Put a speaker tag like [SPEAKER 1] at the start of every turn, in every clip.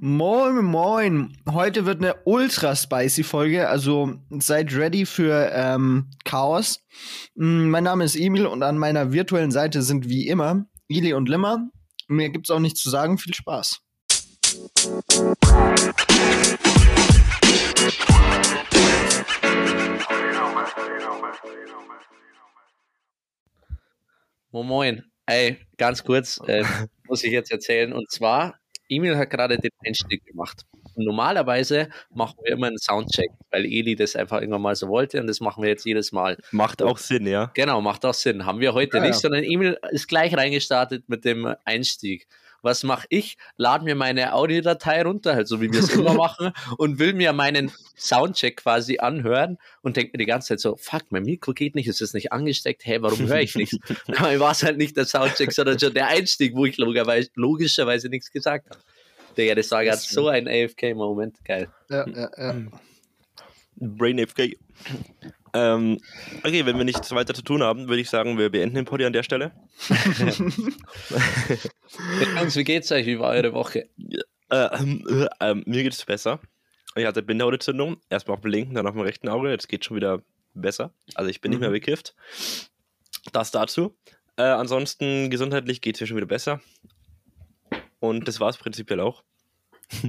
[SPEAKER 1] Moin, moin. Heute wird eine ultra spicy Folge, also seid ready für ähm, Chaos. Mm, mein Name ist Emil und an meiner virtuellen Seite sind wie immer Ili und Limmer. Mir gibt's auch nichts zu sagen. Viel Spaß.
[SPEAKER 2] Moin, moin. Ey, ganz kurz äh, muss ich jetzt erzählen. Und zwar, Emil hat gerade den Einstieg gemacht. Und normalerweise machen wir immer einen Soundcheck, weil Eli das einfach irgendwann mal so wollte und das machen wir jetzt jedes Mal.
[SPEAKER 3] Macht auch Sinn, ja.
[SPEAKER 2] Genau, macht auch Sinn. Haben wir heute
[SPEAKER 1] Ja,
[SPEAKER 2] nicht,
[SPEAKER 1] ja.
[SPEAKER 2] sondern Emil ist gleich reingestartet mit dem Einstieg. Was mache ich? Lade mir meine Audiodatei runter, halt so wie wir es immer machen, und will mir meinen Soundcheck quasi anhören und denke mir die ganze Zeit so, fuck, mein Mikro geht nicht, ist es nicht angesteckt? Hä, warum höre ich nichts? Aber war es halt nicht der Soundcheck, sondern schon der Einstieg, wo ich logischerweise, logischerweise nichts gesagt habe. Digga, das war gerade so ein AFK-Moment. Geil.
[SPEAKER 1] Ja, ja, ja.
[SPEAKER 3] Brain AFK. Ähm, okay, wenn wir nichts weiter zu tun haben, würde ich sagen, wir beenden den Poddy an der Stelle.
[SPEAKER 2] Jungs, wie geht's euch? Wie war eure Woche?
[SPEAKER 3] Äh, ähm, äh, ähm, mir geht es besser. Ich hatte Bindehautentzündung. Erstmal auf dem linken, dann auf dem rechten Auge. Jetzt geht schon wieder besser. Also ich bin nicht mehr bekifft. Das dazu. Äh, ansonsten gesundheitlich geht es mir schon wieder besser. Und das war es prinzipiell auch.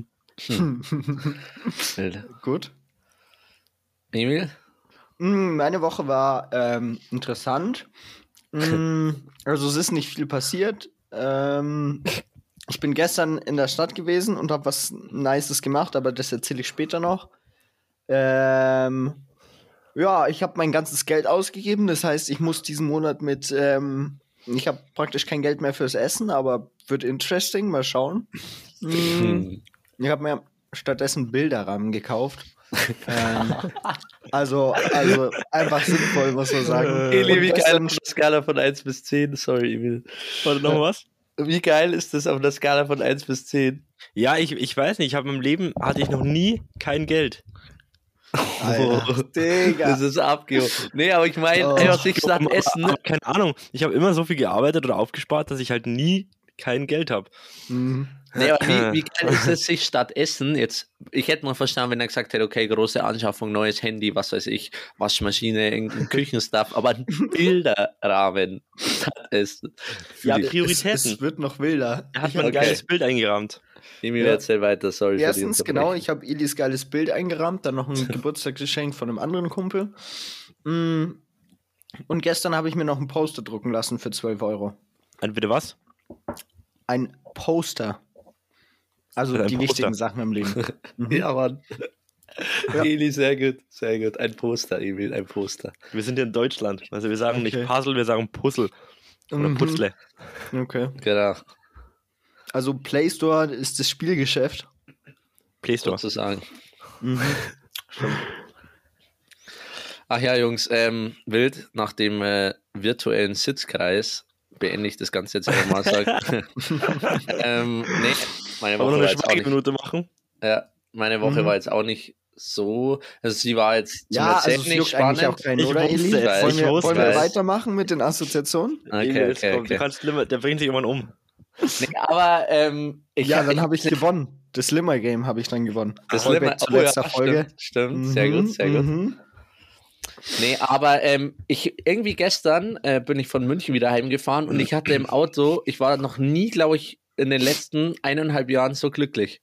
[SPEAKER 2] Alter.
[SPEAKER 1] Gut.
[SPEAKER 2] Emil?
[SPEAKER 1] Mm, Meine Woche war ähm, interessant. Mm, Also es ist nicht viel passiert. Ähm, ich bin gestern in der Stadt gewesen und habe was Nices gemacht, aber das erzähle ich später noch. Ähm, ja, ich habe mein ganzes Geld ausgegeben. Das heißt, ich muss diesen Monat mit. Ähm, ich habe praktisch kein Geld mehr fürs Essen, aber wird interesting. Mal schauen. Mm,
[SPEAKER 2] Hm.
[SPEAKER 1] ich habe mir stattdessen Bilderrahmen gekauft. Ähm, also, also einfach sinnvoll, muss man sagen.
[SPEAKER 3] Äh,
[SPEAKER 2] Eli, wie geil auf der Skala von 1 bis 10? Sorry, Emil.
[SPEAKER 3] Warte, noch was?
[SPEAKER 2] Wie geil ist das auf der Skala von 1 bis 10?
[SPEAKER 3] Ja, ich, ich weiß nicht. Ich habe im Leben hatte ich noch nie kein Geld.
[SPEAKER 1] Alter, Digga.
[SPEAKER 2] Das ist abgehoben. Nee, aber ich meine,
[SPEAKER 1] Oh.
[SPEAKER 2] einfach sich satt essen.
[SPEAKER 3] aber keine Ahnung. Ich habe immer so viel gearbeitet oder aufgespart, dass ich halt nie kein Geld habe.
[SPEAKER 1] Mhm.
[SPEAKER 2] Nee, aber wie, wie geil ist es, sich statt Essen jetzt, ich hätte mal verstanden, wenn er gesagt hätte, okay, große Anschaffung, neues Handy, was weiß ich, Waschmaschine, Küchenstuff, aber ein Bilderrahmen statt Essen.
[SPEAKER 3] Ja,
[SPEAKER 2] die-
[SPEAKER 1] Es,
[SPEAKER 3] Prioritäten.
[SPEAKER 1] es wird noch wilder.
[SPEAKER 3] Er hat mir ein
[SPEAKER 2] Okay.
[SPEAKER 3] geiles Bild eingerahmt.
[SPEAKER 2] Emil,
[SPEAKER 1] Ja.
[SPEAKER 2] erzähl weiter, sorry.
[SPEAKER 1] Erstens, genau, ich habe Elis geiles Bild eingerahmt, dann noch ein Geburtstagsgeschenk von einem anderen Kumpel. Mm. Und gestern habe ich mir noch ein Poster drucken lassen für 12 Euro.
[SPEAKER 3] Ein bitte was?
[SPEAKER 1] Ein Poster. Also
[SPEAKER 3] Ein
[SPEAKER 1] die
[SPEAKER 3] Poster.
[SPEAKER 1] wichtigen Sachen im Leben. Mhm.
[SPEAKER 2] Ja, Mann.
[SPEAKER 1] Ja.
[SPEAKER 2] Eli, sehr gut, sehr gut. Ein Poster, Emil, ein Poster.
[SPEAKER 3] Wir sind hier in Deutschland. Also wir sagen
[SPEAKER 1] Okay.
[SPEAKER 3] nicht Puzzle, wir sagen Puzzle. Oder
[SPEAKER 1] Mhm.
[SPEAKER 3] Puzzle.
[SPEAKER 1] Okay.
[SPEAKER 2] Genau,
[SPEAKER 1] Also Play Store ist das Spielgeschäft.
[SPEAKER 3] Play Store.
[SPEAKER 2] sozusagen.
[SPEAKER 1] Mhm.
[SPEAKER 2] Ach ja, Jungs, ähm, wild, nach dem äh, virtuellen Sitzkreis beende ich das Ganze jetzt einfach mal. Sag. ähm, nee, meine
[SPEAKER 3] Aber
[SPEAKER 2] Woche
[SPEAKER 3] noch
[SPEAKER 2] war
[SPEAKER 3] eine
[SPEAKER 2] jetzt auch nicht,
[SPEAKER 3] Schweigeminute machen.
[SPEAKER 2] ja, meine Woche
[SPEAKER 1] Mhm.
[SPEAKER 2] war jetzt auch nicht so, also sie war jetzt zum
[SPEAKER 1] Ja, also es
[SPEAKER 2] nicht
[SPEAKER 1] juckt eigentlich auch
[SPEAKER 2] spannend.
[SPEAKER 1] keinen,
[SPEAKER 3] Ich
[SPEAKER 1] oder
[SPEAKER 3] wusste
[SPEAKER 1] Eli?
[SPEAKER 3] es,
[SPEAKER 1] Wollen
[SPEAKER 2] ich
[SPEAKER 1] wir,
[SPEAKER 3] wusste
[SPEAKER 1] wollen wir weitermachen mit den Assoziationen?
[SPEAKER 2] Okay,
[SPEAKER 3] jetzt
[SPEAKER 2] okay,
[SPEAKER 3] komm,
[SPEAKER 2] okay.
[SPEAKER 3] Du kannst Limmer, der bringt sich irgendwann um.
[SPEAKER 2] Nee, aber ähm, ich
[SPEAKER 1] ja, dann habe ich gewonnen. Das Limmer Game habe ich dann gewonnen.
[SPEAKER 2] das Limmer,
[SPEAKER 1] zu
[SPEAKER 2] oh, ja,
[SPEAKER 1] letzter Folge.
[SPEAKER 2] Stimmt, stimmt. sehr
[SPEAKER 1] Mhm,
[SPEAKER 2] gut, sehr gut. Nee, aber ähm, ich irgendwie gestern äh, bin ich von München wieder heimgefahren und ich hatte im Auto, ich war noch nie, glaube ich, in den letzten eineinhalb Jahren so glücklich.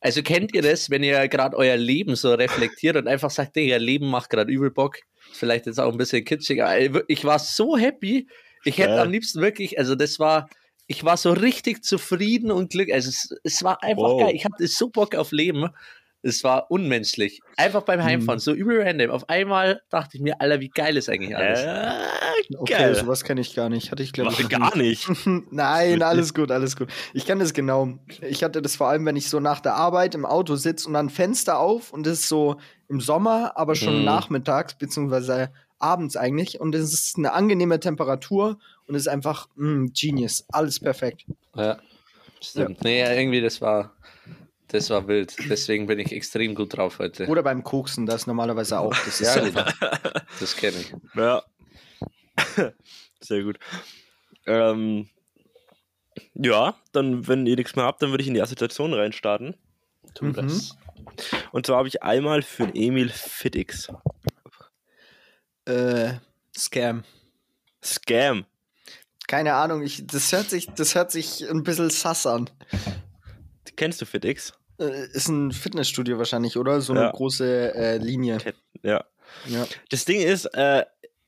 [SPEAKER 2] Also kennt ihr das, wenn ihr gerade euer Leben so reflektiert und einfach sagt, ihr Leben macht gerade übel Bock. Vielleicht jetzt auch ein bisschen kitschig, aber ich war so happy. Ich hätte
[SPEAKER 3] Geil.
[SPEAKER 2] am liebsten wirklich, also das war, ich war so richtig zufrieden und glücklich. Also es, es war einfach
[SPEAKER 3] Wow.
[SPEAKER 2] geil. Ich hatte so Bock auf Leben. Es war unmenschlich. Einfach beim Heimfahren, so übel random. Auf einmal dachte ich mir, Alter, wie geil ist eigentlich alles.
[SPEAKER 3] Äh,
[SPEAKER 1] Okay,
[SPEAKER 3] geil.
[SPEAKER 1] sowas kenne ich gar nicht. Hatte ich glaube ich
[SPEAKER 3] gar nicht.
[SPEAKER 1] Nein, alles gut, alles gut. Ich kann das genau. Ich hatte das vor allem, wenn ich so nach der Arbeit im Auto sitze und dann Fenster auf und es ist so im Sommer, aber schon
[SPEAKER 2] Mhm.
[SPEAKER 1] nachmittags, beziehungsweise abends eigentlich. Und es ist eine angenehme Temperatur und es ist einfach mh, Genius. Alles perfekt.
[SPEAKER 2] Ja, stimmt. Nee, irgendwie, das war, das war wild. Deswegen bin ich extrem gut drauf heute.
[SPEAKER 1] Oder beim Koksen, das normalerweise auch. Das ist
[SPEAKER 2] Ja, genau. Das kenne ich.
[SPEAKER 3] Ja. Sehr gut. Ähm, Ja, dann, wenn ihr nichts mehr habt, dann würde ich in die Assoziation reinstarten.
[SPEAKER 2] Tu
[SPEAKER 1] Mhm.
[SPEAKER 2] das.
[SPEAKER 3] Und zwar habe ich einmal für den Emil FitX.
[SPEAKER 1] Äh, Scam.
[SPEAKER 3] Scam.
[SPEAKER 1] Keine Ahnung, ich, das, hört sich, das hört sich ein bisschen sass an.
[SPEAKER 3] Kennst du FitX?
[SPEAKER 1] Äh, ist ein Fitnessstudio wahrscheinlich, oder? So eine
[SPEAKER 3] Ja.
[SPEAKER 1] große äh, Linie.
[SPEAKER 3] Ja.
[SPEAKER 1] Ja.
[SPEAKER 3] Das Ding ist, äh,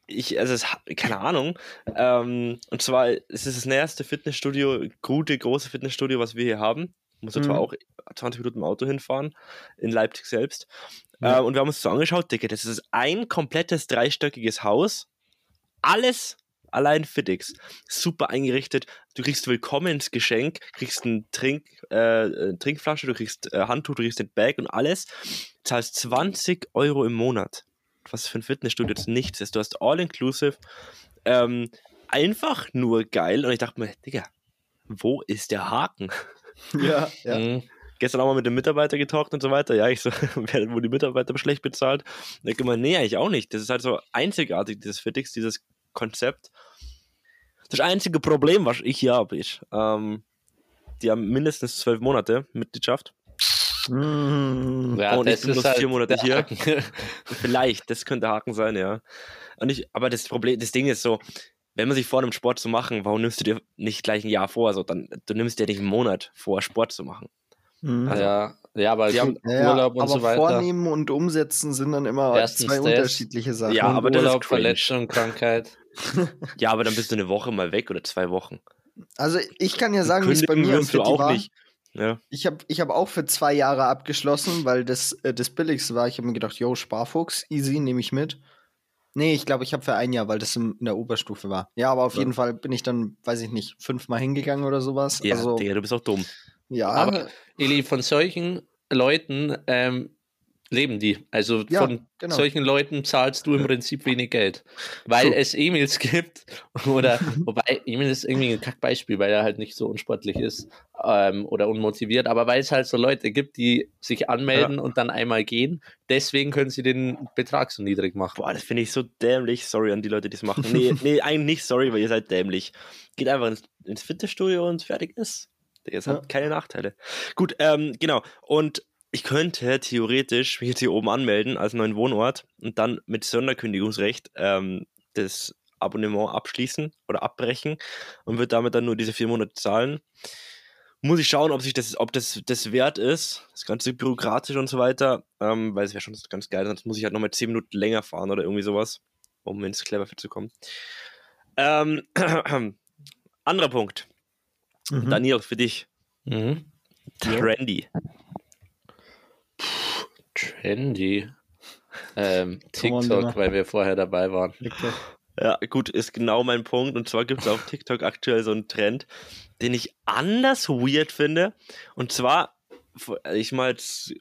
[SPEAKER 3] ich, also es, keine Ahnung, ähm, und zwar es ist das näherste Fitnessstudio, gute, große Fitnessstudio, was wir hier haben. Muss
[SPEAKER 1] Mhm.
[SPEAKER 3] zwar auch 20 Minuten im Auto hinfahren, in Leipzig selbst.
[SPEAKER 1] Ja.
[SPEAKER 3] Äh, und wir haben uns so angeschaut, Digga, das ist ein komplettes dreistöckiges Haus. Alles allein Fitix. Super eingerichtet. Du kriegst Willkommensgeschenk, kriegst ein Trink, äh, äh, Trinkflasche, du kriegst äh, Handtuch, du kriegst den Bag und alles. Zahlst 20 Euro im Monat. Was für ein Fitnessstudio jetzt nichts ist. Du hast All-Inclusive. Ähm, einfach nur geil. Und ich dachte mir, Digga, wo ist der Haken?
[SPEAKER 1] Ja, ja.
[SPEAKER 2] Mhm.
[SPEAKER 3] Gestern auch mal mit dem Mitarbeiter getalkt und so weiter. Ja, ich so, werden wohl die Mitarbeiter schlecht bezahlt? Und ich immer, nee, eigentlich auch nicht. Das ist halt so einzigartig, dieses Fitix, dieses Konzept. Das einzige Problem, was ich hier habe, ist, ähm, die haben mindestens zwölf Monate Mitgliedschaft.
[SPEAKER 1] Mhm.
[SPEAKER 2] Ja,
[SPEAKER 3] Und ich bin
[SPEAKER 2] ist
[SPEAKER 3] bloß
[SPEAKER 2] halt
[SPEAKER 3] vier Monate hier. Vielleicht, das könnte Haken sein, ja. Und ich, aber das Problem, das Ding ist so, wenn man sich vornimmt, Sport zu machen, warum nimmst du dir nicht gleich ein Jahr vor? Also dann, du nimmst dir nicht einen Monat vor, Sport zu machen.
[SPEAKER 1] Mhm.
[SPEAKER 3] Also-
[SPEAKER 2] ja, ja, aber
[SPEAKER 1] Ja,
[SPEAKER 2] Urlaub und
[SPEAKER 1] aber
[SPEAKER 2] so weiter.
[SPEAKER 1] vornehmen und umsetzen sind dann immer
[SPEAKER 2] Erstens
[SPEAKER 1] zwei
[SPEAKER 2] das.
[SPEAKER 1] unterschiedliche Sachen.
[SPEAKER 3] Ja, aber das ist
[SPEAKER 2] Urlaub. Verletzung, Krankheit.
[SPEAKER 3] Ja, aber dann bist du eine Woche mal weg oder zwei Wochen.
[SPEAKER 1] Also ich kann ja sagen, wie es bei mir im
[SPEAKER 3] wirst du
[SPEAKER 1] Fitti
[SPEAKER 3] auch
[SPEAKER 1] war.
[SPEAKER 3] nicht. Ja.
[SPEAKER 1] Ich habe ich hab auch für zwei Jahre abgeschlossen, weil das äh, das Billigste war. Ich habe mir gedacht, yo, Sparfuchs, easy, nehme ich mit. Nee, ich glaube, ich habe für ein Jahr, weil das in, in der Oberstufe war. Ja, aber auf
[SPEAKER 3] Ja.
[SPEAKER 1] jeden Fall bin ich dann, weiß ich nicht, fünfmal hingegangen oder sowas.
[SPEAKER 3] Ja,
[SPEAKER 1] also,
[SPEAKER 3] Digga, du bist auch dumm.
[SPEAKER 1] ja,
[SPEAKER 2] Aber Eli, von solchen Leuten ähm, leben die. Also
[SPEAKER 1] Ja,
[SPEAKER 2] von
[SPEAKER 1] genau.
[SPEAKER 2] solchen Leuten zahlst du im Prinzip wenig Geld. Weil
[SPEAKER 1] True.
[SPEAKER 2] es E-Mails gibt oder wobei E-Mail ist irgendwie ein Kackbeispiel, weil er halt nicht so unsportlich ist ähm, oder unmotiviert, aber weil es halt so Leute gibt, die sich anmelden und dann einmal gehen, deswegen können sie den Betrag so niedrig machen.
[SPEAKER 3] Boah, das finde ich so dämlich. Sorry an die Leute, die es machen. Nee, nee, eigentlich nicht sorry, weil ihr seid dämlich. Geht einfach ins, ins Fitnessstudio und fertig ist. Es
[SPEAKER 1] Ja.
[SPEAKER 3] hat keine Nachteile. Gut, ähm, genau. Und ich könnte theoretisch mich jetzt hier oben anmelden als neuen Wohnort und dann mit Sonderkündigungsrecht ähm, das Abonnement abschließen oder abbrechen und würde damit dann nur diese vier Monate zahlen. Muss ich schauen, ob sich das, ob das, das wert ist, das ganze bürokratisch und so weiter, ähm, weil es wäre schon ganz geil, sonst muss ich halt nochmal zehn Minuten länger fahren oder irgendwie sowas, um ins Cleverfit zu kommen. Ähm, anderer Punkt.
[SPEAKER 1] mhm.
[SPEAKER 3] Daniel, für dich.
[SPEAKER 2] Mhm. Ja.
[SPEAKER 3] Trendy.
[SPEAKER 2] Ähm, TikTok, weil wir vorher dabei waren.
[SPEAKER 3] Ja, gut, ist genau mein Punkt. Und zwar gibt es auf TikTok aktuell so einen Trend, den ich anders weird finde. Und zwar, ich mal jetzt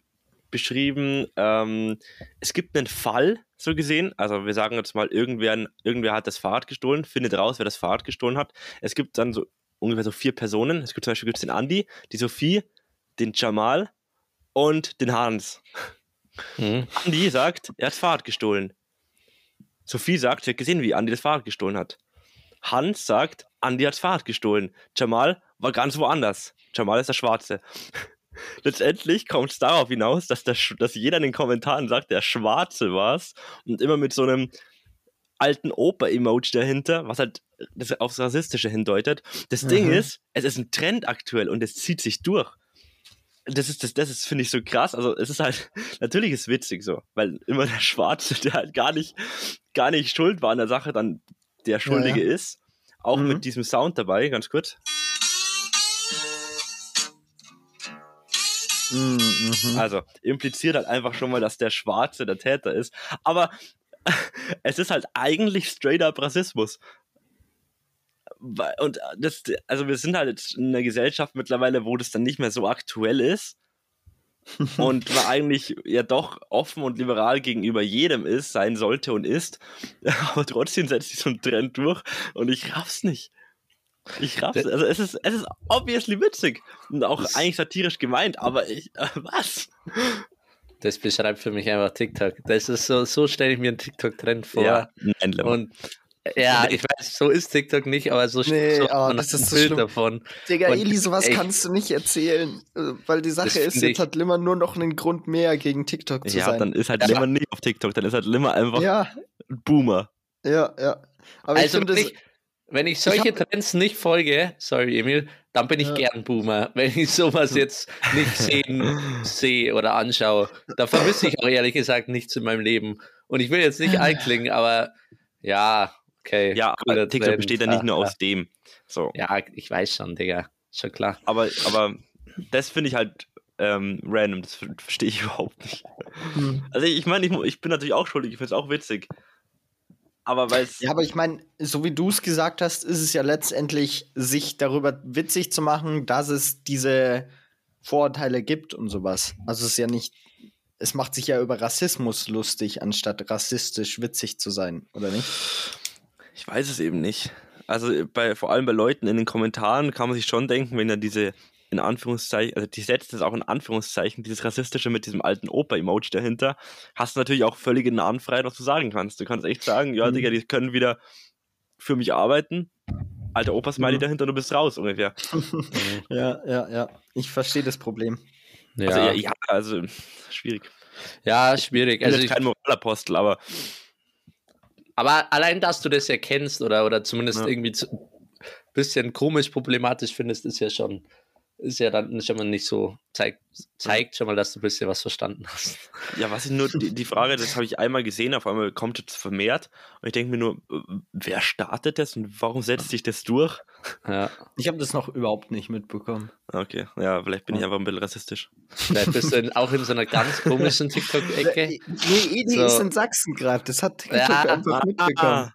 [SPEAKER 3] beschrieben, ähm, es gibt einen Fall, so gesehen. Also wir sagen jetzt mal, irgendwer, irgendwer hat das Fahrrad gestohlen, findet raus, wer das Fahrrad gestohlen hat. Es gibt dann so ungefähr so vier Personen. Es gibt zum Beispiel gibt's den Andi, die Sophie, den Jamal und den Hans.
[SPEAKER 2] Mhm.
[SPEAKER 3] Andi sagt, er hat das Fahrrad gestohlen. Sophie sagt, sie hat gesehen, wie Andi das Fahrrad gestohlen hat. Hans sagt, Andi hat das Fahrrad gestohlen. Jamal war ganz woanders. Jamal ist der Schwarze. Letztendlich kommt es darauf hinaus, dass, der, dass jeder in den Kommentaren sagt, der Schwarze war's und immer mit so einem alten Oper-Emoji dahinter, was halt das aufs Rassistische hindeutet. Das Ding
[SPEAKER 1] Mhm.
[SPEAKER 3] ist, es ist ein Trend aktuell und es zieht sich durch. Das ist, das, das ist, finde ich, so krass. Also, es ist halt, natürlich ist witzig so, weil immer der Schwarze, der halt gar nicht, gar nicht schuld war an der Sache, dann der Schuldige ist. Auch
[SPEAKER 1] Mhm.
[SPEAKER 3] mit diesem Sound dabei, ganz kurz.
[SPEAKER 1] Mhm, mhm.
[SPEAKER 3] Also, impliziert halt einfach schon mal, dass der Schwarze der Täter ist. Aber es ist halt eigentlich straight up Rassismus. Und das, also wir sind halt jetzt in einer Gesellschaft mittlerweile, wo das dann nicht mehr so aktuell ist. und man eigentlich ja doch offen und liberal gegenüber jedem ist, sein sollte und ist. Aber trotzdem setzt sich so ein Trend durch und ich raff's nicht. Ich raff's. Also es ist, es ist obviously witzig und auch eigentlich satirisch gemeint, aber ich, äh, was?
[SPEAKER 2] Das beschreibt für mich einfach TikTok. Das ist so, so stelle ich mir einen TikTok-Trend vor.
[SPEAKER 3] Ja.
[SPEAKER 2] Und Ja, ich weiß, so ist TikTok nicht, aber so,
[SPEAKER 1] Nee,
[SPEAKER 2] so man
[SPEAKER 1] das ist
[SPEAKER 2] ein
[SPEAKER 1] so
[SPEAKER 2] Bild
[SPEAKER 1] schlimm.
[SPEAKER 2] davon.
[SPEAKER 1] Digga,
[SPEAKER 2] Und
[SPEAKER 1] Eli, sowas
[SPEAKER 2] echt-
[SPEAKER 1] kannst du nicht erzählen. äh, Weil die Sache
[SPEAKER 2] Das
[SPEAKER 1] ist, jetzt hat Limmer nur noch einen Grund mehr, gegen TikTok zu
[SPEAKER 3] Ja,
[SPEAKER 1] sein.
[SPEAKER 3] dann ist halt
[SPEAKER 2] Ja.
[SPEAKER 3] Limmer nicht auf TikTok, dann ist halt Limmer einfach
[SPEAKER 1] ja,
[SPEAKER 3] ein Boomer.
[SPEAKER 1] ja, ja. Aber
[SPEAKER 2] Also,
[SPEAKER 1] ich finde,
[SPEAKER 2] wenn
[SPEAKER 1] es-
[SPEAKER 2] ich, wenn ich solche Trends nicht folge, sorry Emil, dann bin ich
[SPEAKER 1] Ja.
[SPEAKER 2] gern Boomer. Wenn ich sowas jetzt nicht sehen sehe oder anschaue, da vermisse ich auch ehrlich gesagt nichts in meinem Leben. Und ich will jetzt nicht einklingen, aber ja, okay.
[SPEAKER 3] Ja, aber TikTok
[SPEAKER 2] Trend,
[SPEAKER 3] besteht ja nicht nur
[SPEAKER 2] ja.
[SPEAKER 3] aus dem. So.
[SPEAKER 2] Ja, ich weiß schon, Digga. Schon klar.
[SPEAKER 3] Aber, aber das finde ich halt ähm, random, das ver- verstehe ich überhaupt nicht.
[SPEAKER 1] Hm.
[SPEAKER 3] Also ich meine, ich, ich bin natürlich auch schuldig, ich finde es auch witzig. Aber weil.
[SPEAKER 1] Ja, aber ich meine, so wie du es gesagt hast, ist es ja letztendlich, sich darüber witzig zu machen, dass es diese Vorurteile gibt und sowas. Also es ist ja nicht, es macht sich ja über Rassismus lustig, anstatt rassistisch witzig zu sein, oder nicht?
[SPEAKER 3] Ich weiß es eben nicht. Also bei, vor allem bei Leuten in den Kommentaren kann man sich schon denken, wenn ja diese, in Anführungszeichen, also die setzt es auch in Anführungszeichen, dieses Rassistische mit diesem alten Opa-Emoji dahinter, hast du natürlich auch völlige Nahenfreiheit, was du sagen kannst. Du kannst echt sagen, ja,
[SPEAKER 1] Mhm.
[SPEAKER 3] Digga, die können wieder für mich arbeiten. Alter Opa-Smiley
[SPEAKER 1] Mhm.
[SPEAKER 3] dahinter, du bist raus ungefähr.
[SPEAKER 1] Ja, ja, ja. Ich verstehe das Problem.
[SPEAKER 2] Ja,
[SPEAKER 3] Also ja, ja also schwierig.
[SPEAKER 2] ja schwierig.
[SPEAKER 3] Ich bin
[SPEAKER 2] Also
[SPEAKER 3] jetzt kein Moralapostel, aber
[SPEAKER 2] aber allein, dass du das erkennst oder, oder zumindest
[SPEAKER 3] Ja.
[SPEAKER 2] irgendwie ein bisschen komisch problematisch findest, ist ja schon, ist ja dann schon mal nicht so, zeigt, zeigt schon mal, dass du ein bisschen was verstanden hast.
[SPEAKER 3] Ja, was ich nur, die, die Frage, das habe ich einmal gesehen, auf einmal kommt es vermehrt und ich denke mir nur, äh, wer startet das und warum setzt sich das durch?
[SPEAKER 2] Ja,
[SPEAKER 1] Ich habe das noch überhaupt nicht mitbekommen.
[SPEAKER 3] Okay, ja, vielleicht bin ich
[SPEAKER 1] Ja.
[SPEAKER 3] einfach ein bisschen rassistisch.
[SPEAKER 2] vielleicht bist du in, auch in so einer ganz komischen TikTok-Ecke.
[SPEAKER 1] Nee, Edi
[SPEAKER 2] So.
[SPEAKER 1] ist in Sachsen gerade. Das hat TikTok
[SPEAKER 2] Ja.
[SPEAKER 1] einfach mitbekommen.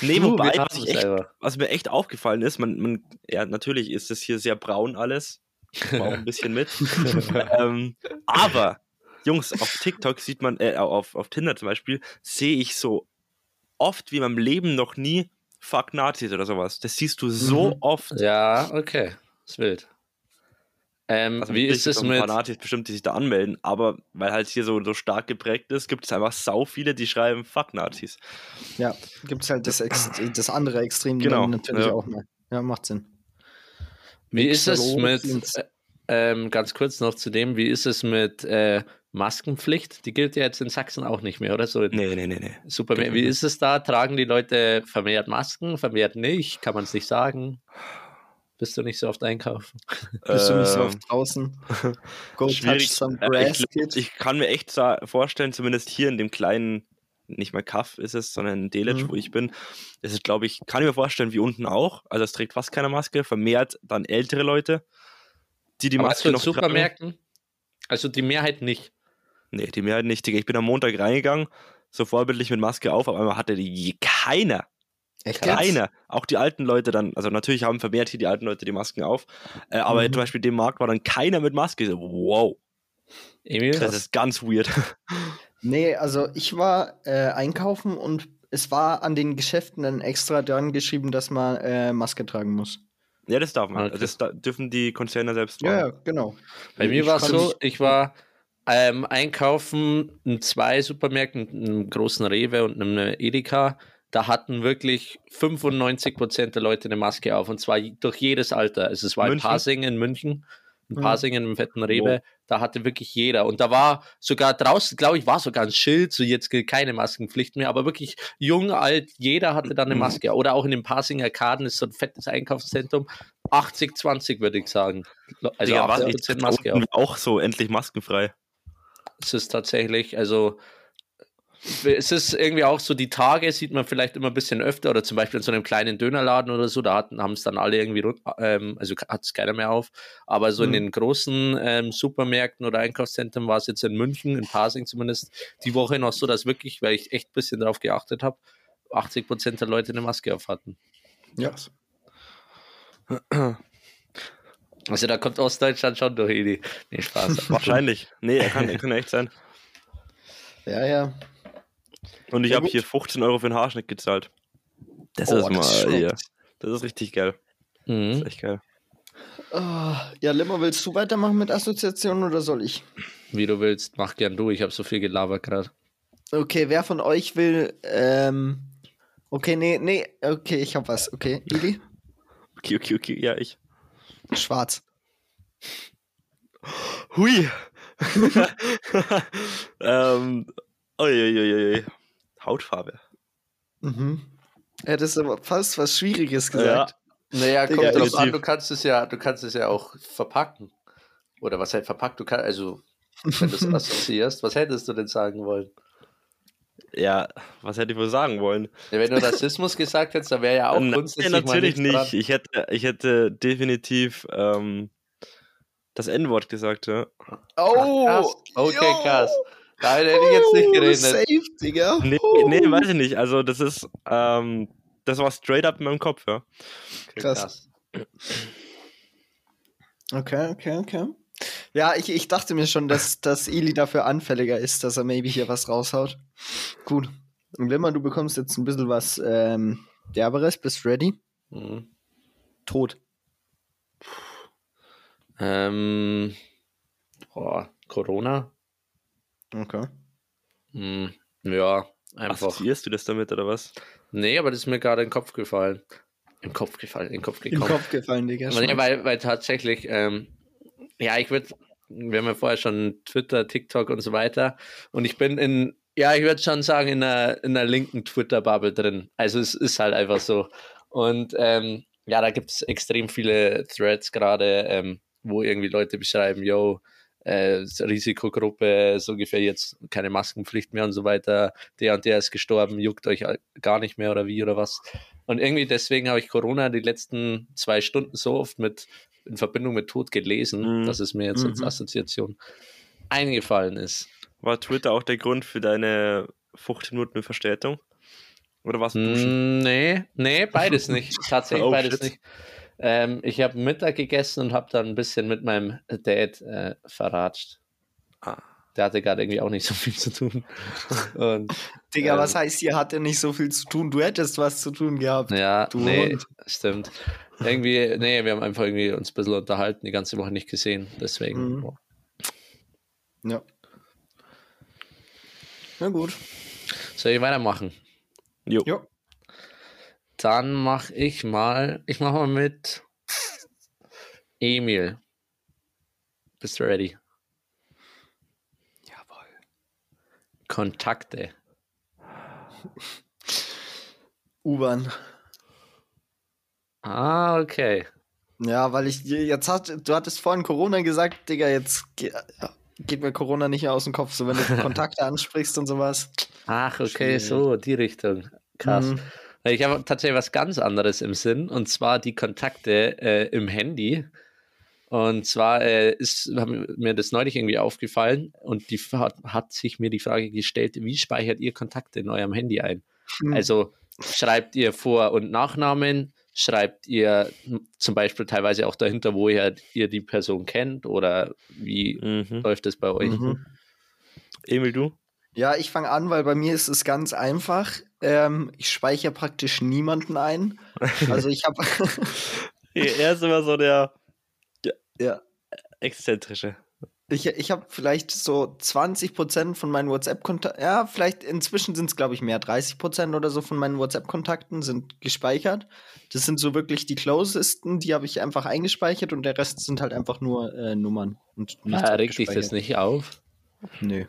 [SPEAKER 3] Nee, wobei, was, echt, was mir echt aufgefallen ist, man, man, ja, natürlich ist das hier sehr braun alles. Auch ein bisschen mit. ähm, aber, Jungs, auf TikTok sieht man, äh, auf, auf Tinder zum Beispiel, sehe ich so oft wie in meinem Leben noch nie Fuck Nazis oder sowas. Das siehst du so
[SPEAKER 1] Mhm.
[SPEAKER 3] oft.
[SPEAKER 2] Ja, okay. Ist wild. Ähm,
[SPEAKER 3] Also
[SPEAKER 2] wie ist es
[SPEAKER 3] auch ein
[SPEAKER 2] mit.
[SPEAKER 3] paar Nazis bestimmt, die sich da anmelden, aber weil halt hier so, so stark geprägt ist, gibt es einfach sau viele, die schreiben Fuck Nazis.
[SPEAKER 1] Ja, gibt es halt das, Ex das andere Extrem
[SPEAKER 3] Genau,
[SPEAKER 1] natürlich
[SPEAKER 3] ja.
[SPEAKER 1] auch mal. Ja, macht Sinn.
[SPEAKER 2] Wie ist es mit, äh, ähm, ganz kurz noch zu dem, wie ist es mit äh, Maskenpflicht? Die gilt ja jetzt in Sachsen auch nicht mehr, oder so?
[SPEAKER 3] Nee, nee, nee, nee.
[SPEAKER 2] Super. Wie ist es da? Tragen die Leute vermehrt Masken, vermehrt nicht? Kann man es nicht sagen? Bist du nicht so oft einkaufen?
[SPEAKER 1] Bist du nicht so
[SPEAKER 3] Ähm,
[SPEAKER 1] oft draußen? Go touch
[SPEAKER 3] schwierig.
[SPEAKER 1] some
[SPEAKER 3] Äh,
[SPEAKER 1] grass,
[SPEAKER 3] ich, ich kann mir echt vorstellen, zumindest hier in dem kleinen, nicht mal Kaff ist es, sondern in Delitzsch,
[SPEAKER 1] Mhm.
[SPEAKER 3] wo ich bin, das ist, glaube ich, kann ich mir vorstellen, wie unten auch. Also es trägt fast keine Maske, vermehrt dann ältere Leute, die die
[SPEAKER 2] Aber
[SPEAKER 3] Maske noch tragen.
[SPEAKER 2] Supermärkten? Also die Mehrheit nicht.
[SPEAKER 3] Nee, die Mehrheit nicht. Ich bin am Montag reingegangen, so vorbildlich mit Maske auf, aber einmal hatte die keiner.
[SPEAKER 1] Echt?
[SPEAKER 3] Keiner. Auch die alten Leute dann, also natürlich haben vermehrt hier die alten Leute die Masken auf, äh, aber
[SPEAKER 1] Mhm.
[SPEAKER 3] zum Beispiel dem Markt war dann keiner mit Maske. So, wow,
[SPEAKER 2] Emil?
[SPEAKER 3] das ist ganz weird.
[SPEAKER 1] Nee, also ich war äh, einkaufen und es war an den Geschäften dann extra dran geschrieben, dass man äh, Maske tragen muss.
[SPEAKER 3] ja, das darf man.
[SPEAKER 2] Okay.
[SPEAKER 3] Das da, dürfen die Konzerne selbst
[SPEAKER 1] Ja,
[SPEAKER 3] tragen.
[SPEAKER 1] ja, genau.
[SPEAKER 2] Bei mir
[SPEAKER 1] Ich
[SPEAKER 2] war es so, ich war ähm, einkaufen in zwei Supermärkten, einem großen Rewe und einem Edeka. Da hatten wirklich 95% der Leute eine Maske auf und zwar durch jedes Alter. Also es war in? Pasing in München, in
[SPEAKER 1] Mhm.
[SPEAKER 2] Pasing im fetten Rewe, da hatte wirklich jeder. Und da war sogar draußen, glaube ich, war sogar ein Schild, so jetzt gilt keine Maskenpflicht mehr, aber wirklich jung, alt, jeder hatte da eine
[SPEAKER 3] Mhm.
[SPEAKER 2] Maske. Oder auch in den Pasinger Kaden ist so ein fettes Einkaufszentrum. 80-20 würde ich sagen. Also
[SPEAKER 3] was?
[SPEAKER 2] 80%
[SPEAKER 3] Ich-
[SPEAKER 2] Maske
[SPEAKER 3] unten auch so endlich maskenfrei.
[SPEAKER 2] Es ist tatsächlich, also es ist irgendwie auch so, die Tage sieht man vielleicht immer ein bisschen öfter oder zum Beispiel in so einem kleinen Dönerladen oder so, da haben es dann alle irgendwie, ähm, also hat es keiner mehr auf, aber so in
[SPEAKER 1] Mhm.
[SPEAKER 2] den großen ähm, Supermärkten oder Einkaufszentren war es jetzt in München, in Pasing zumindest, die Woche noch so, dass wirklich, weil ich echt ein bisschen drauf geachtet habe, 80 Prozent der Leute eine Maske auf hatten.
[SPEAKER 1] Ja.
[SPEAKER 2] Also da kommt Ostdeutschland schon durch, Edi. Nee, Spaß.
[SPEAKER 3] Wahrscheinlich. Nee, er kann, er kann echt sein.
[SPEAKER 1] Ja, ja.
[SPEAKER 3] Und ich
[SPEAKER 1] Ja,
[SPEAKER 3] habe hier 15 Euro für den Haarschnitt gezahlt. Das
[SPEAKER 1] Oh,
[SPEAKER 3] ist mal,
[SPEAKER 1] das schmeckt.
[SPEAKER 3] Das ist richtig geil. Das
[SPEAKER 2] Mhm.
[SPEAKER 3] ist echt geil.
[SPEAKER 1] Ah, ja, Limmer, willst du weitermachen mit Assoziationen oder soll ich?
[SPEAKER 2] Wie du willst, mach gern du, ich habe so viel gelabert gerade.
[SPEAKER 1] Okay, wer von euch will, ähm, Okay, nee, nee, okay, ich hab was. Okay, Ili?
[SPEAKER 3] Okay, okay, okay, ja, ich.
[SPEAKER 1] Schwarz.
[SPEAKER 3] Hui. ähm, uiuiui. Hautfarbe.
[SPEAKER 1] Mhm. Ja, das ist aber fast was Schwieriges gesagt.
[SPEAKER 2] Naja, kommt
[SPEAKER 1] Digga,
[SPEAKER 2] drauf an, du kannst es ja, du kannst es ja auch verpacken. Oder was halt verpackt, du kannst, also wenn du es assoziierst, was hättest du denn sagen wollen?
[SPEAKER 3] Ja, was hätte ich wohl sagen wollen?
[SPEAKER 2] Ja, wenn du Rassismus gesagt hättest, dann wäre ja auch
[SPEAKER 3] Nein,
[SPEAKER 2] grundsätzlich mal
[SPEAKER 3] natürlich
[SPEAKER 2] nichts
[SPEAKER 3] nicht. Ich hätte, ich hätte definitiv ähm, das N-Wort gesagt, ja.
[SPEAKER 1] Oh!
[SPEAKER 2] Krass. Okay,
[SPEAKER 1] yo.
[SPEAKER 2] krass. Da hätte ich jetzt nicht
[SPEAKER 1] Oh,
[SPEAKER 2] geredet.
[SPEAKER 1] Safe, Digga.
[SPEAKER 3] Nee, nee, weiß ich nicht. Also, das ist, ähm, das war straight up in meinem Kopf, ja.
[SPEAKER 2] Okay,
[SPEAKER 1] krass. Okay, okay, okay. Ja, ich, ich dachte mir schon, dass, dass Eli dafür anfälliger ist, dass er maybe hier was raushaut. Gut. Und Limmer, du bekommst jetzt ein bisschen was ähm, Derberes. Bist du ready?
[SPEAKER 2] Mhm.
[SPEAKER 1] Tot.
[SPEAKER 2] Ähm, boah, Corona?
[SPEAKER 1] Okay.
[SPEAKER 2] Hm, ja, einfach.
[SPEAKER 3] Assoziierst du das damit oder was?
[SPEAKER 2] Nee, aber das ist mir gerade in den Kopf gefallen. Im Kopf gefallen, in den Kopf
[SPEAKER 1] Im
[SPEAKER 2] gekommen.
[SPEAKER 1] Kopf gefallen, Digga.
[SPEAKER 2] Nee, weil, weil tatsächlich, ähm, ja, ich würde, wir haben ja vorher schon Twitter, TikTok und so weiter. Und ich bin in, ja, ich würde schon sagen, in einer, in einer linken Twitter-Bubble drin. Also es ist halt einfach so. Und ähm, ja, da gibt es extrem viele Threads gerade, ähm, wo irgendwie Leute beschreiben, yo, äh, Risikogruppe, so ungefähr jetzt keine Maskenpflicht mehr und so weiter. Der und der ist gestorben, juckt euch gar nicht mehr oder wie oder was. Und irgendwie deswegen habe ich Corona die letzten zwei Stunden so oft mit in Verbindung mit Tod gelesen,
[SPEAKER 3] Mhm.
[SPEAKER 2] dass es mir jetzt als
[SPEAKER 1] Mhm.
[SPEAKER 2] Assoziation eingefallen ist.
[SPEAKER 3] War Twitter auch der Grund für deine 15 Minuten Verspätung? Oder was?
[SPEAKER 2] Mm, Nee, nee, beides nicht. Tatsächlich
[SPEAKER 3] Oh,
[SPEAKER 2] beides
[SPEAKER 3] shit.
[SPEAKER 2] nicht. Ähm, ich habe Mittag gegessen und habe dann ein bisschen mit meinem Dad äh, verratscht.
[SPEAKER 3] Ah.
[SPEAKER 2] Der hatte gerade irgendwie auch nicht so viel zu tun. Und
[SPEAKER 1] Digga,
[SPEAKER 2] Ähm.
[SPEAKER 1] was heißt, hier hat er nicht so viel zu tun? Du hättest was zu tun gehabt.
[SPEAKER 2] ja,
[SPEAKER 1] Du
[SPEAKER 2] nee,
[SPEAKER 1] Hund.
[SPEAKER 2] stimmt. Irgendwie, nee, wir haben einfach irgendwie uns ein bisschen unterhalten, die ganze Woche nicht gesehen. Deswegen.
[SPEAKER 1] Mhm. Ja. Na gut.
[SPEAKER 2] Soll ich weitermachen?
[SPEAKER 3] Jo.
[SPEAKER 1] Jo.
[SPEAKER 2] Dann mache ich mal, ich mache mal mit Emil. Bist du ready?
[SPEAKER 1] Jawohl.
[SPEAKER 2] Kontakte.
[SPEAKER 1] U-Bahn.
[SPEAKER 2] Ah, okay.
[SPEAKER 1] Ja, weil ich jetzt hat, du hattest vorhin Corona gesagt, Digga, jetzt ge geht mir Corona nicht mehr aus dem Kopf, so wenn du Kontakte ansprichst und sowas.
[SPEAKER 2] Ach, okay,
[SPEAKER 1] Schwierig.
[SPEAKER 2] so, die Richtung. Krass.
[SPEAKER 1] Mhm.
[SPEAKER 2] Ich habe tatsächlich was ganz anderes im Sinn, und zwar die Kontakte äh, im Handy. Und zwar äh, ist mir das neulich irgendwie aufgefallen und die hat, hat sich mir die Frage gestellt, wie speichert ihr Kontakte in eurem Handy ein?
[SPEAKER 1] Hm.
[SPEAKER 2] Also schreibt ihr Vor- und Nachnamen, schreibt ihr zum Beispiel teilweise auch dahinter, woher ihr die Person kennt oder wie
[SPEAKER 3] Mhm.
[SPEAKER 2] läuft es bei euch?
[SPEAKER 1] Mhm.
[SPEAKER 3] Emil, du?
[SPEAKER 1] Ja, ich fange an, weil bei mir ist es ganz einfach. Ähm, ich speichere praktisch niemanden ein. Also ich habe
[SPEAKER 3] Er ist immer so der
[SPEAKER 1] ja,
[SPEAKER 3] exzentrische.
[SPEAKER 1] ich, ich habe vielleicht so 20% von meinen WhatsApp-Kontakten, ja, vielleicht inzwischen sind es, glaube ich, mehr, 30% oder so von meinen WhatsApp-Kontakten sind gespeichert. Das sind so wirklich die closesten, die habe ich einfach eingespeichert und der Rest sind halt einfach nur äh, Nummern. Und
[SPEAKER 2] Ah, regt dich das nicht auf?
[SPEAKER 1] Nö.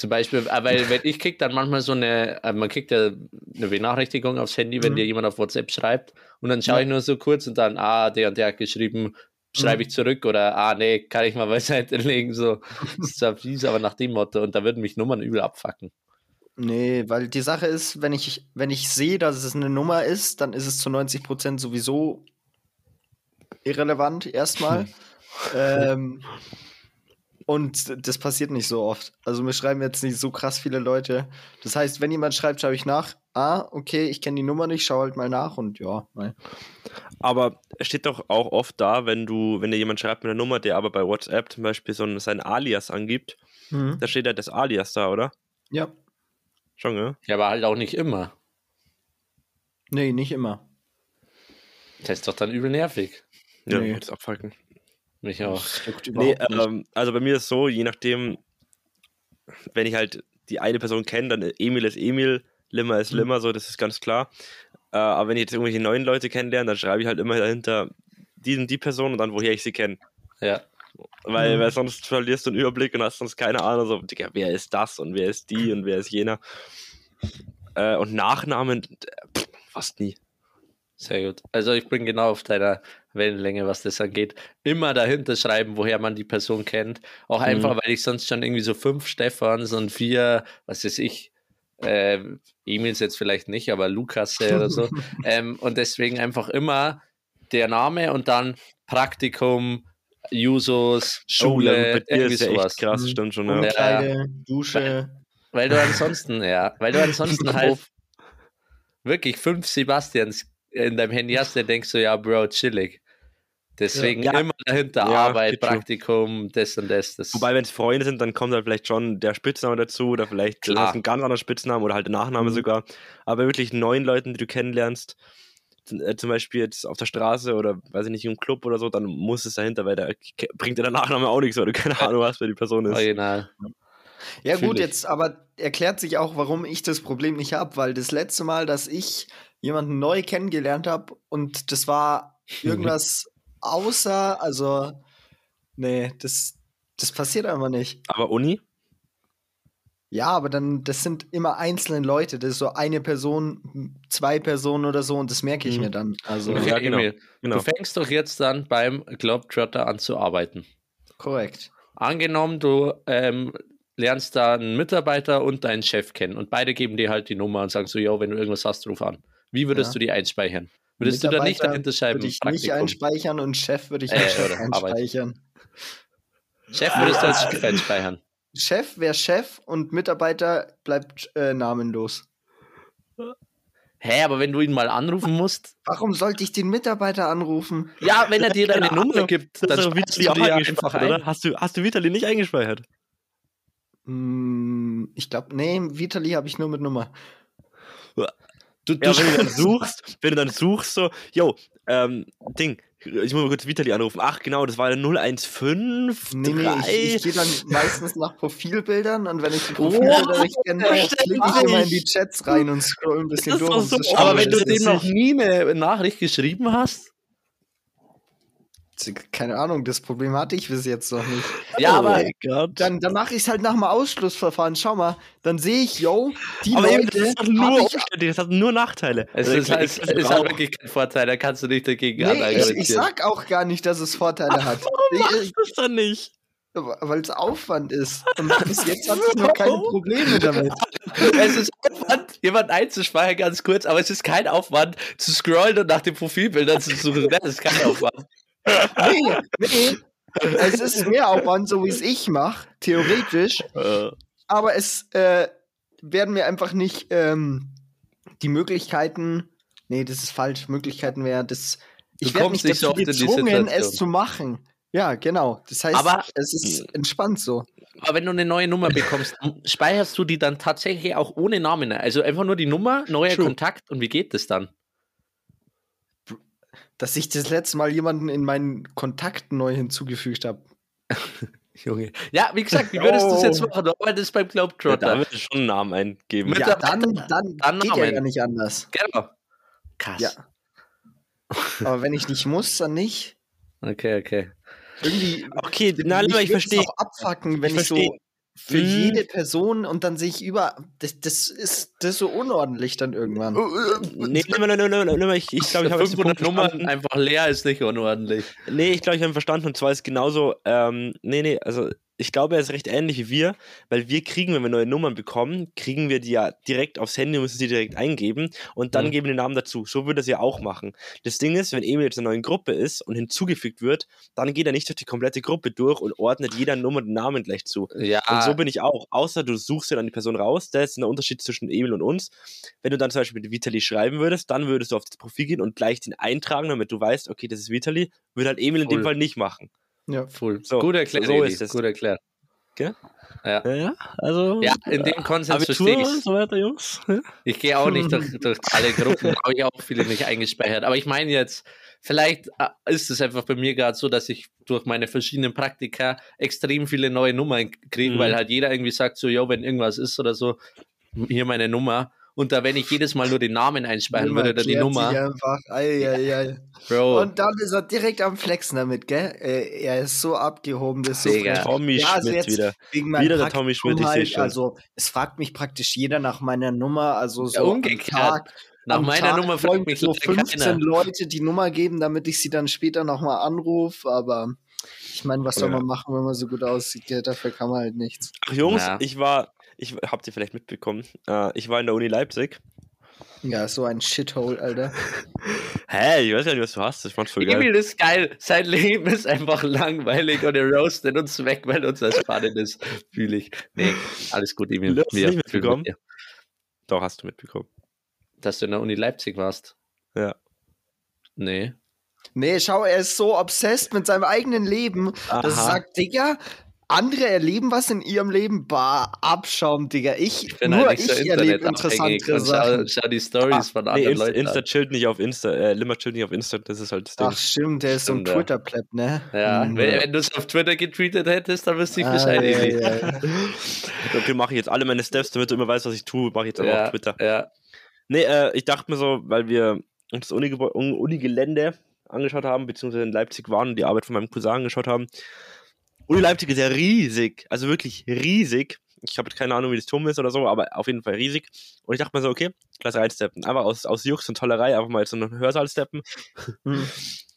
[SPEAKER 2] Zum Beispiel, äh, weil wenn ich krieg dann manchmal so eine, äh, man kriegt ja eine Benachrichtigung aufs Handy, wenn
[SPEAKER 1] Mhm.
[SPEAKER 2] dir jemand auf WhatsApp schreibt und dann schaue
[SPEAKER 1] Ja.
[SPEAKER 2] ich nur so kurz und dann, ah, der und der hat geschrieben, schreibe
[SPEAKER 1] Mhm.
[SPEAKER 2] ich zurück oder ah, nee, kann ich mal beiseite legen, so. Das ist zwar fies, aber nach dem Motto und da würden mich Nummern übel abfacken.
[SPEAKER 1] Nee, weil die Sache ist, wenn ich, wenn ich sehe, dass es eine Nummer ist, dann ist es zu 90% sowieso irrelevant erstmal. ähm, und das passiert nicht so oft. Also mir schreiben jetzt nicht so krass viele Leute. Das heißt, wenn jemand schreibt, schaue ich nach. Ah, okay, ich kenne die Nummer nicht, schau halt mal nach und ja. nein.
[SPEAKER 3] Aber es steht doch auch oft da, wenn du, wenn dir jemand schreibt mit einer Nummer, der aber bei WhatsApp zum Beispiel so ein, sein Alias angibt,
[SPEAKER 1] Mhm.
[SPEAKER 3] da steht ja das Alias da, oder?
[SPEAKER 1] Ja.
[SPEAKER 3] Schon, ja?
[SPEAKER 2] Ja, aber halt auch nicht immer.
[SPEAKER 1] Nee, nicht immer.
[SPEAKER 2] Das ist doch dann übel nervig.
[SPEAKER 3] Ja,
[SPEAKER 1] Nee.
[SPEAKER 3] das abfalten.
[SPEAKER 2] Mich auch.
[SPEAKER 3] Nee, ähm, also bei mir ist so, je nachdem, wenn ich halt die eine Person kenne, dann Emil ist Emil, Limmer ist
[SPEAKER 1] Mhm.
[SPEAKER 3] Limmer, so, das ist ganz klar. Äh, aber wenn ich jetzt irgendwelche neuen Leute kennenlerne, dann schreibe ich halt immer dahinter die und die Person und dann, woher ich sie kenne.
[SPEAKER 2] Ja.
[SPEAKER 3] Weil,
[SPEAKER 1] Mhm.
[SPEAKER 3] weil sonst verlierst du einen Überblick und hast sonst keine Ahnung, so, Digga, wer ist das und wer ist die und wer ist jener. Äh, und Nachnamen, pff, fast nie.
[SPEAKER 2] Sehr gut. Also ich bin genau auf deiner Wellenlänge, was das angeht. Immer dahinter schreiben, woher man die Person kennt. Auch einfach, weil ich sonst schon irgendwie so fünf Stefans und vier, was weiß ich, äh, Emils jetzt vielleicht nicht, aber Lukas oder so. ähm, und deswegen einfach immer der Name und dann Praktikum, Jusos, Schule,
[SPEAKER 3] Oh, bei
[SPEAKER 2] irgendwie
[SPEAKER 3] ist ja
[SPEAKER 2] sowas.
[SPEAKER 3] echt krass,
[SPEAKER 1] Mhm.
[SPEAKER 3] stimmt schon. Ja.
[SPEAKER 1] Umkleide, Dusche.
[SPEAKER 2] Weil du ansonsten, ja, weil du ansonsten halt wirklich fünf Sebastians in deinem Handy hast, dann denkst du, ja, Bro, chillig. Deswegen
[SPEAKER 3] Ja.
[SPEAKER 2] immer dahinter
[SPEAKER 3] Ja,
[SPEAKER 2] Arbeit. Praktikum, das und das. das
[SPEAKER 3] Wobei, wenn es Freunde sind, dann kommt halt vielleicht schon der Spitzname dazu oder vielleicht du
[SPEAKER 2] Klar.
[SPEAKER 3] hast einen ganz anderen Spitznamen oder halt der Nachname
[SPEAKER 1] Mhm.
[SPEAKER 3] sogar. Aber wirklich neuen Leuten, die du kennenlernst, äh, zum Beispiel jetzt auf der Straße oder weiß ich nicht, im Club oder so, dann muss es dahinter, weil da bringt dir der Nachname auch nichts, weil du keine Ahnung hast, wer die Person ist.
[SPEAKER 2] Original.
[SPEAKER 1] Ja
[SPEAKER 2] Fühl
[SPEAKER 1] gut,
[SPEAKER 2] ich.
[SPEAKER 1] jetzt aber erklärt sich auch, warum ich das Problem nicht habe, weil das letzte Mal, dass ich jemanden neu kennengelernt habe und das war irgendwas außer, also nee, das, das passiert einfach nicht.
[SPEAKER 3] Aber Uni?
[SPEAKER 1] Ja, aber dann, das sind immer einzelne Leute, das ist so eine Person, zwei Personen oder so und das merke ich
[SPEAKER 3] Mhm.
[SPEAKER 1] mir dann. Also
[SPEAKER 2] Okay,
[SPEAKER 3] Ja, genau. Genau.
[SPEAKER 2] du fängst doch jetzt dann beim Globetrotter an zu arbeiten.
[SPEAKER 1] korrekt.
[SPEAKER 2] Angenommen, du ähm, lernst da einen Mitarbeiter und deinen Chef kennen und beide geben dir halt die Nummer und sagen so, yo, wenn du irgendwas hast, ruf an. Wie würdest
[SPEAKER 1] Ja.
[SPEAKER 2] du die einspeichern? Würdest du da nicht dahinter schreiben?
[SPEAKER 1] Würde ich nicht
[SPEAKER 2] Praktikum?
[SPEAKER 1] einspeichern und Chef würde ich
[SPEAKER 2] Äh, oder Arbeit.
[SPEAKER 1] einspeichern.
[SPEAKER 2] Chef würdest du als Chef einspeichern.
[SPEAKER 1] Chef wäre Chef und Mitarbeiter bleibt äh, namenlos.
[SPEAKER 2] Hä, aber wenn du ihn mal anrufen musst,
[SPEAKER 1] Warum sollte ich den Mitarbeiter anrufen?
[SPEAKER 2] ja, wenn er dir deine
[SPEAKER 3] Keine
[SPEAKER 2] Nummer
[SPEAKER 3] Ahnung.
[SPEAKER 2] gibt,
[SPEAKER 3] Das
[SPEAKER 2] dann
[SPEAKER 3] doch
[SPEAKER 2] speicherst du die ja einfach ein.
[SPEAKER 3] oder? Hast du, hast du Vitali nicht eingespeichert?
[SPEAKER 1] Hm, ich glaube, nee, Vitali habe ich nur mit Nummer.
[SPEAKER 2] Du, du
[SPEAKER 3] Ja, wenn du dann suchst, wenn du dann suchst, so, yo, ähm, Ding, ich muss mal kurz Vitali anrufen. Ach, genau, das war der 015.
[SPEAKER 1] Nee, nee, ich, ich gehe dann meistens nach Profilbildern und wenn ich die
[SPEAKER 2] Oh,
[SPEAKER 1] Profilbilder nicht kenne, klicke ich immer in die Chats rein und scroll ein bisschen durch.
[SPEAKER 3] so
[SPEAKER 2] aber wenn du dem noch nie eine Nachricht geschrieben hast,
[SPEAKER 1] Keine Ahnung, das Problem hatte ich bis jetzt noch nicht.
[SPEAKER 2] ja, aber
[SPEAKER 3] mein Gott.
[SPEAKER 1] Dann, dann mache ich es halt nach dem Ausschlussverfahren. Schau mal, dann sehe ich, yo, die
[SPEAKER 3] aber eben,
[SPEAKER 1] Leute
[SPEAKER 3] das
[SPEAKER 1] hab
[SPEAKER 3] nur
[SPEAKER 1] ich
[SPEAKER 3] das hat nur Nachteile.
[SPEAKER 2] es
[SPEAKER 3] Also,
[SPEAKER 2] ist, halt, es
[SPEAKER 3] ich-
[SPEAKER 2] ist halt wirklich kein Vorteil, da kannst du nicht dagegen
[SPEAKER 1] Nee, ich, ich sag auch gar nicht, dass es Vorteile hat.
[SPEAKER 3] Warum machst
[SPEAKER 1] Ich-
[SPEAKER 3] du das dann nicht?
[SPEAKER 1] Weil es Aufwand ist. Und bis jetzt hatte ich noch keine Probleme damit.
[SPEAKER 2] Es ist Aufwand, jemanden einzuspeichern, ganz kurz, aber es ist kein Aufwand, zu scrollen und nach den Profilbildern zu suchen. Das ist kein Aufwand.
[SPEAKER 1] Nee, nee. Es ist mehr Aufwand, so wie es ich mache, theoretisch.
[SPEAKER 3] Äh,
[SPEAKER 1] Aber es äh, werden mir einfach nicht ähm, die Möglichkeiten. Nee, das ist falsch. Möglichkeiten wäre das. Ich werde nicht
[SPEAKER 2] so
[SPEAKER 1] dazu gezwungen, es zu machen. Ja, genau. Das heißt,
[SPEAKER 2] Aber-
[SPEAKER 1] es ist entspannt so.
[SPEAKER 2] Aber wenn du eine neue Nummer bekommst, speicherst du die dann tatsächlich auch ohne Namen? Also einfach nur die Nummer, neuer
[SPEAKER 1] True.
[SPEAKER 2] Kontakt und wie geht das dann?
[SPEAKER 1] Dass ich das letzte Mal jemanden in meinen Kontakten neu hinzugefügt habe.
[SPEAKER 2] Junge. Ja, wie gesagt, wie würdest du es jetzt
[SPEAKER 1] Oh.
[SPEAKER 2] machen? Du arbeitest beim
[SPEAKER 3] ja,
[SPEAKER 2] Globetrotter.
[SPEAKER 3] da wird es schon einen Namen eingeben.
[SPEAKER 1] Ja, dann, dann,
[SPEAKER 2] dann
[SPEAKER 1] geht ja
[SPEAKER 2] Namen.
[SPEAKER 1] gar nicht anders.
[SPEAKER 2] Genau. Krass.
[SPEAKER 1] Ja. Aber wenn ich nicht muss, dann nicht.
[SPEAKER 2] Okay, okay.
[SPEAKER 1] Irgendwie.
[SPEAKER 3] Okay, na, ich
[SPEAKER 1] würd's
[SPEAKER 3] verstehe.
[SPEAKER 1] auch abfacken, wenn
[SPEAKER 3] Ich
[SPEAKER 1] ich, so. Für
[SPEAKER 3] Mm.
[SPEAKER 1] jede Person und dann sehe ich über. Das, das, ist, das ist so unordentlich dann irgendwann.
[SPEAKER 3] Nee, nimm mal, nimm mal, nimm mal, ich, ich glaube, ich habe jetzt den
[SPEAKER 2] 500
[SPEAKER 3] Punkt
[SPEAKER 2] Nummern
[SPEAKER 3] verstanden.
[SPEAKER 2] einfach leer ist nicht unordentlich.
[SPEAKER 3] Nee, ich glaube, ich habe ihn verstanden. Und zwar ist genauso, ähm, nee, nee, also ich glaube, er ist recht ähnlich wie wir, weil wir kriegen, wenn wir neue Nummern bekommen, kriegen wir die ja direkt aufs Handy, müssen sie direkt eingeben und dann
[SPEAKER 2] Mhm.
[SPEAKER 3] geben wir den Namen dazu. So würde er es ja auch machen. Das Ding ist, wenn Emil jetzt in einer neuen Gruppe ist und hinzugefügt wird, dann geht er nicht durch die komplette Gruppe durch und ordnet jeder Nummer den Namen gleich zu.
[SPEAKER 2] Ja,
[SPEAKER 3] Und so bin ich auch. Außer du suchst dir dann die Person raus. Das ist ein Unterschied zwischen Emil und uns. Wenn du dann zum Beispiel mit Vitali schreiben würdest, dann würdest du auf das Profil gehen und gleich den eintragen, damit du weißt, okay, das ist Vitali. Würde halt Emil in dem
[SPEAKER 2] Voll.
[SPEAKER 3] Fall nicht machen.
[SPEAKER 1] Ja.
[SPEAKER 2] Full.
[SPEAKER 3] So,
[SPEAKER 2] gut erklärt,
[SPEAKER 3] so ist es.
[SPEAKER 2] Gut erklärt. Ja.
[SPEAKER 3] Ja, also.
[SPEAKER 2] Ja, in dem Konsens verstehe ich
[SPEAKER 3] und so weiter, Jungs. Ja.
[SPEAKER 2] Ich gehe auch nicht durch, durch alle Gruppen, habe ich auch viele nicht eingespeichert. Aber ich meine jetzt, vielleicht äh, ist es einfach bei mir gerade so, dass ich durch meine verschiedenen Praktika extrem viele neue Nummern kriege,
[SPEAKER 3] Mhm.
[SPEAKER 2] weil halt jeder irgendwie sagt so, yo, wenn irgendwas ist oder so, hier meine Nummer. Und da, wenn ich jedes Mal nur den Namen einspeichern würde oder die Nummer,
[SPEAKER 1] Einfach. Ei, ei, ei.
[SPEAKER 2] Bro,
[SPEAKER 1] Und dann ist er direkt am Flexen damit, gell? Äh, Er ist so abgehoben, das ist so
[SPEAKER 2] Digga.
[SPEAKER 3] Tommy
[SPEAKER 1] Ja, also
[SPEAKER 3] Schmidt
[SPEAKER 1] jetzt
[SPEAKER 3] wieder. Wieder der Tommy Schmidt, ich
[SPEAKER 1] halt,
[SPEAKER 3] schon.
[SPEAKER 1] Also, es fragt mich praktisch jeder nach meiner Nummer, also so
[SPEAKER 2] Ja, umgekehrt. nach
[SPEAKER 1] am
[SPEAKER 2] meiner
[SPEAKER 1] Tag
[SPEAKER 2] Nummer fragt mich
[SPEAKER 1] so
[SPEAKER 2] leider
[SPEAKER 1] 15
[SPEAKER 2] keiner.
[SPEAKER 1] Leute die Nummer geben, damit ich sie dann später nochmal anrufe, aber ich meine, was soll
[SPEAKER 3] Ja.
[SPEAKER 1] man machen, wenn man so gut aussieht? Gell? Dafür kann man halt nichts.
[SPEAKER 3] Ach Jungs,
[SPEAKER 2] Ja.
[SPEAKER 3] ich war, ich habt ihr vielleicht mitbekommen, äh, ich war in der Uni Leipzig.
[SPEAKER 1] Ja, so ein Shithole, Alter.
[SPEAKER 3] Hä, ich weiß gar nicht, was du hast. Ich fand's voll geil.
[SPEAKER 2] Emil ist geil. Sein Leben ist einfach langweilig und er roastet uns weg, weil uns das spannend ist. Fühle ich. Nee, alles gut, Emil.
[SPEAKER 3] Du hast nicht mitbekommen?
[SPEAKER 2] mit.
[SPEAKER 3] Doch, hast du mitbekommen.
[SPEAKER 2] Dass du in der Uni Leipzig warst.
[SPEAKER 3] Ja.
[SPEAKER 2] Nee.
[SPEAKER 1] Nee, schau, er ist so obsessed mit seinem eigenen Leben, dass er
[SPEAKER 3] Aha.
[SPEAKER 1] sagt, Digga, andere erleben was in ihrem Leben. Bah, Abschaum, Digga. Ich,
[SPEAKER 2] Ich bin
[SPEAKER 1] nur
[SPEAKER 2] halt nicht so
[SPEAKER 1] ich erlebe interessantere
[SPEAKER 2] und schau,
[SPEAKER 1] Sachen.
[SPEAKER 2] schau die Stories von
[SPEAKER 3] nee,
[SPEAKER 2] anderen
[SPEAKER 3] Insta,
[SPEAKER 2] Leuten
[SPEAKER 3] Insta chillt nicht auf Insta, äh, Limmer chillt nicht auf Insta, das ist halt das Ding.
[SPEAKER 1] Ach, stimmt, der ist so ein
[SPEAKER 2] ja.
[SPEAKER 1] Twitter-Pleb, ne?
[SPEAKER 2] Ja,
[SPEAKER 1] Mhm.
[SPEAKER 2] wenn, wenn du es auf Twitter getweetet hättest, dann wüsste ich
[SPEAKER 1] Ah,
[SPEAKER 2] Bescheid.
[SPEAKER 1] ja,
[SPEAKER 2] Emil.
[SPEAKER 1] ja, ja.
[SPEAKER 3] Okay, mache ich jetzt alle meine Steps, damit du immer weißt, was ich tue, mache ich jetzt aber
[SPEAKER 2] Ja,
[SPEAKER 3] auf Twitter.
[SPEAKER 2] ja.
[SPEAKER 3] Nee, äh, ich dachte mir so, weil wir uns das Uni-Gelände angeschaut haben, beziehungsweise in Leipzig waren und die Arbeit von meinem Cousin angeschaut haben. Uni Leipzig ist ja riesig, also wirklich riesig. Ich habe keine Ahnung, wie das Turm ist oder so, aber auf jeden Fall riesig. Und ich dachte mir so, okay, lass reinsteppen. Einfach aus, aus Jux und Tollerei, einfach mal so einen Hörsaal steppen.
[SPEAKER 1] Hm.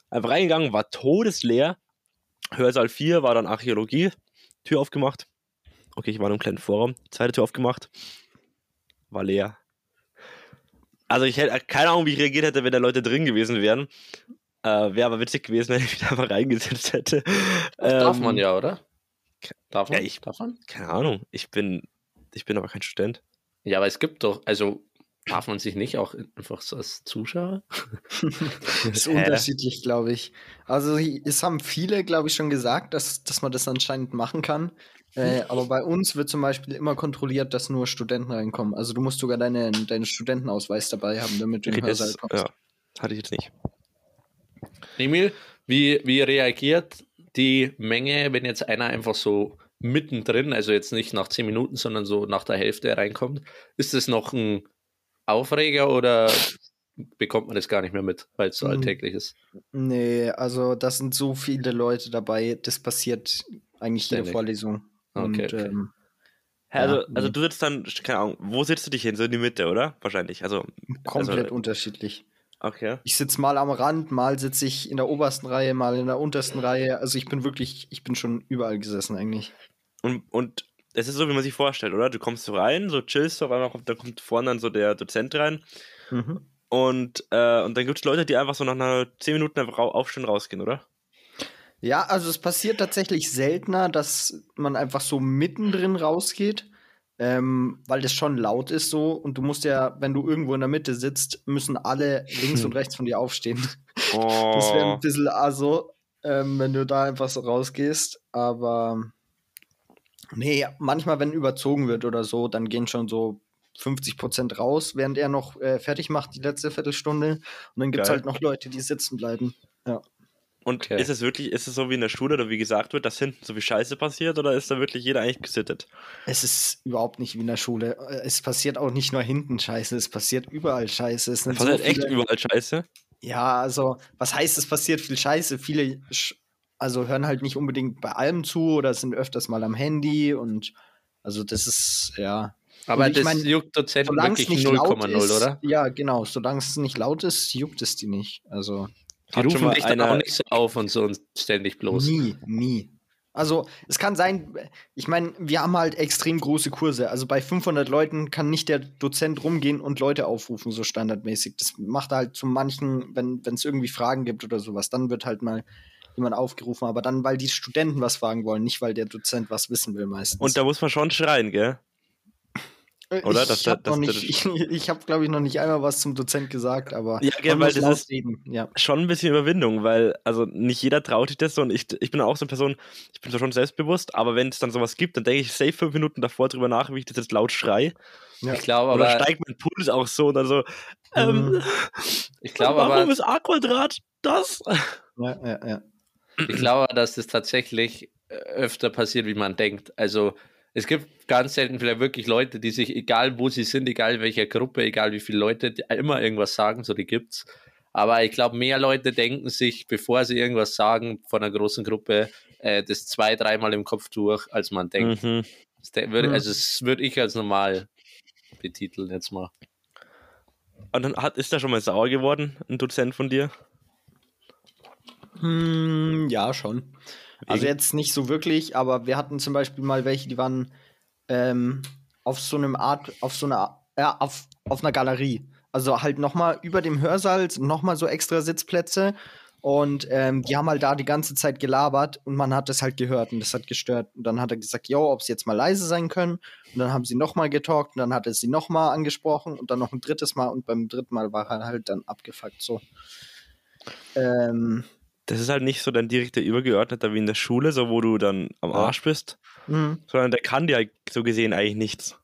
[SPEAKER 3] Einfach reingegangen, war todesleer. Hörsaal 4 war dann Archäologie. Tür aufgemacht. Okay, ich war in einem kleinen Vorraum. Zweite Tür aufgemacht. War leer. Also ich hätte keine Ahnung, wie ich reagiert hätte, wenn da Leute drin gewesen wären. Äh, Wäre aber witzig gewesen, wenn ich mich da einfach reingesetzt hätte.
[SPEAKER 2] Darf
[SPEAKER 3] Ähm,
[SPEAKER 2] man ja, oder? Darf man?
[SPEAKER 3] ja, ich-
[SPEAKER 2] Darf man?
[SPEAKER 3] Keine Ahnung. Ich bin, ich bin aber kein Student.
[SPEAKER 2] Ja, aber es gibt doch, also darf man sich nicht auch einfach so als Zuschauer?
[SPEAKER 1] ist
[SPEAKER 3] Hä?
[SPEAKER 1] unterschiedlich, glaube ich. Also es haben viele, glaube ich, schon gesagt, dass, dass man das anscheinend machen kann. Äh, aber bei uns wird zum Beispiel immer kontrolliert, dass nur Studenten reinkommen. Also du musst sogar deine, deinen Studentenausweis dabei haben, damit du in den Hörsaal
[SPEAKER 3] das,
[SPEAKER 1] kommst.
[SPEAKER 3] ja, hatte ich jetzt nicht.
[SPEAKER 2] Emil, wie, wie reagiert die Menge, wenn jetzt einer einfach so mittendrin, also jetzt nicht nach 10 Minuten, sondern so nach der Hälfte reinkommt? Ist das noch ein Aufreger oder bekommt man das gar nicht mehr mit, weil es so
[SPEAKER 1] Hm.
[SPEAKER 2] alltäglich ist?
[SPEAKER 1] Nee, also das sind so viele Leute dabei, das passiert eigentlich jede
[SPEAKER 2] Ständig.
[SPEAKER 1] Vorlesung.
[SPEAKER 2] Okay,
[SPEAKER 1] Und
[SPEAKER 2] okay.
[SPEAKER 1] ähm,
[SPEAKER 3] Also,
[SPEAKER 1] Ja,
[SPEAKER 3] also
[SPEAKER 1] nee.
[SPEAKER 3] du sitzt dann, keine Ahnung, wo sitzt du dich hin? So in die Mitte, oder? Wahrscheinlich. Also,
[SPEAKER 1] komplett
[SPEAKER 3] Also-
[SPEAKER 1] unterschiedlich.
[SPEAKER 3] Okay.
[SPEAKER 1] Ich sitze mal am Rand, mal sitze ich in der obersten Reihe, mal in der untersten Reihe. Also ich bin wirklich, ich bin schon überall gesessen eigentlich.
[SPEAKER 3] Und, und es ist so, wie man sich vorstellt, oder? Du kommst so rein, so chillst du, auf einmal kommt, da kommt vorne dann so der Dozent rein.
[SPEAKER 1] Mhm.
[SPEAKER 3] Und, äh, und dann gibt es Leute, die einfach so nach einer 10 Minuten aufstehen rausgehen, oder?
[SPEAKER 1] Ja, also es passiert tatsächlich seltener, dass man einfach so mittendrin rausgeht, ähm, weil das schon laut ist so. Und du musst ja, wenn du irgendwo in der Mitte sitzt, müssen alle links und rechts von dir aufstehen.
[SPEAKER 3] Oh.
[SPEAKER 1] Das wäre ein bisschen also, ähm, wenn du da einfach so rausgehst. Aber nee, manchmal, wenn überzogen wird oder so, dann gehen schon so 50 Prozent raus, während er noch äh, fertig macht, die letzte Viertelstunde. Und dann gibt es halt noch Leute, die sitzen bleiben.
[SPEAKER 3] Und
[SPEAKER 2] Okay.
[SPEAKER 3] ist es wirklich, ist es so wie in der Schule oder wie gesagt wird, dass hinten so viel Scheiße passiert oder ist da wirklich jeder eigentlich gesittet?
[SPEAKER 1] Es ist überhaupt nicht wie in der Schule. Es passiert auch nicht nur hinten Scheiße, es passiert überall Scheiße. Es
[SPEAKER 3] Das
[SPEAKER 1] so
[SPEAKER 3] ist echt überall Scheiße.
[SPEAKER 1] Ja, also, was heißt, es passiert viel Scheiße? Viele, sch also hören halt nicht unbedingt bei allem zu oder sind öfters mal am Handy und also das ist, ja.
[SPEAKER 2] Aber das
[SPEAKER 1] mein,
[SPEAKER 2] juckt Dozenten wirklich
[SPEAKER 1] nicht laut
[SPEAKER 2] 0,0,
[SPEAKER 1] ist,
[SPEAKER 2] oder?
[SPEAKER 1] Ja, genau. Solange es nicht laut ist, juckt es die nicht. Also
[SPEAKER 2] Die
[SPEAKER 3] Hat
[SPEAKER 2] rufen dich dann auch nicht so auf und so und ständig bloß.
[SPEAKER 1] nie, nie. Also es kann sein, ich meine, wir haben halt extrem große Kurse. Also bei 500 Leuten kann nicht der Dozent rumgehen und Leute aufrufen, so standardmäßig. Das macht er halt zu manchen, wenn es irgendwie Fragen gibt oder sowas, dann wird halt mal jemand aufgerufen. Aber dann, weil die Studenten was fragen wollen, nicht weil der Dozent was wissen will meistens.
[SPEAKER 3] Und da muss man schon schreien, gell?
[SPEAKER 1] Äh,
[SPEAKER 3] oder?
[SPEAKER 1] Ich habe
[SPEAKER 3] das-
[SPEAKER 1] noch
[SPEAKER 3] das-
[SPEAKER 1] nicht, ich, ich habe glaube ich noch nicht einmal was zum Dozent gesagt, aber
[SPEAKER 3] Ja,
[SPEAKER 1] man
[SPEAKER 3] weil das ist-
[SPEAKER 1] reden. Ja.
[SPEAKER 3] Schon ein bisschen Überwindung, weil, also nicht jeder traut sich das so und ich, ich bin auch so eine Person, ich bin zwar schon selbstbewusst, aber wenn es dann sowas gibt, dann denke ich safe fünf Minuten davor drüber nach, wie ich das jetzt laut schrei.
[SPEAKER 1] Ja.
[SPEAKER 2] Ich glaube
[SPEAKER 3] Oder
[SPEAKER 2] aber,
[SPEAKER 3] steigt mein Puls auch so und dann so, ähm,
[SPEAKER 1] Mhm.
[SPEAKER 2] ich glaube
[SPEAKER 3] warum
[SPEAKER 2] aber,
[SPEAKER 3] ist A Quadrat das?
[SPEAKER 1] Ja, ja, ja.
[SPEAKER 2] ich glaube, dass das tatsächlich äh, öfter passiert, wie man denkt. Also Es gibt ganz selten vielleicht wirklich Leute, die sich, egal wo sie sind, egal in welcher Gruppe, egal wie viele Leute, die immer irgendwas sagen, so die gibt's. Aber ich glaube, mehr Leute denken sich, bevor sie irgendwas sagen von einer großen Gruppe, äh, das zwei, dreimal im Kopf durch, als man denkt.
[SPEAKER 3] Mhm.
[SPEAKER 2] Das de- würde,
[SPEAKER 1] Mhm.
[SPEAKER 2] also das würde ich als normal betiteln jetzt mal.
[SPEAKER 3] Und dann hat, ist er schon mal sauer geworden, ein Dozent von dir?
[SPEAKER 1] Hm, ja, schon. Also jetzt nicht so wirklich, aber wir hatten zum Beispiel mal welche, die waren ähm, auf so einem Art, auf so einer, ja, auf, auf einer Galerie. Also halt nochmal über dem Hörsaal nochmal so extra Sitzplätze. Und ähm, die haben halt da die ganze Zeit gelabert und man hat das halt gehört und das hat gestört. Und dann hat er gesagt, jo, ob sie jetzt mal leise sein können. Und dann haben sie nochmal getalkt und dann hat er sie nochmal angesprochen und dann noch ein drittes Mal und beim dritten Mal war er halt dann abgefuckt so. Ähm,
[SPEAKER 3] Das ist halt nicht so dein direkter Übergeordneter wie in der Schule, so wo du dann am
[SPEAKER 1] Ja.
[SPEAKER 3] Arsch bist,
[SPEAKER 1] mhm,
[SPEAKER 3] sondern der kann dir so gesehen eigentlich nichts.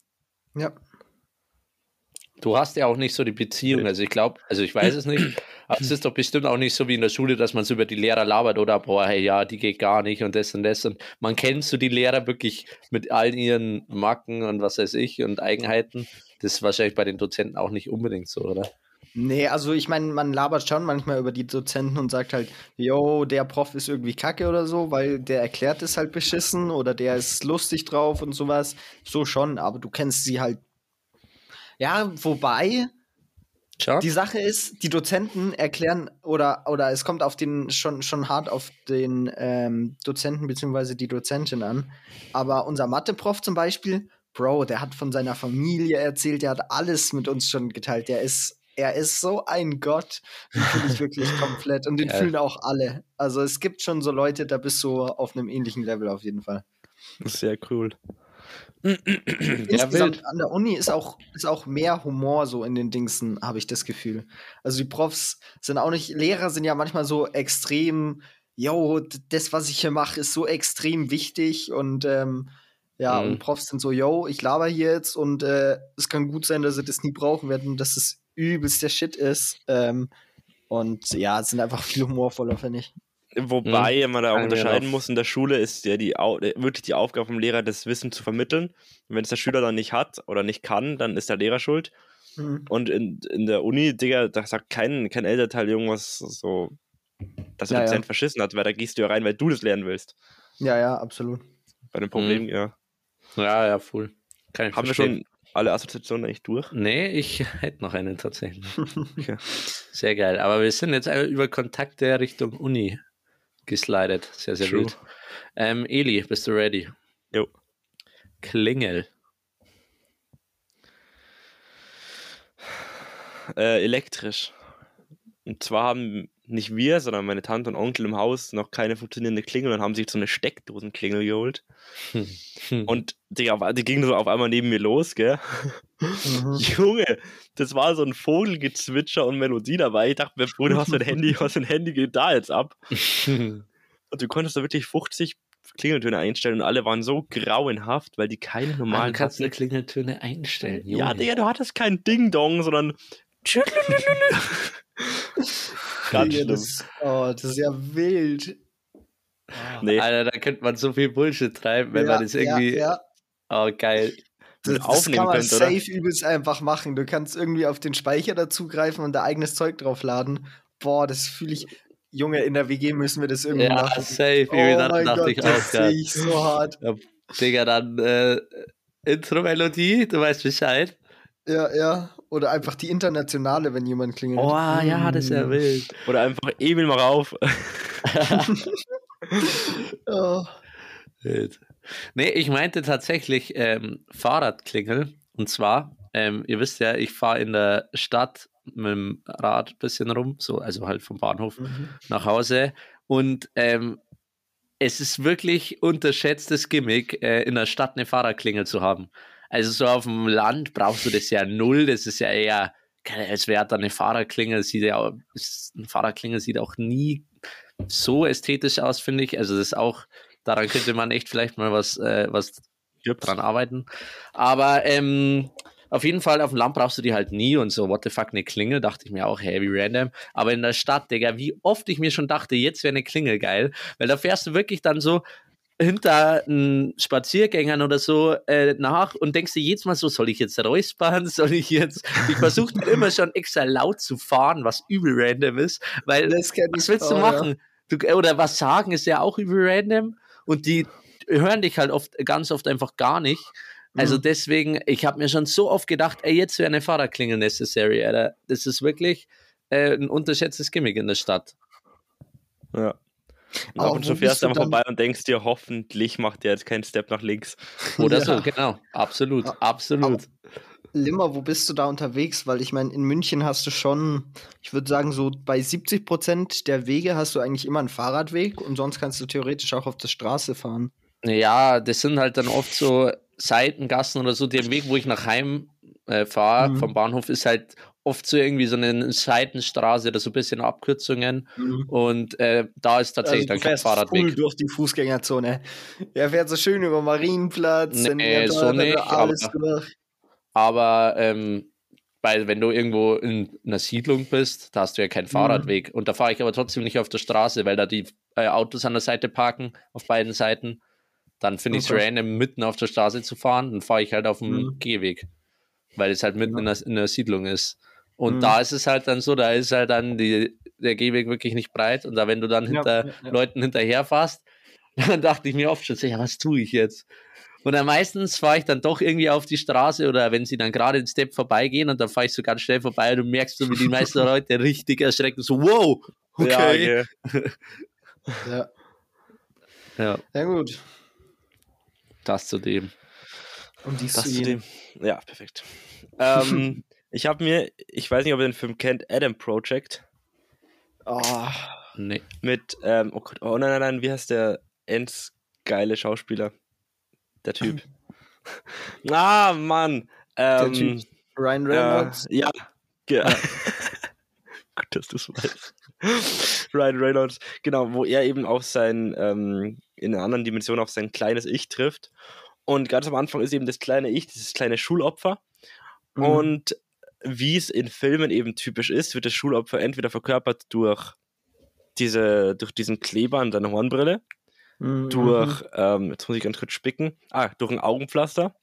[SPEAKER 1] ja.
[SPEAKER 2] Du hast ja auch nicht so die Beziehung. Also ich glaube, also ich weiß es nicht, aber es ist doch bestimmt auch nicht so wie in der Schule, dass man so über die Lehrer labert oder boah, hey, ja, die geht gar nicht und das und das. Und man kennt so die Lehrer wirklich mit all ihren Macken und was weiß ich und Eigenheiten. Das ist wahrscheinlich bei den Dozenten auch nicht unbedingt so, oder?
[SPEAKER 1] Nee, also ich meine, man labert schon manchmal über die Dozenten und sagt halt, yo, der Prof ist irgendwie kacke oder so, weil der erklärt es halt beschissen oder der ist lustig drauf und sowas. So schon, aber du kennst sie halt. Ja, wobei,
[SPEAKER 2] Schau.
[SPEAKER 1] die Sache ist, die Dozenten erklären oder, oder es kommt auf den schon, schon hart auf den ähm, Dozenten bzw. die Dozentin an. Aber unser Mathe-Prof zum Beispiel, Bro, der hat von seiner Familie erzählt, der hat alles mit uns schon geteilt. Der ist, er ist so ein Gott. Den fühle ich wirklich komplett. Und den
[SPEAKER 2] Geil.
[SPEAKER 1] fühlen auch alle. Also es gibt schon so Leute, da bist du auf einem ähnlichen Level auf jeden Fall.
[SPEAKER 3] Das ist sehr cool.
[SPEAKER 1] Insgesamt an der Uni ist auch, ist auch mehr Humor so in den Dingsen, habe ich das Gefühl. Also die Profs sind auch nicht, Lehrer sind ja manchmal so extrem, yo, das, was ich hier mache, ist so extrem wichtig und ähm, ja,
[SPEAKER 2] Mhm.
[SPEAKER 1] und Profs sind so, yo, ich laber hier jetzt und äh, es kann gut sein, dass sie das nie brauchen werden, dass es übelst der Shit ist. Ähm, und ja, es sind einfach viel humorvoller, finde ich.
[SPEAKER 3] Wobei man da auch unterscheiden muss, in der Schule ist ja die äh, wirklich die Aufgabe vom Lehrer, das Wissen zu vermitteln. Und wenn es der Schüler dann nicht hat oder nicht kann, dann ist der Lehrer schuld.
[SPEAKER 1] Mhm.
[SPEAKER 3] Und in, in der Uni, Digga, da sagt kein, kein Elternteil irgendwas so, dass der
[SPEAKER 1] Ja, ja.
[SPEAKER 3] Dozent verschissen hat, weil da gehst du ja rein, weil du das lernen willst.
[SPEAKER 1] Ja, ja, absolut.
[SPEAKER 3] Bei dem Problem, ja.
[SPEAKER 2] Ja, ja, voll. Kann ich
[SPEAKER 3] Haben wir
[SPEAKER 2] verstehen.
[SPEAKER 3] schon alle Assoziationen eigentlich durch?
[SPEAKER 2] Nee, ich hätte noch einen tatsächlich.
[SPEAKER 3] Okay.
[SPEAKER 2] Sehr geil. Aber wir sind jetzt über Kontakte Richtung Uni geslidet. Sehr, sehr
[SPEAKER 3] True.
[SPEAKER 2] wild. Ähm, Eli, bist du ready?
[SPEAKER 3] Jo.
[SPEAKER 2] Klingel.
[SPEAKER 3] Äh, elektrisch. Und zwar haben nicht wir, sondern meine Tante und Onkel im Haus noch keine funktionierende Klingel und haben sich so eine Steckdosenklingel geholt.
[SPEAKER 2] Hm.
[SPEAKER 3] Und die, die ging so auf einmal neben mir los, gell?
[SPEAKER 1] Mhm.
[SPEAKER 3] Junge, das war so ein Vogelgezwitscher und Melodie dabei. Ich dachte mir, Bruder, was für ein Handy, was für ein Handy geht da jetzt ab? Und du konntest da wirklich 50 Klingeltöne einstellen und alle waren so grauenhaft, weil die keine
[SPEAKER 2] Ah,
[SPEAKER 3] normalen
[SPEAKER 2] du kannst
[SPEAKER 3] hatten.
[SPEAKER 2] eine Klingeltöne einstellen.
[SPEAKER 3] Ja,
[SPEAKER 2] Junge.
[SPEAKER 3] Digga, du hattest kein Ding-Dong, sondern. Ganz schlimm.
[SPEAKER 1] das, oh, das ist ja wild.
[SPEAKER 3] Nee,
[SPEAKER 2] Alter, da könnte man so viel Bullshit treiben, wenn
[SPEAKER 1] ja,
[SPEAKER 2] man das irgendwie.
[SPEAKER 1] Ja, ja.
[SPEAKER 2] Oh, geil.
[SPEAKER 1] Das, das kann man
[SPEAKER 3] könnt, oder?
[SPEAKER 1] safe übelst einfach machen. Du kannst irgendwie auf den Speicher dazugreifen und da eigenes Zeug draufladen. Boah, das fühle ich. Junge, in der WG müssen wir das irgendwie
[SPEAKER 2] Ja,
[SPEAKER 1] machen.
[SPEAKER 2] safe.
[SPEAKER 1] Oh mein
[SPEAKER 2] dachte
[SPEAKER 1] Gott,
[SPEAKER 2] ich
[SPEAKER 1] das sehe ich so hart.
[SPEAKER 2] Digga, dann äh, Intro-Melodie, du weißt Bescheid.
[SPEAKER 1] Ja, ja. Oder einfach die internationale, wenn jemand klingelt.
[SPEAKER 2] Oh, ja, das ist ja
[SPEAKER 1] Mm.
[SPEAKER 2] wild.
[SPEAKER 3] oder einfach Emil mal rauf.
[SPEAKER 1] Oh.
[SPEAKER 2] Wild. Nee, ich meinte tatsächlich ähm, Fahrradklingel. Und zwar, ähm, ihr wisst ja, ich fahre in der Stadt mit dem Rad ein bisschen rum, so, also halt vom Bahnhof
[SPEAKER 1] Mhm.
[SPEAKER 2] nach Hause. Und ähm, es ist wirklich unterschätztes Gimmick, äh, in der Stadt eine Fahrradklingel zu haben. Also so auf dem Land brauchst du das ja null. Das ist ja eher, als wäre da eine Fahrradklingel. Sieht ja, auch- eine Fahrradklingel sieht auch nie so ästhetisch aus, finde ich. Also das ist auch, daran könnte man echt vielleicht mal was, äh, was dran arbeiten. Aber ähm, auf jeden Fall auf dem Land brauchst du die halt nie und so, what the fuck, eine Klingel, dachte ich mir auch, hey, wie random. Aber in der Stadt, Digga, wie oft ich mir schon dachte, jetzt wäre eine Klingel geil, weil da fährst du wirklich dann so hinter Spaziergängern oder so äh, nach und denkst dir jedes Mal so, soll ich jetzt räuspern, soll ich jetzt, ich versuche dann immer schon extra laut zu fahren, was übel random ist, weil was willst du
[SPEAKER 1] auch,
[SPEAKER 2] machen? Du, oder was sagen ist ja auch übel random und die hören dich halt oft ganz oft einfach gar nicht. Also
[SPEAKER 1] Mhm.
[SPEAKER 2] deswegen, ich habe mir schon so oft gedacht, ey, jetzt wäre eine Fahrradklingel necessary, Alter. Das ist wirklich äh, ein unterschätztes Gimmick in der Stadt.
[SPEAKER 3] Ja. Und
[SPEAKER 1] Aber
[SPEAKER 3] ab und zu fährst du einfach
[SPEAKER 1] dann-
[SPEAKER 3] vorbei und denkst dir, hoffentlich macht der jetzt keinen Step nach links.
[SPEAKER 2] Oder
[SPEAKER 1] Ja.
[SPEAKER 2] so, genau. Absolut, absolut.
[SPEAKER 1] Limmer, wo bist du da unterwegs? Weil ich meine, in München hast du schon, ich würde sagen, so bei 70 Prozent der Wege hast du eigentlich immer einen Fahrradweg und sonst kannst du theoretisch auch auf der Straße fahren.
[SPEAKER 2] Ja, das sind halt dann oft so Seitengassen oder so. Der Weg, wo ich nach Heim äh, fahre
[SPEAKER 1] Mhm.
[SPEAKER 2] vom Bahnhof, ist halt oft so irgendwie so eine Seitenstraße oder so ein bisschen Abkürzungen. Und äh, da ist tatsächlich
[SPEAKER 1] Also,
[SPEAKER 2] dann kein
[SPEAKER 1] full
[SPEAKER 2] Fahrradweg.
[SPEAKER 1] durch die Fußgängerzone. Er fährt so schön über Marienplatz,
[SPEAKER 2] Nee, so
[SPEAKER 1] er
[SPEAKER 2] nicht,
[SPEAKER 1] alles
[SPEAKER 2] aber-
[SPEAKER 1] durch.
[SPEAKER 2] Aber ähm, weil wenn du irgendwo in einer Siedlung bist, da hast du ja keinen Fahrradweg. Und da fahre ich aber trotzdem nicht auf der Straße, weil da die äh, Autos an der Seite parken, auf beiden Seiten. Dann finde ich es random, mitten auf der Straße zu fahren. Dann fahre ich halt auf dem
[SPEAKER 1] Mhm.
[SPEAKER 2] Gehweg, weil es halt mitten
[SPEAKER 1] Ja.
[SPEAKER 2] in, der, in der Siedlung ist. Und
[SPEAKER 1] Mhm.
[SPEAKER 2] da ist es halt dann so, da ist halt dann die, der Gehweg wirklich nicht breit. Und da, wenn du dann hinter
[SPEAKER 1] ja, ja.
[SPEAKER 2] Leuten hinterherfährst, dann dachte ich mir oft schon, ja, was tue ich jetzt? Und dann meistens fahre ich dann doch irgendwie auf die Straße oder wenn sie dann gerade den Step vorbeigehen und dann fahre ich so ganz schnell vorbei und du merkst so, wie die meisten Leute richtig erschrecken, so, wow, okay.
[SPEAKER 3] Ja.
[SPEAKER 1] Ja.
[SPEAKER 2] Ja,
[SPEAKER 1] ja, gut.
[SPEAKER 2] das zu dem.
[SPEAKER 1] Und dies
[SPEAKER 3] Das
[SPEAKER 1] zu
[SPEAKER 3] dem. Ja, perfekt. ähm, ich habe mir, ich weiß nicht, ob ihr den Film kennt, Adam Project.
[SPEAKER 1] Ah,
[SPEAKER 2] Nee.
[SPEAKER 3] Mit, ähm, oh Gott, oh nein, nein, nein, wie heißt der ends geile Schauspieler? Der Typ. ah, Mann. Ähm,
[SPEAKER 1] Typ. Ryan
[SPEAKER 3] äh,
[SPEAKER 1] Reynolds.
[SPEAKER 3] ja. ja. Gut, dass du es weißt. Ryan Reynolds, genau, wo er eben auf sein, ähm, in einer anderen Dimension auf sein kleines Ich trifft. Und ganz am Anfang ist eben das kleine Ich, dieses kleine Schulopfer.
[SPEAKER 1] Mhm.
[SPEAKER 3] Und wie es in Filmen eben typisch ist, wird das Schulopfer entweder verkörpert durch diese, durch diesen Kleber an seiner Hornbrille,
[SPEAKER 1] Mhm.
[SPEAKER 3] durch, ähm, jetzt muss ich ganz kurz spicken, ah, durch ein Augenpflaster,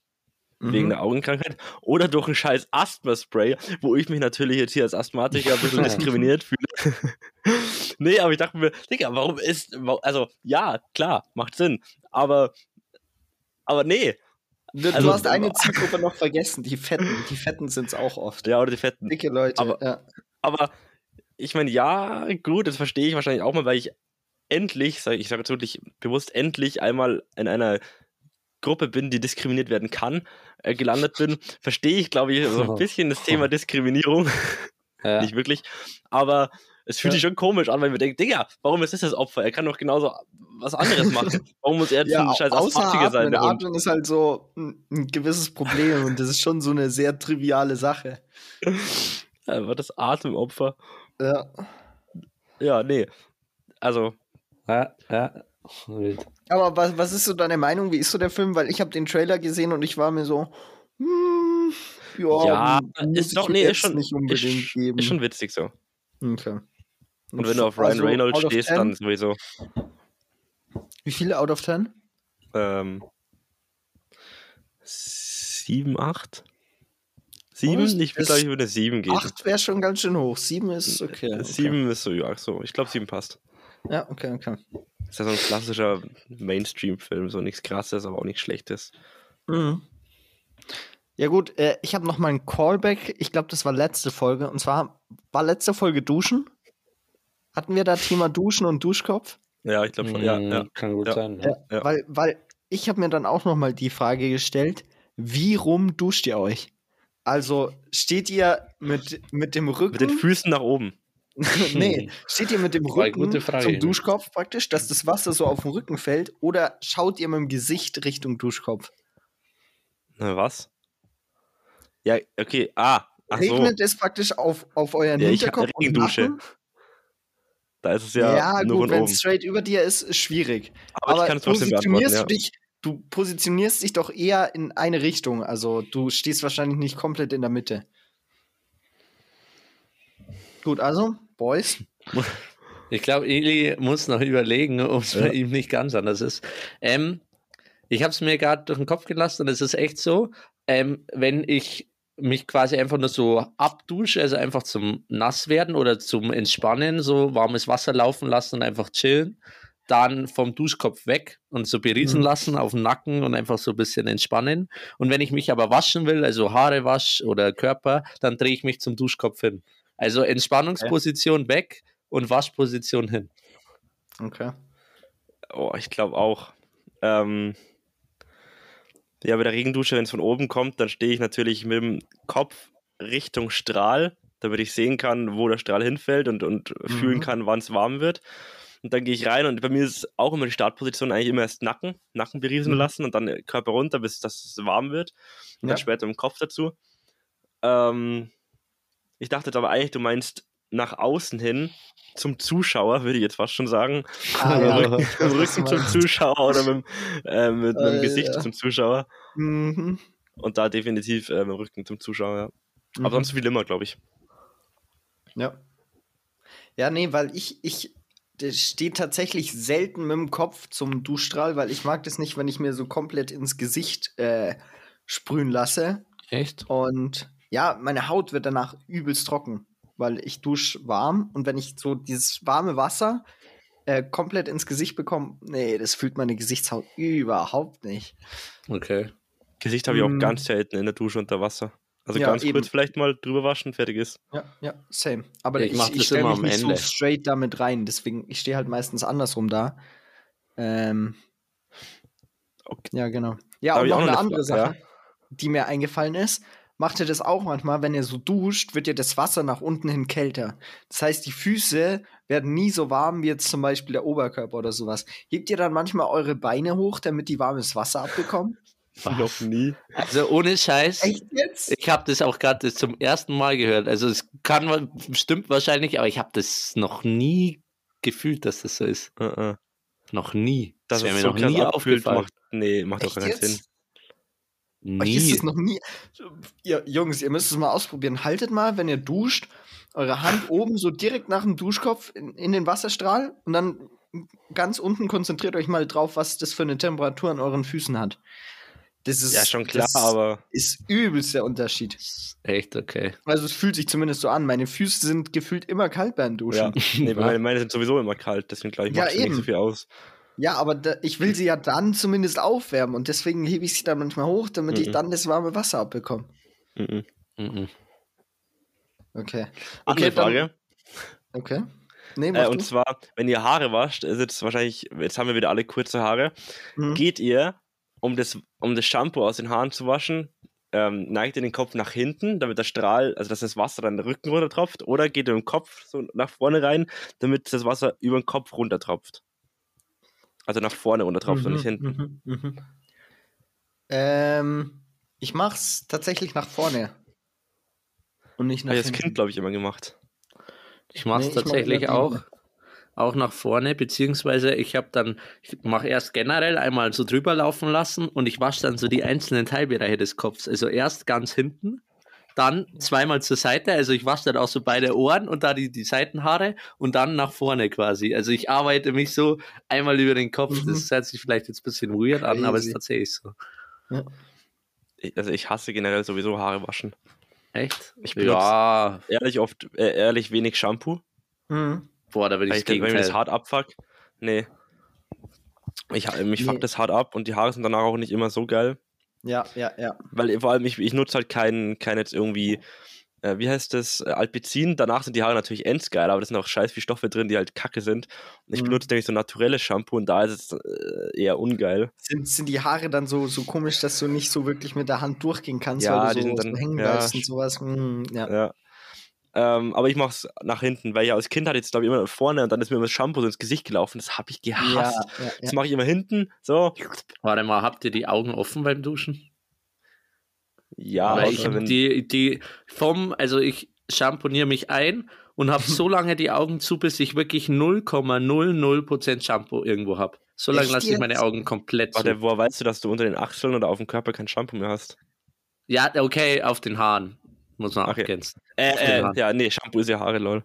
[SPEAKER 1] Mhm.
[SPEAKER 3] wegen der Augenkrankheit, oder durch ein scheiß Asthma-Spray, wo ich mich natürlich jetzt hier als Asthmatiker ein bisschen diskriminiert fühle. nee, aber ich dachte mir, Digga, warum ist, also, ja, klar, macht Sinn, aber, aber nee,
[SPEAKER 1] Du,
[SPEAKER 3] Also-
[SPEAKER 1] du hast eine Zielgruppe noch vergessen, die Fetten. Die Fetten sind es auch oft.
[SPEAKER 3] ja, oder die Fetten.
[SPEAKER 1] Dicke Leute.
[SPEAKER 3] Aber-
[SPEAKER 1] ja.
[SPEAKER 3] Aber ich meine, ja, gut, das verstehe ich wahrscheinlich auch mal, weil ich endlich, sag, ich sage jetzt wirklich bewusst, endlich einmal in einer Gruppe bin, die diskriminiert werden kann, äh, gelandet bin, verstehe ich, glaube ich, so ein bisschen das Thema Diskriminierung.
[SPEAKER 2] Ja.
[SPEAKER 3] Nicht wirklich. Aber es fühlt
[SPEAKER 1] Ja.
[SPEAKER 3] sich schon komisch an, wenn wir denken, Digga, warum ist das das Opfer? Er kann doch genauso was anderes machen. Warum muss er jetzt
[SPEAKER 1] Ja,
[SPEAKER 3] ein scheiß
[SPEAKER 1] außer
[SPEAKER 3] Asthmatiker sein?
[SPEAKER 1] Atmen.
[SPEAKER 3] der Hund?
[SPEAKER 1] Atmen ist halt so ein, ein gewisses Problem und das ist schon so eine sehr triviale Sache.
[SPEAKER 3] Ja, war das Atemopfer?
[SPEAKER 1] Ja.
[SPEAKER 3] Ja, nee. Also,
[SPEAKER 2] Ja, ja. Wild.
[SPEAKER 1] Aber was, was ist so deine Meinung? Wie ist so der Film? Weil ich habe den Trailer gesehen und ich war mir so, hm, ja,
[SPEAKER 3] ja, ist doch, nee, ist schon,
[SPEAKER 1] nicht unbedingt
[SPEAKER 3] ist,
[SPEAKER 1] geben.
[SPEAKER 3] ist schon witzig so.
[SPEAKER 1] Okay.
[SPEAKER 3] Und wenn du auf Ryan
[SPEAKER 1] Also,
[SPEAKER 3] Reynolds stehst,
[SPEAKER 1] 10?
[SPEAKER 3] dann sowieso.
[SPEAKER 1] Wie viele out of 10?
[SPEAKER 3] Ähm, sieben, acht? Sieben?
[SPEAKER 1] Was?
[SPEAKER 3] Ich glaube ich, würde sieben geben.
[SPEAKER 1] 8 wäre schon ganz schön hoch. 7 ist okay. okay.
[SPEAKER 3] Sieben ist so, ja, so. Ich glaube, sieben passt.
[SPEAKER 1] Ja, okay, okay.
[SPEAKER 3] Ist ja so ein klassischer Mainstream-Film, so nichts krasses, aber auch nichts Schlechtes.
[SPEAKER 1] Mhm. Ja gut, äh, ich habe noch mal einen Callback. Ich glaube, das war letzte Folge. Und zwar war letzte Folge Duschen. Hatten wir da Thema Duschen und Duschkopf?
[SPEAKER 3] Ja, ich glaube schon, ja,
[SPEAKER 2] Mm,
[SPEAKER 3] ja.
[SPEAKER 2] Kann gut
[SPEAKER 3] Ja.
[SPEAKER 2] sein.
[SPEAKER 1] Ja,
[SPEAKER 2] Ja.
[SPEAKER 3] Ja.
[SPEAKER 1] Weil, weil ich habe mir dann auch noch mal die Frage gestellt, wie rum duscht ihr euch? Also steht ihr mit, mit dem Rücken,
[SPEAKER 3] Mit den Füßen nach oben.
[SPEAKER 1] nee, steht ihr mit dem Rücken
[SPEAKER 2] gute Frage.
[SPEAKER 1] zum Duschkopf praktisch, dass das Wasser so auf den Rücken fällt, oder schaut ihr mit dem Gesicht Richtung Duschkopf?
[SPEAKER 3] Na, was? Ja, okay, ah, ach so.
[SPEAKER 1] Regnet es praktisch auf, auf euren
[SPEAKER 3] Ja, ich hab
[SPEAKER 1] Hinterkopf und
[SPEAKER 3] Regendusche.
[SPEAKER 1] Nacken?
[SPEAKER 3] Da ist es ja,
[SPEAKER 1] Ja,
[SPEAKER 3] nur
[SPEAKER 1] gut, wenn
[SPEAKER 3] oben.
[SPEAKER 1] es straight über dir ist, ist schwierig.
[SPEAKER 3] Aber,
[SPEAKER 1] Aber,
[SPEAKER 3] ich kann es trotzdem
[SPEAKER 1] positionierst du
[SPEAKER 3] ja.
[SPEAKER 1] dich, du positionierst dich doch eher in eine Richtung. Also du stehst wahrscheinlich nicht komplett in der Mitte. Gut, also, Boys.
[SPEAKER 2] Ich glaube, Eli muss noch überlegen, ob es bei ihm nicht ganz anders ist. Ähm, ich habe es mir gerade durch den Kopf gelassen und es ist echt so, ähm, wenn ich mich quasi einfach nur so abdusche, also einfach zum Nasswerden oder zum Entspannen, so warmes Wasser laufen lassen und einfach chillen, dann vom Duschkopf weg und so berieseln
[SPEAKER 1] Mhm.
[SPEAKER 2] lassen auf den Nacken und einfach so ein bisschen entspannen. Und wenn ich mich aber waschen will, also Haare wasch oder Körper, dann drehe ich mich zum Duschkopf hin. Also Entspannungsposition weg und Waschposition hin.
[SPEAKER 1] Okay.
[SPEAKER 3] Oh, ich glaube auch. Ähm, ja, bei der Regendusche, wenn es von oben kommt, dann stehe ich natürlich mit dem Kopf Richtung Strahl, damit ich sehen kann, wo der Strahl hinfällt und, und fühlen
[SPEAKER 1] Mhm.
[SPEAKER 3] kann, wann es warm wird. Und dann gehe ich rein und bei mir ist auch immer die Startposition eigentlich immer erst Nacken, Nacken berieseln
[SPEAKER 1] Mhm.
[SPEAKER 3] lassen und dann Körper runter, bis das warm wird. Und
[SPEAKER 1] Ja.
[SPEAKER 3] dann später im Kopf dazu. Ähm, ich dachte jetzt aber eigentlich, du meinst nach außen hin zum Zuschauer, würde ich jetzt fast schon sagen.
[SPEAKER 1] Ah,
[SPEAKER 3] Mit dem
[SPEAKER 1] ja.
[SPEAKER 3] Rücken, Rücken zum. Zuschauer oder mit, dem, äh, mit, mit dem
[SPEAKER 1] Äh,
[SPEAKER 3] Gesicht
[SPEAKER 1] ja.
[SPEAKER 3] zum Zuschauer.
[SPEAKER 1] Mhm.
[SPEAKER 3] Und da definitiv äh, mit dem Rücken zum Zuschauer, ja. Aber
[SPEAKER 1] Mhm.
[SPEAKER 3] sonst viel immer, glaube ich.
[SPEAKER 1] Ja. Ja, nee, weil ich, ich stehe tatsächlich selten mit dem Kopf zum Duschstrahl, weil ich mag das nicht, wenn ich mir so komplett ins Gesicht äh, sprühen lasse.
[SPEAKER 2] Echt?
[SPEAKER 1] Und ja, meine Haut wird danach übelst trocken, weil ich dusche warm und wenn ich so dieses warme Wasser äh, komplett ins Gesicht bekomme, nee, das fühlt meine Gesichtshaut überhaupt nicht.
[SPEAKER 2] Okay.
[SPEAKER 3] Gesicht habe ich auch
[SPEAKER 1] Mm.
[SPEAKER 3] ganz selten in der Dusche unter Wasser. Also
[SPEAKER 1] Ja,
[SPEAKER 3] ganz
[SPEAKER 1] eben.
[SPEAKER 3] kurz vielleicht mal drüber waschen, fertig ist.
[SPEAKER 1] Ja, ja, same. Aber
[SPEAKER 2] Ich
[SPEAKER 1] ich,
[SPEAKER 2] mach
[SPEAKER 1] ich,
[SPEAKER 2] das
[SPEAKER 1] stelle
[SPEAKER 2] immer
[SPEAKER 1] mich
[SPEAKER 2] am
[SPEAKER 1] nicht
[SPEAKER 2] Ende.
[SPEAKER 1] so straight damit rein. Deswegen, ich stehe halt meistens andersrum da. Ähm,
[SPEAKER 3] Okay.
[SPEAKER 1] ja, genau. Ja,
[SPEAKER 3] Da hab
[SPEAKER 1] und noch
[SPEAKER 3] auch noch
[SPEAKER 1] eine
[SPEAKER 3] eine
[SPEAKER 1] andere
[SPEAKER 3] Frage,
[SPEAKER 1] Sache, die mir eingefallen ist. Macht ihr das auch manchmal, wenn ihr so duscht, wird ja das Wasser nach unten hin kälter. Das heißt, die Füße werden nie so warm wie jetzt zum Beispiel der Oberkörper oder sowas. Hebt ihr dann manchmal eure Beine hoch, damit die warmes Wasser abbekommen?
[SPEAKER 3] Noch nie.
[SPEAKER 2] Also ohne Scheiß.
[SPEAKER 1] Echt jetzt?
[SPEAKER 2] Ich habe das auch gerade zum ersten Mal gehört. Also es kann stimmt wahrscheinlich, aber ich habe das noch nie gefühlt, dass das so ist.
[SPEAKER 3] Uh -uh.
[SPEAKER 2] Noch nie.
[SPEAKER 3] Dass
[SPEAKER 2] wäre
[SPEAKER 3] es
[SPEAKER 2] mir
[SPEAKER 3] so
[SPEAKER 2] noch nie aufgefallen.
[SPEAKER 3] macht, nee, macht doch keinen
[SPEAKER 1] jetzt?
[SPEAKER 3] Sinn.
[SPEAKER 1] Euch ist es noch nie. Ihr, Jungs, ihr müsst es mal ausprobieren. Haltet mal, wenn ihr duscht, eure Hand oben so direkt nach dem Duschkopf in, in den Wasserstrahl und dann ganz unten konzentriert euch mal drauf, was das für eine Temperatur an euren Füßen hat. Das ist
[SPEAKER 3] Ja, schon klar, aber
[SPEAKER 1] ist übelst der Unterschied.
[SPEAKER 2] Echt, okay.
[SPEAKER 1] Also es fühlt sich zumindest so an. Meine Füße sind gefühlt immer kalt beim Duschen.
[SPEAKER 3] ja. Nee, meine, meine sind sowieso immer kalt, deswegen glaube ich,
[SPEAKER 1] Ja,
[SPEAKER 3] macht ja, nicht so viel aus.
[SPEAKER 1] Aber da, ich will sie ja dann zumindest aufwärmen und deswegen hebe ich sie dann manchmal hoch, damit ich
[SPEAKER 3] Mhm.
[SPEAKER 1] dann das warme Wasser abbekomme.
[SPEAKER 3] Mhm.
[SPEAKER 2] Mhm.
[SPEAKER 1] Okay.
[SPEAKER 3] Andere
[SPEAKER 1] Okay, dann-
[SPEAKER 3] Frage.
[SPEAKER 1] Okay. Nee,
[SPEAKER 3] Äh,
[SPEAKER 1] du.
[SPEAKER 3] und zwar, wenn ihr Haare wascht, ist jetzt wahrscheinlich, jetzt haben wir wieder alle kurze Haare.
[SPEAKER 1] Mhm.
[SPEAKER 3] Geht ihr, um das, um das Shampoo aus den Haaren zu waschen, ähm, neigt ihr den Kopf nach hinten, damit der Strahl, also dass das Wasser dann den Rücken runter tropft, oder geht ihr im Kopf so nach vorne rein, damit das Wasser über den Kopf runter tropft? Also nach vorne runter tropft und nicht hinten.
[SPEAKER 1] Mhm, mhm. Ähm, ich mach's tatsächlich nach vorne. Und nicht nach
[SPEAKER 3] Habe ich als. Kind, glaube ich, immer gemacht.
[SPEAKER 2] Ich mache es
[SPEAKER 1] Nee, ich mach
[SPEAKER 2] tatsächlich
[SPEAKER 1] immer
[SPEAKER 2] auch, auch nach vorne, beziehungsweise ich habe dann, ich mache erst generell einmal so drüber laufen lassen und ich wasche dann so die einzelnen Teilbereiche des Kopfs. Also erst ganz hinten, dann zweimal zur Seite, also ich wasche dann auch so beide Ohren und da die, die Seitenhaare und dann nach vorne quasi. Also ich arbeite mich so einmal über den Kopf.
[SPEAKER 1] Mhm.
[SPEAKER 2] Das hört sich vielleicht jetzt ein bisschen weird an, aber es ist tatsächlich so.
[SPEAKER 3] Ich, also ich hasse generell sowieso Haare waschen.
[SPEAKER 2] Echt?
[SPEAKER 3] Ich benutze-
[SPEAKER 2] ja,
[SPEAKER 3] Ehrlich oft, äh, ehrlich wenig Shampoo.
[SPEAKER 1] Mhm.
[SPEAKER 2] boah, da
[SPEAKER 3] Weil
[SPEAKER 2] ich
[SPEAKER 3] ich denke, wenn mir das hart abfuck, nee. Ich, mich
[SPEAKER 1] Nee.
[SPEAKER 3] fuckt das hart ab und die Haare sind danach auch nicht immer so geil.
[SPEAKER 1] Ja, ja, ja.
[SPEAKER 3] Weil vor allem, ich, ich nutze halt keinen kein jetzt irgendwie, äh, wie heißt das, äh, Alpizin. Danach sind die Haare natürlich endgeil, aber da sind auch scheiß viele Stoffe drin, die halt kacke sind. Und ich
[SPEAKER 1] Mhm.
[SPEAKER 3] benutze nämlich so naturelles Shampoo und da ist es äh, eher ungeil.
[SPEAKER 1] Sind, sind die Haare dann so, so komisch, dass du nicht so wirklich mit der Hand durchgehen kannst,
[SPEAKER 3] Ja,
[SPEAKER 1] weil
[SPEAKER 3] die
[SPEAKER 1] du so,
[SPEAKER 3] sind dann-
[SPEAKER 1] so hängen
[SPEAKER 3] ja,
[SPEAKER 1] bleibst und sowas? Mhm, ja.
[SPEAKER 3] Ja. Ähm, aber ich mache es nach hinten, weil ich als Kind hatte jetzt, glaube ich, immer vorne und dann ist mir immer das Shampoo so ins Gesicht gelaufen. Das habe ich gehasst.
[SPEAKER 1] ja,
[SPEAKER 3] Das
[SPEAKER 1] ja.
[SPEAKER 3] mache ich immer hinten, so.
[SPEAKER 2] Warte mal, habt ihr die Augen offen beim Duschen?
[SPEAKER 3] Ja,
[SPEAKER 2] Weil ich
[SPEAKER 3] wenn-
[SPEAKER 2] die, die vom, also ich schamponiere mich ein und habe so lange die Augen zu, bis ich wirklich 0,00% Shampoo irgendwo habe. So lange lasse ich meine? Augen komplett zu.
[SPEAKER 3] Warte, woher weißt du, dass du unter den Achseln oder auf dem Körper kein Shampoo mehr hast?
[SPEAKER 2] Ja, okay, auf den Haaren. Muss man
[SPEAKER 3] Okay.
[SPEAKER 2] abgrenzen.
[SPEAKER 3] Äh, äh, ja, nee, Shampoo ist ja Haare, lol.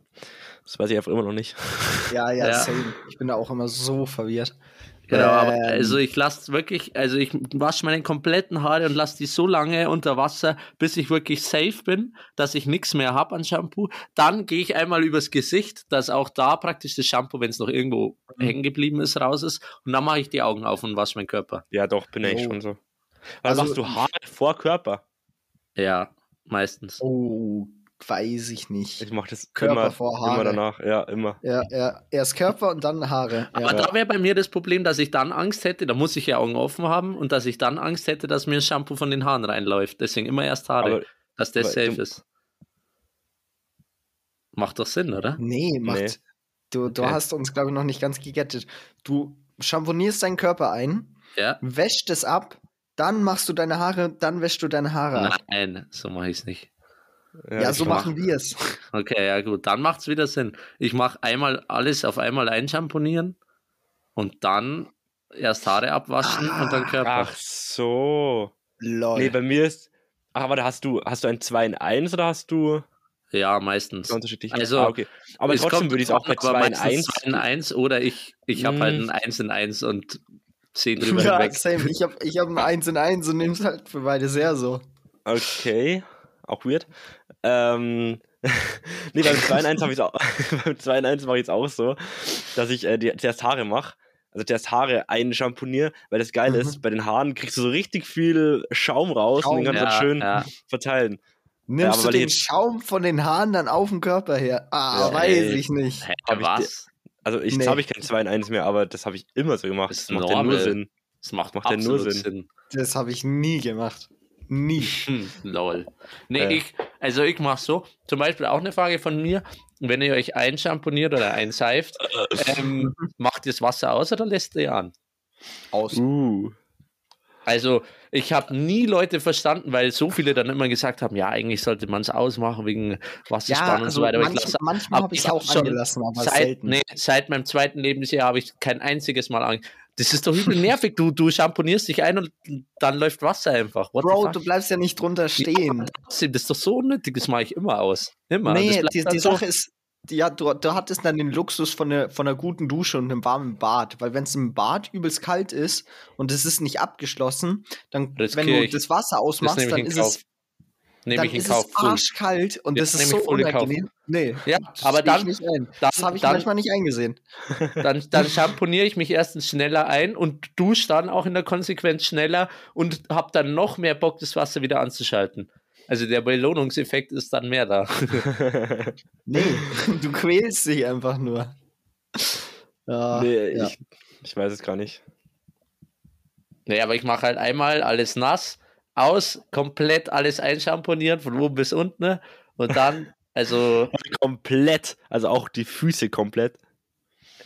[SPEAKER 3] Das weiß ich einfach immer noch nicht.
[SPEAKER 1] Ja, ja,
[SPEAKER 2] Ja.
[SPEAKER 1] same. Ich bin da auch immer so verwirrt.
[SPEAKER 2] Genau, aber
[SPEAKER 1] Ähm.
[SPEAKER 2] also ich lasse wirklich, also ich wasche meine kompletten Haare und lasse die so lange unter Wasser, bis ich wirklich safe bin, dass ich nichts mehr habe an Shampoo. Dann gehe ich einmal übers Gesicht, dass auch da praktisch das Shampoo, wenn es noch irgendwo
[SPEAKER 1] Mhm.
[SPEAKER 2] hängen geblieben ist, raus ist. Und dann mache ich die Augen auf und wasche meinen Körper.
[SPEAKER 3] Ja, doch, bin ich
[SPEAKER 1] Oh.
[SPEAKER 3] schon so. Also
[SPEAKER 1] Also-
[SPEAKER 3] machst du Haare vor Körper?
[SPEAKER 2] Ja, meistens.
[SPEAKER 1] Oh, weiß ich nicht.
[SPEAKER 3] Ich mach das
[SPEAKER 1] Körper
[SPEAKER 3] immer,
[SPEAKER 1] vor
[SPEAKER 3] immer
[SPEAKER 1] Haare.
[SPEAKER 3] danach. Ja, immer.
[SPEAKER 1] Ja, ja. Erst Körper und dann Haare.
[SPEAKER 2] Aber
[SPEAKER 1] Ja.
[SPEAKER 2] da wäre bei mir das Problem, dass ich dann Angst hätte, da muss ich ja Augen offen haben und dass ich dann Angst hätte, dass mir das Shampoo von den Haaren reinläuft. Deswegen immer erst Haare,
[SPEAKER 3] Aber
[SPEAKER 2] dass das safe
[SPEAKER 3] du-
[SPEAKER 2] ist. Macht doch Sinn, oder?
[SPEAKER 1] Nee, macht.
[SPEAKER 3] Nee.
[SPEAKER 1] Du, du
[SPEAKER 2] Okay.
[SPEAKER 1] hast uns, glaube ich, noch nicht ganz gegettet. Du champonierst deinen Körper ein,
[SPEAKER 2] Ja.
[SPEAKER 1] wäschst es ab, dann machst du deine Haare, dann wäschst du deine Haare ab.
[SPEAKER 2] Nein, so mache ich es nicht.
[SPEAKER 1] Ja,
[SPEAKER 3] ich
[SPEAKER 1] so
[SPEAKER 3] mach-
[SPEAKER 1] machen wir es.
[SPEAKER 2] Okay, ja gut, dann macht es wieder Sinn. Ich mache einmal alles auf einmal einschamponieren und dann erst Haare abwaschen und dann Körper.
[SPEAKER 3] Ach so.
[SPEAKER 1] Lol.
[SPEAKER 3] Nee, bei mir ist. Ach, aber da hast du, hast du ein 2 in 1 oder hast du
[SPEAKER 2] Ja, meistens.
[SPEAKER 3] unterschiedlich?
[SPEAKER 2] Also,
[SPEAKER 3] ah, okay. Aber trotzdem würde ich es auch bei
[SPEAKER 2] drauf an, aber
[SPEAKER 3] 2 in
[SPEAKER 2] meistens
[SPEAKER 3] 1.
[SPEAKER 2] 2 in 1 oder ich, ich habe halt
[SPEAKER 3] Mm.
[SPEAKER 2] ein 1 in 1 und 10 drüber
[SPEAKER 1] ja,
[SPEAKER 2] hinweg.
[SPEAKER 1] same. Ich habe ich hab ein 1 in 1 und nimm's halt für beide sehr so.
[SPEAKER 3] Okay, auch weird. Ähm, nee, beim 2 in 1 habe ich auch, beim 2 in 1 mache ich es auch so, dass ich äh, die, zuerst Haare mache. Also zuerst Haare einschamponiere, weil das Geile
[SPEAKER 1] Mhm.
[SPEAKER 3] ist, bei den Haaren kriegst du so richtig viel Schaum raus und den
[SPEAKER 1] Schaum.
[SPEAKER 3] kannst du dann schön
[SPEAKER 2] ja.
[SPEAKER 3] verteilen.
[SPEAKER 1] Nimmst
[SPEAKER 3] aber
[SPEAKER 1] du den
[SPEAKER 3] jetzt-
[SPEAKER 1] Schaum von den Haaren dann auf den Körper her? Ah,
[SPEAKER 3] Ja,
[SPEAKER 1] weiß
[SPEAKER 3] ey.
[SPEAKER 1] ich nicht.
[SPEAKER 2] Hä, was?
[SPEAKER 3] Also ich,
[SPEAKER 1] Nee.
[SPEAKER 3] jetzt habe ich kein 2 in 1 mehr, aber das habe ich immer so gemacht.
[SPEAKER 2] Das
[SPEAKER 3] Das, macht ja nur. Sinn.
[SPEAKER 2] Das macht,
[SPEAKER 3] Macht ja nur Sinn.
[SPEAKER 2] Sinn.
[SPEAKER 1] Das habe ich nie gemacht. Nie.
[SPEAKER 2] Lol. Nee,
[SPEAKER 3] Ja.
[SPEAKER 2] ich, also ich mache so, zum Beispiel auch eine Frage von mir, wenn ihr euch einschamponiert oder einseift, ähm, macht ihr das Wasser aus oder lässt ihr an?
[SPEAKER 1] Aus.
[SPEAKER 3] Uh.
[SPEAKER 2] Also ich habe nie Leute verstanden, weil so viele dann immer gesagt haben, ja, eigentlich sollte man es ausmachen wegen Wasserspannung und so weiter. Aber ich
[SPEAKER 1] manch,
[SPEAKER 2] lasse
[SPEAKER 1] manchmal habe ich es
[SPEAKER 2] hab
[SPEAKER 1] auch
[SPEAKER 2] schon
[SPEAKER 1] angelassen, aber
[SPEAKER 2] seit,
[SPEAKER 1] selten.
[SPEAKER 2] nee, seit meinem zweiten Lebensjahr habe ich kein einziges Mal an. Das ist doch übel nervig. Du, du champonierst dich ein und dann läuft Wasser einfach. What
[SPEAKER 1] Bro, du bleibst ja nicht drunter stehen.
[SPEAKER 2] Trotzdem, das ist doch so unnötig, das mache ich immer aus. Immer.
[SPEAKER 1] Nee, die, die
[SPEAKER 2] so-
[SPEAKER 1] Sache ist, ja, du, du hattest dann den Luxus von einer, von einer guten Dusche und einem warmen Bad. Weil wenn es im Bad übelst kalt ist und es ist nicht abgeschlossen, dann,
[SPEAKER 2] Riskier
[SPEAKER 1] wenn du
[SPEAKER 2] ich.
[SPEAKER 1] das Wasser
[SPEAKER 2] das
[SPEAKER 1] ausmachst,
[SPEAKER 2] nehme
[SPEAKER 1] dann ist
[SPEAKER 2] Kauf.
[SPEAKER 1] es,
[SPEAKER 2] Nehme ich in
[SPEAKER 1] ist
[SPEAKER 2] Kauf.
[SPEAKER 1] es
[SPEAKER 2] Full.
[SPEAKER 1] arschkalt und
[SPEAKER 2] Ja,
[SPEAKER 1] das ist
[SPEAKER 2] nehme
[SPEAKER 1] so unangenehm. Nee,
[SPEAKER 2] Ja,
[SPEAKER 1] das
[SPEAKER 2] aber dann-
[SPEAKER 1] ich nicht ein.
[SPEAKER 2] dann-
[SPEAKER 1] das habe ich
[SPEAKER 2] dann-
[SPEAKER 1] manchmal nicht eingesehen.
[SPEAKER 2] Dann, dann champoniere ich mich erstens schneller ein und dusche dann auch in der Konsequenz schneller und habe dann noch mehr Bock, das Wasser wieder anzuschalten. Also der Belohnungseffekt ist dann mehr da.
[SPEAKER 1] Nee, du quälst dich einfach nur. Ja,
[SPEAKER 3] nee,
[SPEAKER 1] ja.
[SPEAKER 3] ich, ich weiß es gar nicht.
[SPEAKER 2] Nee, aber ich mache halt einmal alles nass, aus, komplett alles einschamponieren, von oben bis unten. ne? Und dann, also,
[SPEAKER 3] Komplett, also auch die Füße komplett.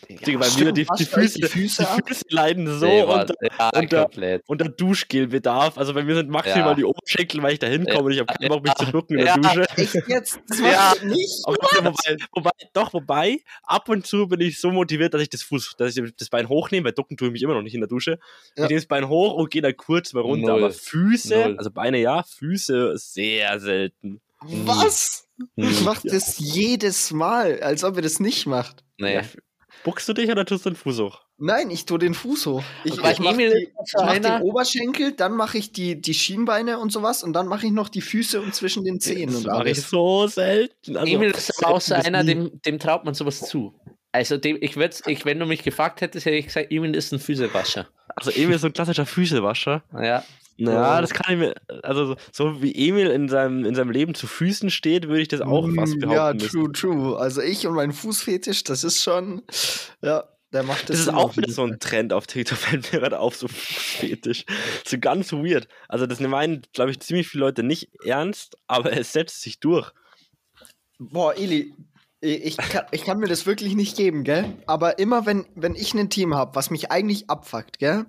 [SPEAKER 3] Digga, mir
[SPEAKER 1] stimmt,
[SPEAKER 3] die, die, Füße,
[SPEAKER 1] die
[SPEAKER 3] die,
[SPEAKER 1] Füße
[SPEAKER 3] Füße,
[SPEAKER 1] ab?
[SPEAKER 3] leiden so
[SPEAKER 2] nee,
[SPEAKER 3] unter,
[SPEAKER 2] ja,
[SPEAKER 3] unter- unter Duschgelbedarf. Also bei mir sind maximal
[SPEAKER 2] Ja.
[SPEAKER 3] die Oberschenkel, weil ich da hinkomme und ich habe keinen Bock, mich zu ducken in der
[SPEAKER 2] Ja.
[SPEAKER 3] Dusche.
[SPEAKER 1] Echt jetzt? Das
[SPEAKER 2] Ja.
[SPEAKER 1] nicht?
[SPEAKER 3] Wobei, wobei, doch, wobei, ab und zu bin ich so motiviert, dass ich das Fuß, dass ich das Bein hochnehme, weil ducken tue ich mich immer noch nicht in der Dusche.
[SPEAKER 1] Ja.
[SPEAKER 3] Ich nehme das Bein hoch und gehe dann kurz mal runter.
[SPEAKER 2] Null.
[SPEAKER 3] Aber Füße,
[SPEAKER 2] Null.
[SPEAKER 3] also Beine ja, Füße sehr selten.
[SPEAKER 1] Was? Ich
[SPEAKER 2] Hm,
[SPEAKER 1] mach das jedes Mal, als ob ihr das nicht macht.
[SPEAKER 2] nee.
[SPEAKER 3] Buckst du dich oder tust du den Fuß hoch?
[SPEAKER 1] Nein, ich tue den Fuß hoch. Ich,
[SPEAKER 2] Bei
[SPEAKER 1] ich mach,
[SPEAKER 2] Emil
[SPEAKER 1] die,
[SPEAKER 2] ist
[SPEAKER 1] ich mach den Oberschenkel, dann mache ich die, die Schienbeine und sowas und dann mache ich noch die Füße und zwischen den Zehen
[SPEAKER 3] das
[SPEAKER 1] und
[SPEAKER 3] mache ich so selten. Also,
[SPEAKER 2] Emil ist aber auch so einer, dem, dem traut man sowas zu. Also dem, ich würde, ich, wenn du mich gefragt hättest, hätte ich gesagt, Emil ist ein Füßewascher.
[SPEAKER 3] Also Emil ist so ein klassischer Füßewascher.
[SPEAKER 2] Ja.
[SPEAKER 3] Ja,
[SPEAKER 1] Oh.
[SPEAKER 3] das kann ich mir, also so- wie Emil in seinem, in seinem Leben zu Füßen steht, würde ich das auch fast
[SPEAKER 1] Mm,
[SPEAKER 3] behaupten
[SPEAKER 1] Ja,
[SPEAKER 3] müssen.
[SPEAKER 1] true, true. Also ich und mein Fußfetisch, das ist schon, ja, der macht das.
[SPEAKER 3] Das ist auch wieder so ein Trend auf TikTok, fällt mir gerade auf, so fetisch. So ganz weird. Also das meinen, glaube ich, ziemlich viele Leute nicht ernst, aber es setzt sich durch.
[SPEAKER 1] Boah, Eli, ich kann, ich kann mir das wirklich nicht geben, gell? Aber immer, wenn, wenn ich ein Team habe, was mich eigentlich abfuckt, gell?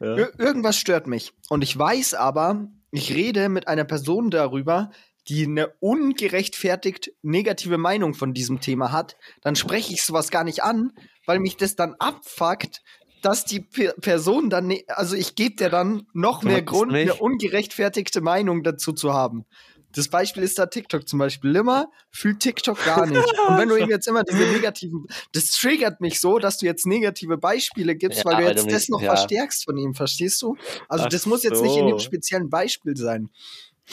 [SPEAKER 3] Ja.
[SPEAKER 1] Ir irgendwas stört mich. Und ich weiß aber, ich rede mit einer Person darüber, die eine ungerechtfertigt negative Meinung von diesem Thema hat, dann spreche ich sowas gar nicht an, weil mich das dann abfuckt, dass die Pe Person dann, ne also ich gebe dir dann noch mehr Grund,
[SPEAKER 2] mich?
[SPEAKER 1] eine ungerechtfertigte Meinung dazu zu haben. Das Beispiel ist da TikTok zum Beispiel. Limmer fühlt TikTok gar nicht. Und wenn du ihm jetzt immer diese negativen, das triggert mich so, dass du jetzt negative Beispiele gibst,
[SPEAKER 2] Ja,
[SPEAKER 1] weil du jetzt das noch
[SPEAKER 2] ja.
[SPEAKER 1] verstärkst von ihm, verstehst du? Also
[SPEAKER 3] Ach
[SPEAKER 1] das muss jetzt nicht in dem
[SPEAKER 3] so.
[SPEAKER 1] speziellen Beispiel sein.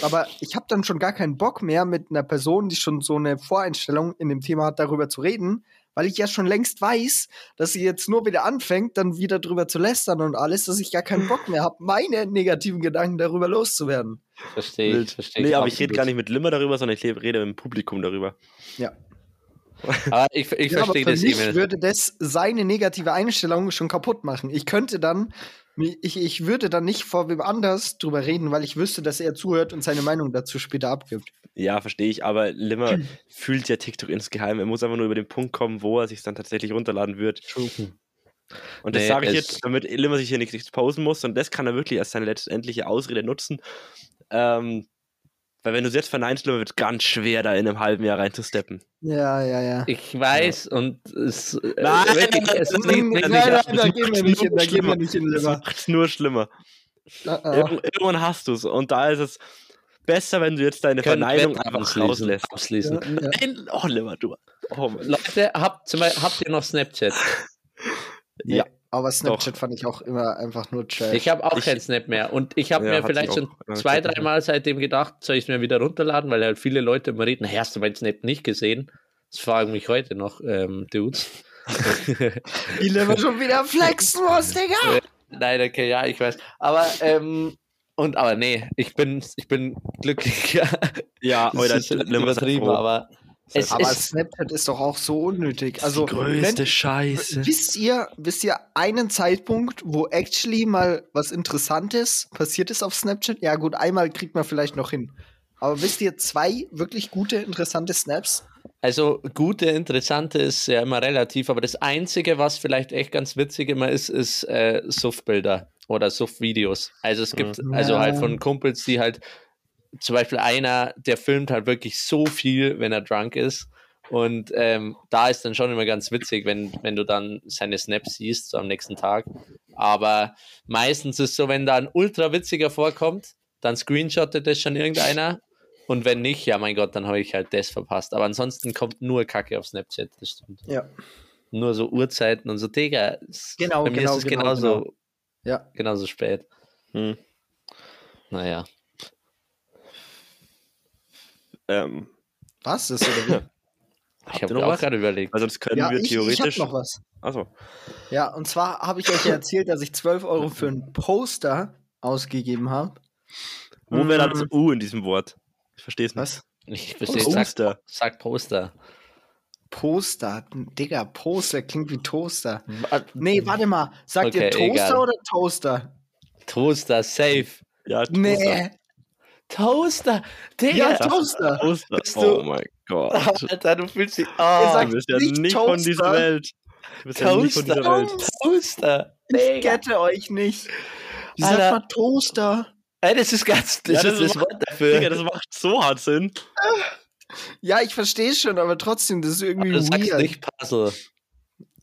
[SPEAKER 1] Aber ich habe dann schon gar keinen Bock mehr, mit einer Person, die schon so eine Voreinstellung in dem Thema hat, darüber zu reden, weil ich ja schon längst weiß, dass sie jetzt nur wieder anfängt, dann wieder drüber zu lästern und alles, dass ich gar keinen Bock mehr habe, meine negativen Gedanken darüber loszuwerden.
[SPEAKER 2] Verstehe ich, verstehe
[SPEAKER 3] Nee,
[SPEAKER 2] ich.
[SPEAKER 3] aber ich rede
[SPEAKER 2] absolut.
[SPEAKER 3] gar nicht mit Limmer darüber, sondern ich rede mit dem Publikum darüber.
[SPEAKER 1] Ja.
[SPEAKER 2] Aber ich, ich
[SPEAKER 1] ja, aber
[SPEAKER 2] verstehe
[SPEAKER 1] für
[SPEAKER 2] das
[SPEAKER 1] mich
[SPEAKER 2] eben.
[SPEAKER 1] würde das seine negative Einstellung schon kaputt machen. Ich könnte dann, ich, ich würde dann nicht vor wem anders drüber reden, weil ich wüsste, dass er zuhört und seine Meinung dazu später abgibt.
[SPEAKER 3] Ja, verstehe ich, aber Limmer fühlt ja TikTok insgeheim. Er muss einfach nur über den Punkt kommen, wo er sich dann tatsächlich runterladen wird. Und das
[SPEAKER 2] Nee,
[SPEAKER 3] sage ich jetzt, damit Limmer sich hier nichts exposen muss. Und das kann er wirklich als seine letztendliche Ausrede nutzen. Ähm, weil wenn du es jetzt verneinst, wird es ganz schwer, da in einem halben Jahr reinzusteppen.
[SPEAKER 1] Ja, ja, ja.
[SPEAKER 2] Ich weiß und es, äh,
[SPEAKER 3] Nein,
[SPEAKER 2] wirklich, es
[SPEAKER 3] nein, nein,
[SPEAKER 1] nein, nein, da gehen wir nicht hin, da gehen wir nicht hin,
[SPEAKER 3] Das
[SPEAKER 1] Liver.
[SPEAKER 3] macht es nur schlimmer.
[SPEAKER 1] Ah.
[SPEAKER 3] Irgend- Irgendwann hast du es. Und da ist es besser, wenn du jetzt deine
[SPEAKER 2] können
[SPEAKER 3] Verneinung
[SPEAKER 2] Wetten
[SPEAKER 3] einfach rauslässt.
[SPEAKER 2] abschließen.
[SPEAKER 1] Ja, ja.
[SPEAKER 3] Nein, oh, Limmer, du. Oh.
[SPEAKER 2] Leute, habt, zum Beispiel, habt ihr noch Snapchat?
[SPEAKER 3] Ja.
[SPEAKER 1] Aber Snapchat fand ich auch immer einfach nur Trash.
[SPEAKER 2] Ich habe auch
[SPEAKER 3] Ich-
[SPEAKER 2] kein Snap mehr. Und ich habe
[SPEAKER 3] Ja,
[SPEAKER 2] mir vielleicht
[SPEAKER 3] ich
[SPEAKER 2] schon zwei, dreimal seitdem gedacht, soll ich es mir wieder runterladen, weil halt viele Leute immer reden, hast du mein Snap nicht gesehen? Das fragen mich heute noch ähm, Dudes.
[SPEAKER 1] Wie Liver schon wieder flexen muss, Digga.
[SPEAKER 2] Nein, okay, ja, ich weiß. Aber, ähm, und, aber nee, ich bin, ich bin glücklich. Ja,
[SPEAKER 3] Ja,
[SPEAKER 2] das
[SPEAKER 3] heute
[SPEAKER 2] ist übertrieben,
[SPEAKER 3] froh.
[SPEAKER 2] aber es
[SPEAKER 1] Aber
[SPEAKER 2] ist,
[SPEAKER 1] Snapchat ist doch auch so unnötig. Also,
[SPEAKER 3] die größte
[SPEAKER 1] wenn,
[SPEAKER 3] Scheiße.
[SPEAKER 1] wisst ihr, wisst ihr einen Zeitpunkt, wo actually mal was Interessantes passiert ist auf Snapchat? Ja, gut, einmal kriegt man vielleicht noch hin. Aber wisst ihr zwei wirklich gute, interessante Snaps?
[SPEAKER 2] also gute, interessante ist ja immer relativ, aber das Einzige, was vielleicht echt ganz witzig immer ist, ist äh, Suff-Bilder oder Suff-Videos. Also es gibt,
[SPEAKER 1] Mhm.
[SPEAKER 2] also
[SPEAKER 1] Ja.
[SPEAKER 2] halt von Kumpels, die halt, zum Beispiel einer, der filmt halt wirklich so viel, wenn er drunk ist. Und ähm, da ist dann schon immer ganz witzig, wenn, wenn du dann seine Snaps siehst, so am nächsten Tag. Aber meistens ist so, wenn da ein ultra witziger vorkommt, dann screenshottet das schon irgendeiner. Und wenn nicht, ja mein Gott, dann habe ich halt das verpasst. Aber ansonsten kommt nur Kacke auf Snapchat, das stimmt.
[SPEAKER 1] Ja.
[SPEAKER 2] Nur so Uhrzeiten und so, Digga.
[SPEAKER 1] Genau,
[SPEAKER 2] bei mir
[SPEAKER 1] genau,
[SPEAKER 2] ist es
[SPEAKER 1] genau,
[SPEAKER 2] genauso,
[SPEAKER 1] genau. Ja.
[SPEAKER 2] genauso spät.
[SPEAKER 3] Hm.
[SPEAKER 2] Naja.
[SPEAKER 3] Ähm,
[SPEAKER 1] Was ist oder wie?
[SPEAKER 2] Ich habe
[SPEAKER 3] ihr noch
[SPEAKER 2] auch
[SPEAKER 3] was?
[SPEAKER 2] gerade überlegt.
[SPEAKER 3] weil sonst können
[SPEAKER 1] ja,
[SPEAKER 3] wir
[SPEAKER 1] ich, ich hab
[SPEAKER 3] theoretisch.
[SPEAKER 1] noch was.
[SPEAKER 3] Achso.
[SPEAKER 1] Ja, und zwar habe ich euch ja erzählt, dass ich 12 Euro für ein Poster ausgegeben habe.
[SPEAKER 3] Wo wäre da das
[SPEAKER 1] Mm,
[SPEAKER 3] U in diesem Wort? Ich verstehe es nicht.
[SPEAKER 1] Was?
[SPEAKER 2] Ich verstehe, sag,
[SPEAKER 3] Poster.
[SPEAKER 2] sag Poster.
[SPEAKER 1] Poster. Digga, Poster klingt wie Toaster. Nee, warte mal. Sagt ihr
[SPEAKER 2] Okay,
[SPEAKER 1] Toaster
[SPEAKER 2] egal.
[SPEAKER 1] oder Toaster?
[SPEAKER 2] Toaster, safe.
[SPEAKER 3] Ja, Toaster.
[SPEAKER 1] Nee.
[SPEAKER 2] Toaster, Digga.
[SPEAKER 1] Ja,
[SPEAKER 3] Das ist
[SPEAKER 1] Toaster.
[SPEAKER 3] Toaster.
[SPEAKER 2] Bist
[SPEAKER 3] Oh
[SPEAKER 2] du-
[SPEAKER 3] mein Gott.
[SPEAKER 2] Alter, du fühlst dich. Oh,
[SPEAKER 3] Du bist ja
[SPEAKER 1] nicht
[SPEAKER 3] nicht von dieser
[SPEAKER 1] Toaster.
[SPEAKER 3] Welt. Du bist ja nicht von
[SPEAKER 2] Toaster.
[SPEAKER 3] dieser Welt.
[SPEAKER 2] Toaster.
[SPEAKER 1] Ich gette euch nicht.
[SPEAKER 2] Alter.
[SPEAKER 1] sagt man Toaster?
[SPEAKER 2] Ey, das ist ganz. Das
[SPEAKER 3] Ja,
[SPEAKER 2] ist
[SPEAKER 3] das
[SPEAKER 2] das
[SPEAKER 3] macht-
[SPEAKER 2] Wort dafür.
[SPEAKER 3] Digga, das macht so hart Sinn.
[SPEAKER 1] Ja, ich verstehe schon, aber trotzdem, das ist irgendwie
[SPEAKER 2] du sagst
[SPEAKER 1] weird.
[SPEAKER 2] nicht Puzzle.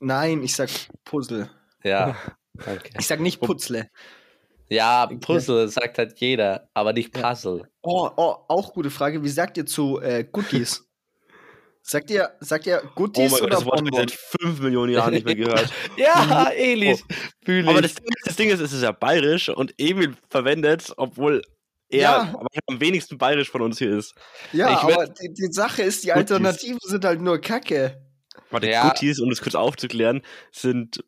[SPEAKER 1] Nein, ich sag Puzzle.
[SPEAKER 2] Ja. Okay.
[SPEAKER 1] Ich sag nicht Putzle.
[SPEAKER 2] Ja, Puzzle sagt halt jeder, aber nicht
[SPEAKER 1] Ja.
[SPEAKER 2] Puzzle.
[SPEAKER 1] Oh, oh, auch gute Frage. Wie sagt ihr zu äh, Guttis? sagt ihr, sagt ihr
[SPEAKER 3] Oh
[SPEAKER 1] Guttis
[SPEAKER 3] mein Gott,
[SPEAKER 1] oder
[SPEAKER 3] das Wort habe ich
[SPEAKER 1] Bonbon?
[SPEAKER 3] seit 5 Millionen Jahren nicht mehr gehört.
[SPEAKER 2] Ja, Elis. Fühl
[SPEAKER 3] Aber das Ding, ist, das Ding ist, es ist ja bayerisch und Emil verwendet, obwohl er
[SPEAKER 1] Ja.
[SPEAKER 3] am wenigsten bayerisch von uns hier ist.
[SPEAKER 1] Ja,
[SPEAKER 2] Ich
[SPEAKER 1] aber die, die Sache ist, die. Alternativen sind halt nur Kacke.
[SPEAKER 3] Warte,
[SPEAKER 2] Ja.
[SPEAKER 3] Guttis, um das kurz aufzuklären, sind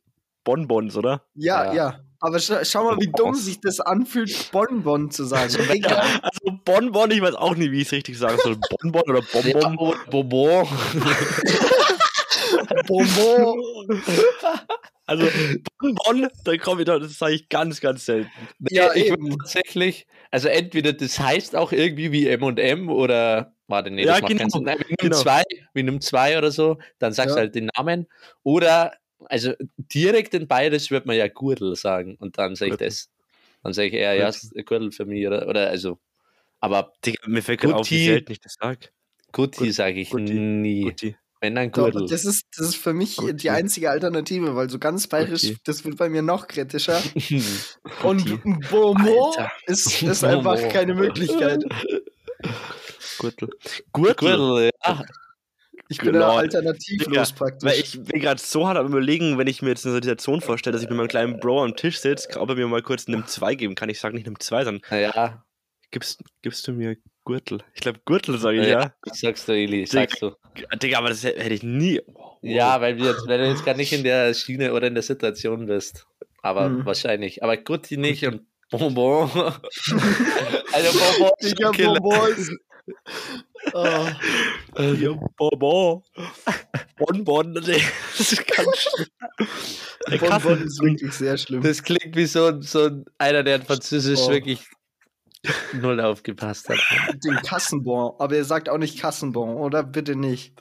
[SPEAKER 3] Bonbons, oder?
[SPEAKER 1] Ja,
[SPEAKER 2] Ja.
[SPEAKER 1] ja. Aber scha schau mal, wie dumm
[SPEAKER 3] Was?
[SPEAKER 1] sich das anfühlt, Bonbon zu sagen.
[SPEAKER 3] Also Bonbon, ich weiß auch nicht, wie ich es richtig sagen soll. Bonbon oder
[SPEAKER 2] Ja,
[SPEAKER 3] Bonbon?
[SPEAKER 2] Bonbon.
[SPEAKER 1] Bonbon.
[SPEAKER 3] Also Bonbon, da komme ich da, das sage ich ganz, ganz selten.
[SPEAKER 1] Ja,
[SPEAKER 2] ich
[SPEAKER 1] eben.
[SPEAKER 2] würde tatsächlich, also entweder das heißt auch irgendwie wie M&M oder, warte, nee,
[SPEAKER 3] Ja,
[SPEAKER 2] das macht keinen
[SPEAKER 3] genau,
[SPEAKER 2] Sinn. Nein, wir nehmen
[SPEAKER 3] genau.
[SPEAKER 2] zwei, wir nehmen zwei oder so, dann sagst
[SPEAKER 1] Ja.
[SPEAKER 2] du halt den Namen oder, also direkt in beides wird man ja Gürtel sagen und dann sage ich das. Dann sage ich eher, ja, Gürtel für mich oder, oder also, aber
[SPEAKER 3] Digga, mir fällt gerade auf, wie
[SPEAKER 2] Gutti.
[SPEAKER 3] selten ich das sage.
[SPEAKER 2] Gutti
[SPEAKER 3] Gut-
[SPEAKER 2] sage ich
[SPEAKER 3] Gutti.
[SPEAKER 2] nie.
[SPEAKER 3] Gutti.
[SPEAKER 2] Wenn dann Gürtel.
[SPEAKER 1] das, ist, das ist für mich
[SPEAKER 3] Guti.
[SPEAKER 1] die einzige Alternative, weil so ganz bayerisch,
[SPEAKER 3] Guti.
[SPEAKER 1] das wird bei mir noch kritischer. Und Bomo
[SPEAKER 3] Alter.
[SPEAKER 1] ist, ist
[SPEAKER 2] Bomo.
[SPEAKER 1] einfach keine Möglichkeit.
[SPEAKER 3] Gürtel. Gürtel.
[SPEAKER 2] Gürtel, ja.
[SPEAKER 1] Ich bin da
[SPEAKER 3] Genau.
[SPEAKER 1] alternativlos
[SPEAKER 3] Digga,
[SPEAKER 1] praktisch.
[SPEAKER 3] Weil ich bin gerade so hart am überlegen, wenn ich mir jetzt eine Situation vorstelle, dass ich mit meinem kleinen Bro am Tisch sitze, ob er mir mal kurz einen 2 geben kann. Ich sage nicht einem 2, sondern
[SPEAKER 2] Ja,
[SPEAKER 3] gibst, gibst du mir Gürtel? Ich glaube Gürtel sage ich, ja.
[SPEAKER 2] ja. Sagst du, Eli, sagst du.
[SPEAKER 3] Digga, aber das hätte ich nie. Oh,
[SPEAKER 2] Ja, weil, wir jetzt, weil du jetzt gar nicht in der Schiene oder in der Situation bist. Aber
[SPEAKER 1] Hm.
[SPEAKER 2] wahrscheinlich. Aber Gutti nicht und Bonbon. also Bonbon ist
[SPEAKER 1] Digga,
[SPEAKER 2] ein Killer.
[SPEAKER 1] Oh.
[SPEAKER 3] Ja, Bonbon. Bonbon, nee, das ist ganz schlimm. Der
[SPEAKER 1] Bonbon
[SPEAKER 3] Kassen-
[SPEAKER 1] ist wirklich sehr schlimm.
[SPEAKER 2] Das klingt wie so, ein- so ein- einer, der in Französisch
[SPEAKER 1] Oh.
[SPEAKER 2] wirklich null aufgepasst hat.
[SPEAKER 1] Den Kassenbon. Aber er sagt auch nicht Kassenbon, oder? Bitte nicht.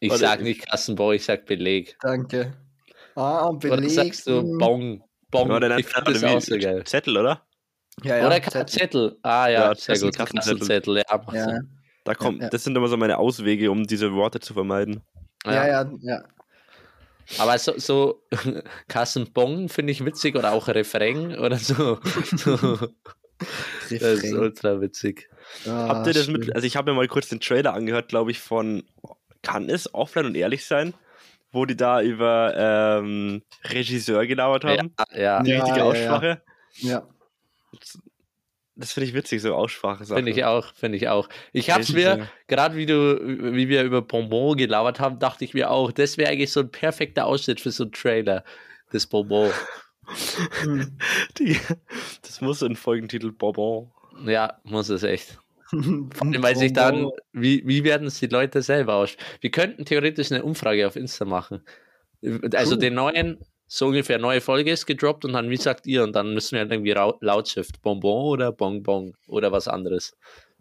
[SPEAKER 2] Ich
[SPEAKER 3] Warte,
[SPEAKER 2] sag nicht Kassenbon, ich sag Beleg.
[SPEAKER 1] Danke. Ah,
[SPEAKER 2] Oder
[SPEAKER 1] Beleg.
[SPEAKER 2] sagst du. Bong? Bong.
[SPEAKER 3] Ja, der
[SPEAKER 2] ich finde das auch so geil.
[SPEAKER 3] Zettel, oder?
[SPEAKER 1] Ja, ja.
[SPEAKER 2] Oder Kassenzettel. Ah ja,
[SPEAKER 3] Ja,
[SPEAKER 2] sehr
[SPEAKER 3] das
[SPEAKER 2] gut.
[SPEAKER 3] sind Kassenzettel.
[SPEAKER 2] Ja.
[SPEAKER 1] Ja.
[SPEAKER 3] Da kommt,
[SPEAKER 1] Ja, ja.
[SPEAKER 3] das sind immer so meine Auswege, um diese Worte zu vermeiden.
[SPEAKER 1] ja, ja, ja.
[SPEAKER 2] Aber so, so Kassenbon finde ich witzig oder auch Refrain oder so. Das ist ultra witzig.
[SPEAKER 1] Ah,
[SPEAKER 3] Habt ihr das
[SPEAKER 1] schön.
[SPEAKER 3] mit, also ich habe mir mal kurz den Trailer angehört, glaube ich, von Kann es offline und ehrlich sein, wo die da über ähm, Regisseur gelauert haben.
[SPEAKER 2] Ja,
[SPEAKER 3] Die
[SPEAKER 1] Ja,
[SPEAKER 3] richtige
[SPEAKER 1] ja,
[SPEAKER 3] Aussprache.
[SPEAKER 1] Ja.
[SPEAKER 3] Das finde ich witzig, so Aussprache.
[SPEAKER 2] finde ich auch, finde ich auch. Ich hab's mir, gerade wie du, wie wir über Bonbon gelabert haben, dachte ich mir auch, das wäre eigentlich so ein perfekter Ausschnitt für so einen Trailer. Das Bonbon.
[SPEAKER 3] Die, das muss ein Folgentitel Bonbon.
[SPEAKER 2] Ja, muss es echt. Weil sich dann, wie, wie werden es die Leute selber aus? Wir könnten theoretisch eine Umfrage auf Insta machen. Also
[SPEAKER 1] Cool.
[SPEAKER 2] den neuen, so ungefähr neue Folge ist gedroppt und dann, wie sagt ihr? Und dann müssen wir halt irgendwie Lautschrift, Bonbon oder Bonbon oder was anderes.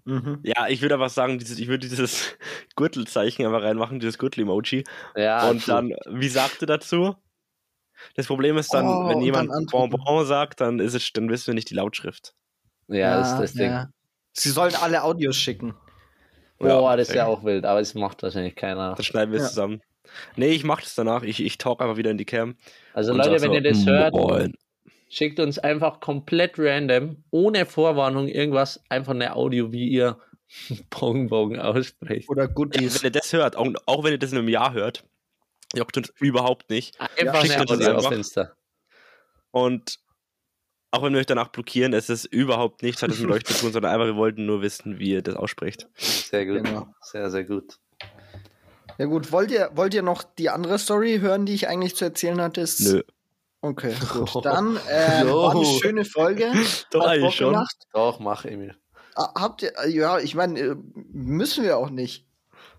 [SPEAKER 1] Mhm.
[SPEAKER 3] Ja, ich würde einfach sagen, dieses, ich würde dieses Gürtelzeichen einfach reinmachen, dieses Gürtel-Emoji.
[SPEAKER 2] Ja,
[SPEAKER 3] und dann, wie sagt ihr dazu? Das Problem ist dann,
[SPEAKER 1] Oh,
[SPEAKER 3] wenn jemand
[SPEAKER 1] dann.
[SPEAKER 3] Bonbon sagt, dann ist es, dann wissen wir nicht die Lautschrift.
[SPEAKER 2] ja, das ist das Ding.
[SPEAKER 1] ja. Sie sollen alle Audios schicken.
[SPEAKER 2] Boah, das ist ja auch wild, aber es macht wahrscheinlich keiner.
[SPEAKER 3] Dann schneiden wir es
[SPEAKER 1] Ja.
[SPEAKER 3] zusammen. Nee, ich mach das danach. Ich, ich talk einfach wieder in die Cam.
[SPEAKER 2] Also Leute, wenn
[SPEAKER 3] so,
[SPEAKER 2] ihr das hört,
[SPEAKER 3] Moin.
[SPEAKER 2] schickt uns einfach komplett random, ohne Vorwarnung irgendwas, einfach eine Audio, wie ihr Bonbon aussprecht.
[SPEAKER 1] Oder
[SPEAKER 3] Ja,
[SPEAKER 1] Goodies.
[SPEAKER 3] wenn ihr das hört, auch, auch wenn ihr das in einem Jahr hört, juckt uns überhaupt nicht.
[SPEAKER 2] Einfach
[SPEAKER 3] schickt
[SPEAKER 2] eine
[SPEAKER 3] uns
[SPEAKER 2] auf
[SPEAKER 3] einfach.
[SPEAKER 2] Insta.
[SPEAKER 3] Und auch wenn wir euch danach blockieren, es ist überhaupt nichts, hat es mit euch zu tun, sondern einfach, wir wollten nur wissen, wie ihr das ausspricht.
[SPEAKER 2] Sehr gut.
[SPEAKER 1] Genau.
[SPEAKER 2] Sehr, sehr gut.
[SPEAKER 1] Ja gut, wollt ihr, wollt ihr noch die andere Story hören, die ich eigentlich zu erzählen hatte? Ist-
[SPEAKER 3] Nö.
[SPEAKER 1] Okay, gut. Dann äh, war eine schöne Folge.
[SPEAKER 3] Doch, eigentlich schon.
[SPEAKER 1] gemacht.
[SPEAKER 2] Doch, mach Emil.
[SPEAKER 1] Ah, Habt ihr, ja, ich meine, äh, müssen wir auch nicht.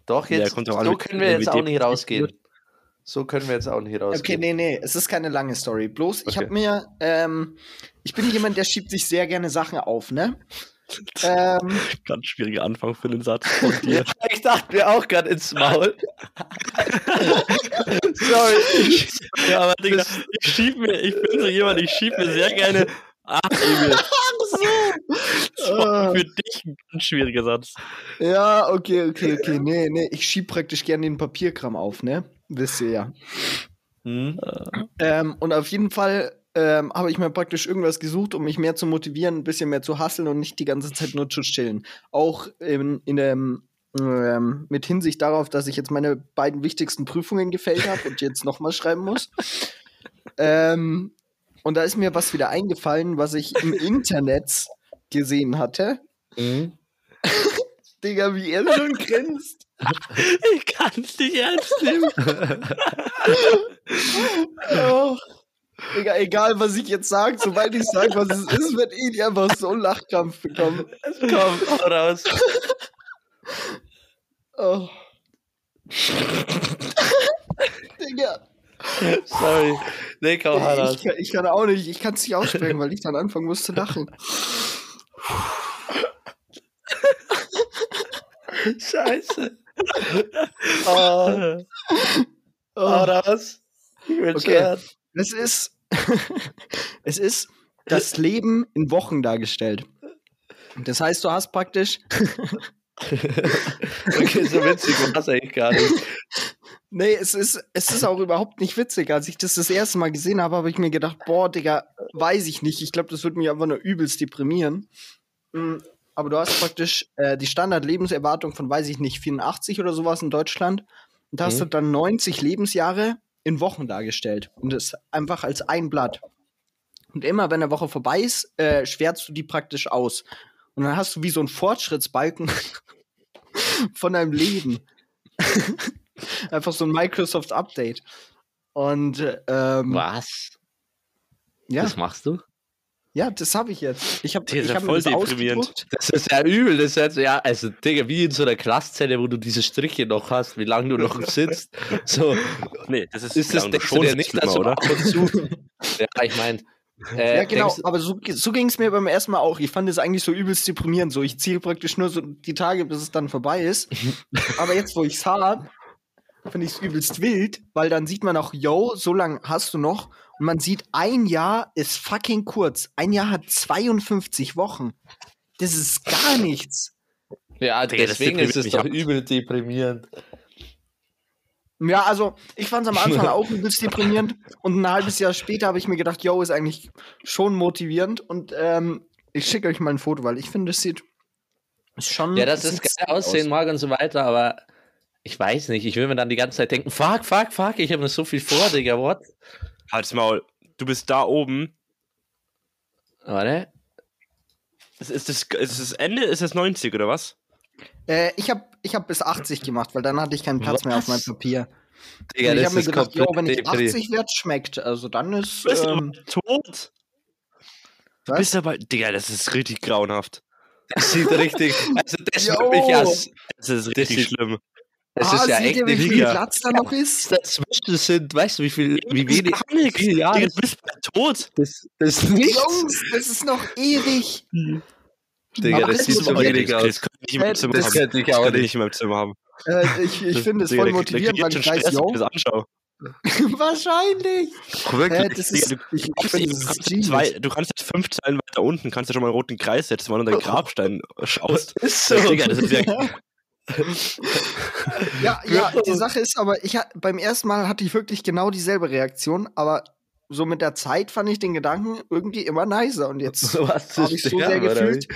[SPEAKER 2] Doch,
[SPEAKER 3] Ja,
[SPEAKER 2] jetzt,
[SPEAKER 3] an,
[SPEAKER 2] so
[SPEAKER 3] wie-
[SPEAKER 2] können wir jetzt auch nicht rausgehen. So können wir jetzt auch nicht
[SPEAKER 1] Okay,
[SPEAKER 2] rausgehen.
[SPEAKER 1] nee, nee, es ist keine lange Story. Bloß, ich
[SPEAKER 3] Okay.
[SPEAKER 1] habe mir, ähm, ich bin jemand, der schiebt sich sehr gerne Sachen auf, ne? Ähm,
[SPEAKER 3] Ganz schwieriger Anfang für den Satz von dir.
[SPEAKER 2] Ich dachte mir auch gerade ins Maul. Sorry.
[SPEAKER 3] ja, aber Digga, ich schieb mir, ich bin so jemand, ich schieb mir sehr gerne. Ach, war
[SPEAKER 1] Ah.
[SPEAKER 3] für dich ein ganz schwieriger Satz.
[SPEAKER 1] ja, okay, okay, okay. Nee, nee, ich schieb praktisch gerne den Papierkram auf, ne? Wisst ihr ja.
[SPEAKER 2] Hm?
[SPEAKER 1] Ähm, und auf jeden Fall ähm, habe ich mir praktisch irgendwas gesucht, um mich mehr zu motivieren, ein bisschen mehr zu hasseln und nicht die ganze Zeit nur zu chillen. Auch in, in dem, ähm, mit Hinsicht darauf, dass ich jetzt meine beiden wichtigsten Prüfungen gefällt habe und jetzt nochmal schreiben muss. ähm, und da ist mir was wieder eingefallen, was ich im Internet gesehen hatte.
[SPEAKER 2] Hm?
[SPEAKER 1] Digga, wie er schon grinst.
[SPEAKER 3] Ich kann es nicht ernst nehmen.
[SPEAKER 1] Oh. Digga, egal was ich jetzt sage, sobald ich sage, was es ist, wird Edi einfach so einen Lachkrampf bekommen.
[SPEAKER 2] Komm, hau raus.
[SPEAKER 1] Oh. Digga.
[SPEAKER 2] Sorry. Nee, komm, hau
[SPEAKER 1] Ich, kann- ich kann auch nicht, ich kann es nicht aussprechen, weil ich dann anfangen muss zu lachen.
[SPEAKER 2] Scheiße. Oh, hau
[SPEAKER 1] Oh.
[SPEAKER 2] raus. Ich bin
[SPEAKER 1] Okay. Es ist, es ist das Leben in Wochen dargestellt. Das heißt, du hast praktisch,
[SPEAKER 2] Okay, so witzig war das eigentlich gar nicht.
[SPEAKER 1] nee, es ist, es ist auch überhaupt nicht witzig. Als ich das das erste Mal gesehen habe, habe ich mir gedacht, boah, Digga, weiß ich nicht. Ich glaube, das wird mich einfach nur übelst deprimieren. Mm, aber du hast praktisch äh, die Standardlebenserwartung von, weiß ich nicht, 84 oder sowas in Deutschland. Und da hast
[SPEAKER 2] Mhm.
[SPEAKER 1] du dann 90 Lebensjahre in Wochen dargestellt. Und das einfach als ein Blatt. Und immer, wenn eine Woche vorbei ist, äh, schwärzt du die praktisch aus. Und dann hast du wie so einen Fortschrittsbalken von deinem Leben. Einfach so ein Microsoft-Update. Und ähm,
[SPEAKER 2] Was?
[SPEAKER 1] ja,
[SPEAKER 2] Das machst du?
[SPEAKER 1] Ja, das habe ich jetzt. Ich habe
[SPEAKER 3] Der ist
[SPEAKER 1] ich
[SPEAKER 3] ja voll
[SPEAKER 1] das
[SPEAKER 3] deprimierend.
[SPEAKER 2] Das ist ja übel. Das ist jetzt, ja, also, Digga, wie in so einer Klasszelle, wo du diese Striche noch hast, wie lange du noch sitzt. So,
[SPEAKER 3] Nee, das ist,
[SPEAKER 2] ist das denkst du
[SPEAKER 3] schon
[SPEAKER 2] dir nicht, dass du
[SPEAKER 3] oder?
[SPEAKER 2] ab und zu. ja, ich meine. Äh,
[SPEAKER 1] ja, genau,
[SPEAKER 2] denkst-
[SPEAKER 1] aber so, so ging es mir beim ersten Mal auch. Ich fand es eigentlich so übelst deprimierend. So, ich ziele praktisch nur so die Tage, bis es dann vorbei ist. aber jetzt, wo ich es habe, finde ich es übelst wild, weil dann sieht man auch, yo, so lange hast du noch. Und man sieht, ein Jahr ist fucking kurz. Ein Jahr hat 52 Wochen. Das ist gar nichts.
[SPEAKER 2] ja, deswegen ist es doch
[SPEAKER 3] ab.
[SPEAKER 2] übel deprimierend.
[SPEAKER 1] Ja, also ich fand es am Anfang auch übelst deprimierend und ein halbes Jahr später habe ich mir gedacht, yo, ist eigentlich schon motivierend und ähm, ich schicke euch mal ein Foto, weil ich finde, es sieht schon.
[SPEAKER 2] Ja, das
[SPEAKER 1] es
[SPEAKER 2] ist geil aussehen mag und so weiter, aber ich weiß nicht. Ich will mir dann die ganze Zeit denken, fuck, fuck, fuck, ich habe noch so viel vor, Digga, what?
[SPEAKER 3] Halt's Maul. Du bist da oben.
[SPEAKER 2] Warte.
[SPEAKER 3] Ist, ist, das, ist das Ende? Ist das 90 oder was?
[SPEAKER 1] Äh, ich habe ich hab bis 80 gemacht, weil dann hatte ich keinen Platz mehr auf meinem
[SPEAKER 2] Was?
[SPEAKER 1] Papier.
[SPEAKER 2] Digga,
[SPEAKER 1] ich
[SPEAKER 2] das
[SPEAKER 1] habe mir
[SPEAKER 2] ist
[SPEAKER 1] gedacht, yo,
[SPEAKER 2] komplett
[SPEAKER 1] wenn ich
[SPEAKER 2] depri.
[SPEAKER 1] 80 werde, schmeckt. Also dann ist.
[SPEAKER 3] Du bist
[SPEAKER 1] Ähm,
[SPEAKER 3] aber tot. Du
[SPEAKER 1] was?
[SPEAKER 3] bist aber. Digga, das ist richtig grauenhaft.
[SPEAKER 2] Das sieht richtig. Also, das mich ja.
[SPEAKER 3] Das ist richtig
[SPEAKER 2] sieht-
[SPEAKER 3] schlimm.
[SPEAKER 2] Das
[SPEAKER 1] ah,
[SPEAKER 2] ist ja
[SPEAKER 1] seht
[SPEAKER 2] echt
[SPEAKER 1] ihr, wie
[SPEAKER 2] nicht
[SPEAKER 1] viel
[SPEAKER 3] Liga.
[SPEAKER 1] Platz da noch ist?
[SPEAKER 2] dazwischen sind, weißt du, wie viel, wie
[SPEAKER 3] Das ist
[SPEAKER 2] wenig,
[SPEAKER 3] Digga, du bist tot.
[SPEAKER 2] das, das ist nichts.
[SPEAKER 1] Jungs, das ist noch ewig.
[SPEAKER 2] Digga, das
[SPEAKER 1] das
[SPEAKER 2] sieht so
[SPEAKER 1] doch
[SPEAKER 2] wenig
[SPEAKER 3] das,
[SPEAKER 2] aus.
[SPEAKER 3] das könnte ich in meinem Zimmer
[SPEAKER 2] Das
[SPEAKER 3] haben.
[SPEAKER 2] ich
[SPEAKER 3] Das könnte ich
[SPEAKER 2] nicht.
[SPEAKER 3] in meinem Zimmer haben.
[SPEAKER 1] Äh, ich ich finde es voll motivierend, weil
[SPEAKER 3] ich
[SPEAKER 1] weiß,
[SPEAKER 3] wenn
[SPEAKER 1] yo,
[SPEAKER 3] ich das anschaue.
[SPEAKER 1] wahrscheinlich.
[SPEAKER 3] Wirklich.
[SPEAKER 1] Äh, das ist,
[SPEAKER 3] Digga,
[SPEAKER 1] ich,
[SPEAKER 3] du,
[SPEAKER 1] ich das
[SPEAKER 3] kannst
[SPEAKER 1] genius.
[SPEAKER 3] zwei, du kannst jetzt fünf Zeilen weiter unten, kannst du schon mal einen roten Kreis setzen, weil du deinen Grabstein schaust.
[SPEAKER 2] Ist
[SPEAKER 3] Das, Digga, das ist ja,
[SPEAKER 1] Ja, ja, die Sache ist aber, ich beim ersten Mal hatte ich wirklich genau dieselbe Reaktion, aber so mit der Zeit fand ich den Gedanken irgendwie immer nicer und jetzt habe ich so sehr
[SPEAKER 2] sterben,
[SPEAKER 1] gefühlt.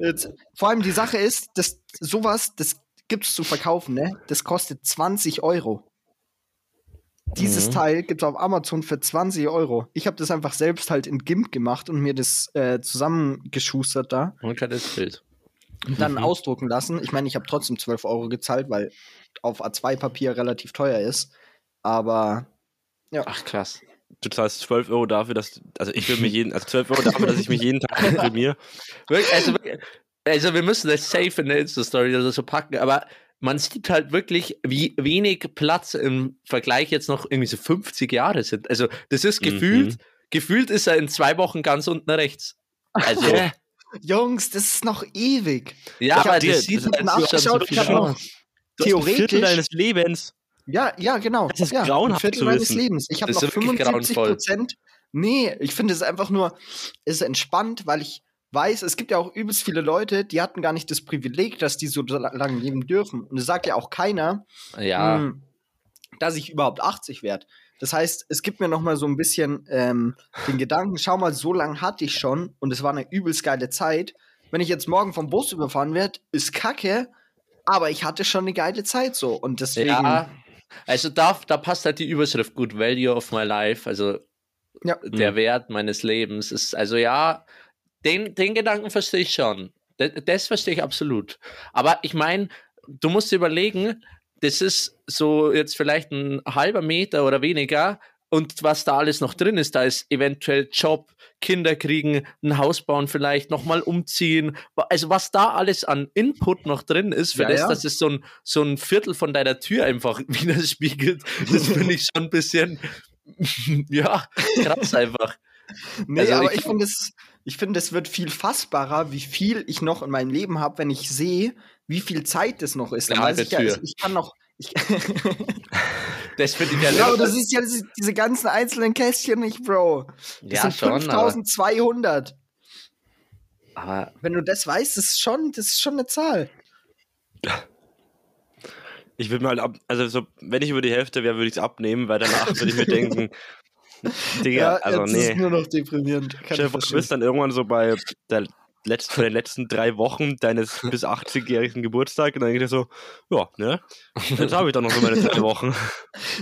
[SPEAKER 1] Jetzt, vor allem die Sache ist, dass sowas, das gibt's zu verkaufen, ne? Das kostet 20 Euro. Dieses
[SPEAKER 2] Mhm.
[SPEAKER 1] Teil gibt's auf Amazon für 20 Euro. Ich habe das einfach selbst halt in GIMP gemacht und mir das äh, zusammengeschustert da?
[SPEAKER 2] Man kann das Bild.
[SPEAKER 1] Und dann
[SPEAKER 2] Mhm.
[SPEAKER 1] ausdrucken lassen. Ich meine, ich habe trotzdem 12 Euro gezahlt, weil auf A2-Papier relativ teuer ist. Aber
[SPEAKER 2] Ach, krass.
[SPEAKER 3] du zahlst 12 Euro dafür, dass, also ich will mich jeden, also 12 Euro dafür, dass ich mich jeden Tag.
[SPEAKER 2] Wirklich, Also, also wir müssen das safe in der Insta-Story oder so packen, aber man sieht halt wirklich, wie wenig Platz im Vergleich jetzt noch irgendwie so 50 Jahre sind. Also das ist
[SPEAKER 3] Mhm.
[SPEAKER 2] gefühlt, gefühlt ist er in zwei Wochen ganz unten rechts. Also?
[SPEAKER 1] Jungs, das ist noch ewig.
[SPEAKER 2] ja,
[SPEAKER 1] Ich
[SPEAKER 2] aber das schon
[SPEAKER 1] nachgeschaut, ich
[SPEAKER 2] viel
[SPEAKER 1] hab noch-
[SPEAKER 3] ein Viertel
[SPEAKER 1] Theoretisch.
[SPEAKER 3] deines Lebens.
[SPEAKER 1] Ja, ja, genau.
[SPEAKER 3] Das ist
[SPEAKER 1] ja,
[SPEAKER 3] grauenhaft
[SPEAKER 1] ein Viertel meines. Lebens. Ich habe noch
[SPEAKER 2] ist wirklich
[SPEAKER 1] 75
[SPEAKER 2] grauenvoll.
[SPEAKER 1] Prozent. Nee, ich finde es einfach nur, es ist entspannt, weil ich weiß, es gibt ja auch übelst viele Leute, die hatten gar nicht das Privileg, dass die so la- lange leben dürfen. Und es sagt ja auch keiner,
[SPEAKER 2] Ja,
[SPEAKER 1] mh, dass ich überhaupt 80 werde. Das heißt, es gibt mir noch mal so ein bisschen ähm, den Gedanken, schau mal, so lange hatte ich schon und es war eine übelst geile Zeit. Wenn ich jetzt morgen vom Bus überfahren werde, ist kacke, aber ich hatte schon eine geile Zeit so. Und deswegen,
[SPEAKER 2] ja. Also da, da passt halt die Überschrift gut, Value of my life, also
[SPEAKER 1] Ja.
[SPEAKER 2] der Wert meines Lebens ist, also ja, den, den Gedanken verstehe ich schon. Das, das verstehe ich absolut. Aber ich meine, du musst dir überlegen, das ist so jetzt vielleicht ein halber Meter oder weniger und was da alles noch drin ist, da ist eventuell Job, Kinder kriegen, ein Haus bauen vielleicht, nochmal umziehen. Also was da alles an Input noch drin ist, für
[SPEAKER 1] Ja,
[SPEAKER 2] das,
[SPEAKER 1] ja.
[SPEAKER 2] dass es so ein, so ein Viertel von deiner Tür einfach widerspiegelt, das finde ich schon ein bisschen, ja, krass einfach.
[SPEAKER 1] Nee,
[SPEAKER 2] Also
[SPEAKER 1] aber
[SPEAKER 2] ich-
[SPEAKER 1] ich, finde es, ich finde, es wird viel fassbarer, wie viel ich noch in meinem Leben habe, wenn ich sehe, wie viel Zeit das noch ist. Dann weiß ich ja, ich, ich kann noch. Ich
[SPEAKER 2] Das finde ich ja,
[SPEAKER 1] ja, aber du siehst ja diese, diese ganzen einzelnen Kästchen nicht, Bro. Das
[SPEAKER 2] ja
[SPEAKER 1] sind
[SPEAKER 2] schon, aber,
[SPEAKER 1] 5200.
[SPEAKER 2] aber
[SPEAKER 1] Wenn du das weißt, das ist schon, das ist schon eine Zahl.
[SPEAKER 3] Ich würde mal ab, also so, wenn ich über die Hälfte wäre, würde ich es abnehmen, weil danach würde ich mir denken, Digga, also
[SPEAKER 1] jetzt ist
[SPEAKER 3] nee.
[SPEAKER 1] nur noch deprimierend.
[SPEAKER 3] Vor, du bist dann irgendwann so bei der letzt, für den letzten drei Wochen deines bis 80-jährigen Geburtstags und dann denke ich so, ja, ne, jetzt habe ich doch noch so meine drei Wochen.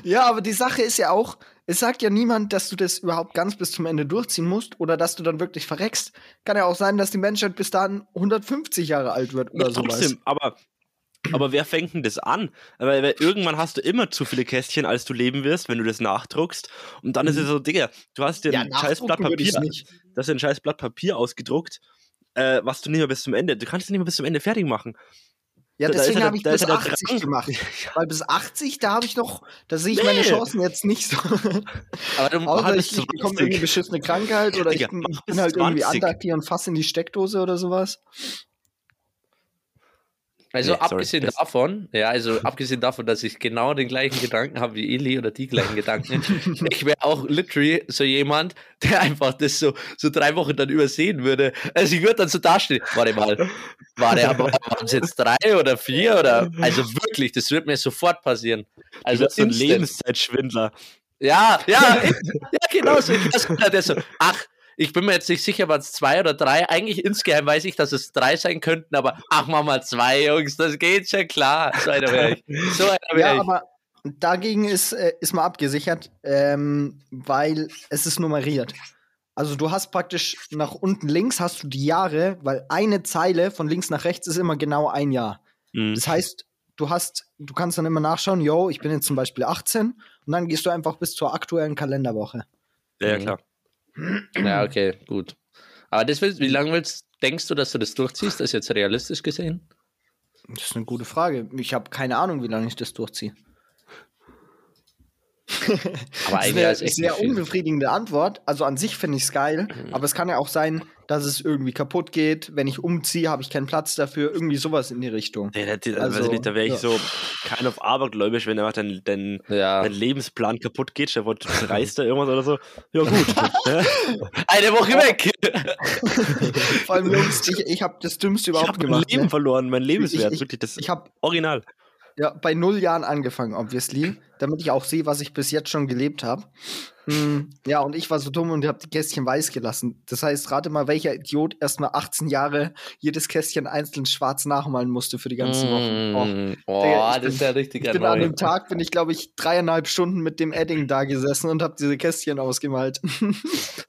[SPEAKER 1] Ja, aber die Sache ist ja auch, es sagt ja niemand, dass du das überhaupt ganz bis zum Ende durchziehen musst oder dass du dann wirklich verreckst. Kann ja auch sein, dass die Menschheit bis dahin 150 Jahre alt wird oder
[SPEAKER 3] Ja,
[SPEAKER 1] sowas.
[SPEAKER 3] trotzdem, aber, aber wer fängt denn das an? Weil, weil irgendwann hast du immer zu viele Kästchen, als du leben wirst, wenn du das nachdruckst. Und dann ist es so, Digga, du hast dir
[SPEAKER 1] Ja,
[SPEAKER 3] ein scheiß Blatt Papier, hast dir ein scheiß Blatt Papier ausgedruckt, äh, was du nicht mehr bis zum Ende, du kannst es nicht mehr bis zum Ende fertig machen.
[SPEAKER 1] Ja,
[SPEAKER 3] Da- ist
[SPEAKER 1] deswegen habe ich
[SPEAKER 3] da
[SPEAKER 1] bis
[SPEAKER 3] ist ja der
[SPEAKER 1] 80
[SPEAKER 3] Drang.
[SPEAKER 1] gemacht. Weil bis 80, da habe ich noch, da sehe ich meine
[SPEAKER 3] Nee.
[SPEAKER 1] Chancen jetzt nicht so.
[SPEAKER 2] Aber du
[SPEAKER 1] Außer ich, ich bekomme irgendwie beschissene Krankheit oder
[SPEAKER 3] Digga,
[SPEAKER 1] ich,
[SPEAKER 3] bis
[SPEAKER 1] bin halt irgendwie
[SPEAKER 3] 20.
[SPEAKER 1] unlucky und fasse in die Steckdose oder sowas.
[SPEAKER 2] Also
[SPEAKER 3] Nee, sorry,
[SPEAKER 2] abgesehen
[SPEAKER 3] das-
[SPEAKER 2] davon, ja, also abgesehen davon, dass ich genau den gleichen Gedanken habe wie Eli oder die gleichen Gedanken, ich wäre auch literally so jemand, der einfach das so, so drei Wochen dann übersehen würde. Also ich würde dann so dastehen, warte mal, warte, aber waren es jetzt drei oder vier oder, also wirklich, das wird mir sofort passieren.
[SPEAKER 3] Also so ein. Lebenszeitschwindler.
[SPEAKER 2] Ja, ja, ja, genau so. Ich weiß der so, ach, ich bin mir jetzt nicht sicher, waren es zwei oder drei. Eigentlich insgeheim weiß ich, dass es drei sein könnten, aber ach, mach mal zwei, Jungs, das geht schon klar. So einer wäre ich. So einer wäre
[SPEAKER 1] Ja,
[SPEAKER 2] ich.
[SPEAKER 1] aber dagegen ist, äh, ist mal abgesichert, ähm, weil es ist nummeriert. Also du hast praktisch nach unten links hast du die Jahre, weil eine Zeile von links nach rechts ist immer genau ein Jahr.
[SPEAKER 3] Mhm.
[SPEAKER 1] Das heißt, du hast, du kannst dann immer nachschauen, yo, ich bin jetzt zum Beispiel 18 und dann gehst du einfach bis zur aktuellen Kalenderwoche.
[SPEAKER 3] Ja, ja, klar.
[SPEAKER 2] Ja, okay, gut. Aber das willst, wie lange willst, denkst du, dass du das durchziehst? Das ist jetzt realistisch gesehen?
[SPEAKER 1] Das ist eine gute Frage. Ich habe keine Ahnung, wie lange ich das durchziehe.
[SPEAKER 2] Aber
[SPEAKER 1] Das ist
[SPEAKER 2] eigentlich
[SPEAKER 1] eine
[SPEAKER 2] ist echt
[SPEAKER 1] sehr unbefriedigende Antwort. Also an sich finde ich es geil,
[SPEAKER 2] Mhm.
[SPEAKER 1] aber es kann ja auch sein, dass es irgendwie kaputt geht. Wenn ich umziehe, habe ich keinen Platz dafür. Irgendwie sowas in die Richtung.
[SPEAKER 3] Ja, da, da,
[SPEAKER 1] Also,
[SPEAKER 3] weiß ich nicht, da wäre ich
[SPEAKER 1] ja.
[SPEAKER 3] so kein auf abergläubisch, wenn einfach dein, dein,
[SPEAKER 2] Ja.
[SPEAKER 3] dein Lebensplan kaputt geht, da wird reißt da irgendwas oder so. Ja, gut.
[SPEAKER 2] Eine Woche weg!
[SPEAKER 1] Vor allem, Jungs, ich, ich habe das Dümmste
[SPEAKER 3] ich
[SPEAKER 1] überhaupt
[SPEAKER 3] habe mein
[SPEAKER 1] gemacht.
[SPEAKER 3] Leben
[SPEAKER 1] ne?
[SPEAKER 3] verloren, mein Lebenswert,
[SPEAKER 1] Ich- ich-
[SPEAKER 3] wirklich das
[SPEAKER 1] Ich habe
[SPEAKER 3] Original.
[SPEAKER 1] Ja, bei null Jahren angefangen, obviously, damit ich auch sehe, was ich bis jetzt schon gelebt habe. Hm, ja, und ich war so dumm und habe die Kästchen weiß gelassen. Das heißt, rate mal, welcher Idiot erstmal 18 Jahre jedes Kästchen einzeln schwarz nachmalen musste für die ganzen Wochen. Oh.
[SPEAKER 2] Oh,
[SPEAKER 1] Digga,
[SPEAKER 2] das ist ja richtig
[SPEAKER 1] Ich bin an dem Tag, bin ich, glaube ich, dreieinhalb Stunden mit dem Edding da gesessen und habe diese Kästchen ausgemalt.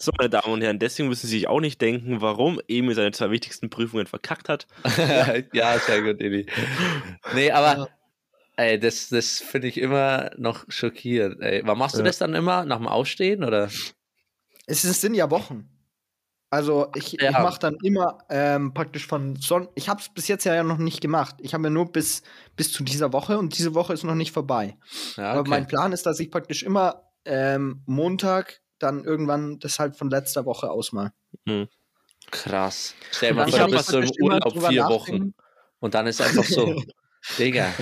[SPEAKER 3] So, meine Damen und Herren, deswegen müssen Sie sich auch nicht denken, warum Emil seine zwei wichtigsten Prüfungen verkackt hat.
[SPEAKER 2] ja, sehr gut, Eli. Nee, aber ey, das, das finde ich immer noch schockierend. Ey. Wann machst du
[SPEAKER 3] Ja.
[SPEAKER 2] das dann immer? Nach dem Aufstehen? Oder?
[SPEAKER 1] es sind ja Wochen. Also ich, ich
[SPEAKER 2] Ja.
[SPEAKER 1] mache dann immer ähm, praktisch von Son Ich habe es bis jetzt ja noch nicht gemacht. Ich habe ja nur bis, bis zu dieser Woche und diese Woche ist noch nicht vorbei.
[SPEAKER 2] Ja,
[SPEAKER 1] Aber
[SPEAKER 2] okay.
[SPEAKER 1] mein Plan ist, dass ich praktisch immer ähm, Montag dann irgendwann das halt von letzter Woche ausmal.
[SPEAKER 2] Krass. Stell dir mal vor, du
[SPEAKER 3] ich
[SPEAKER 2] bist so im Urlaub vier. Wochen. Und dann ist einfach so, Digga.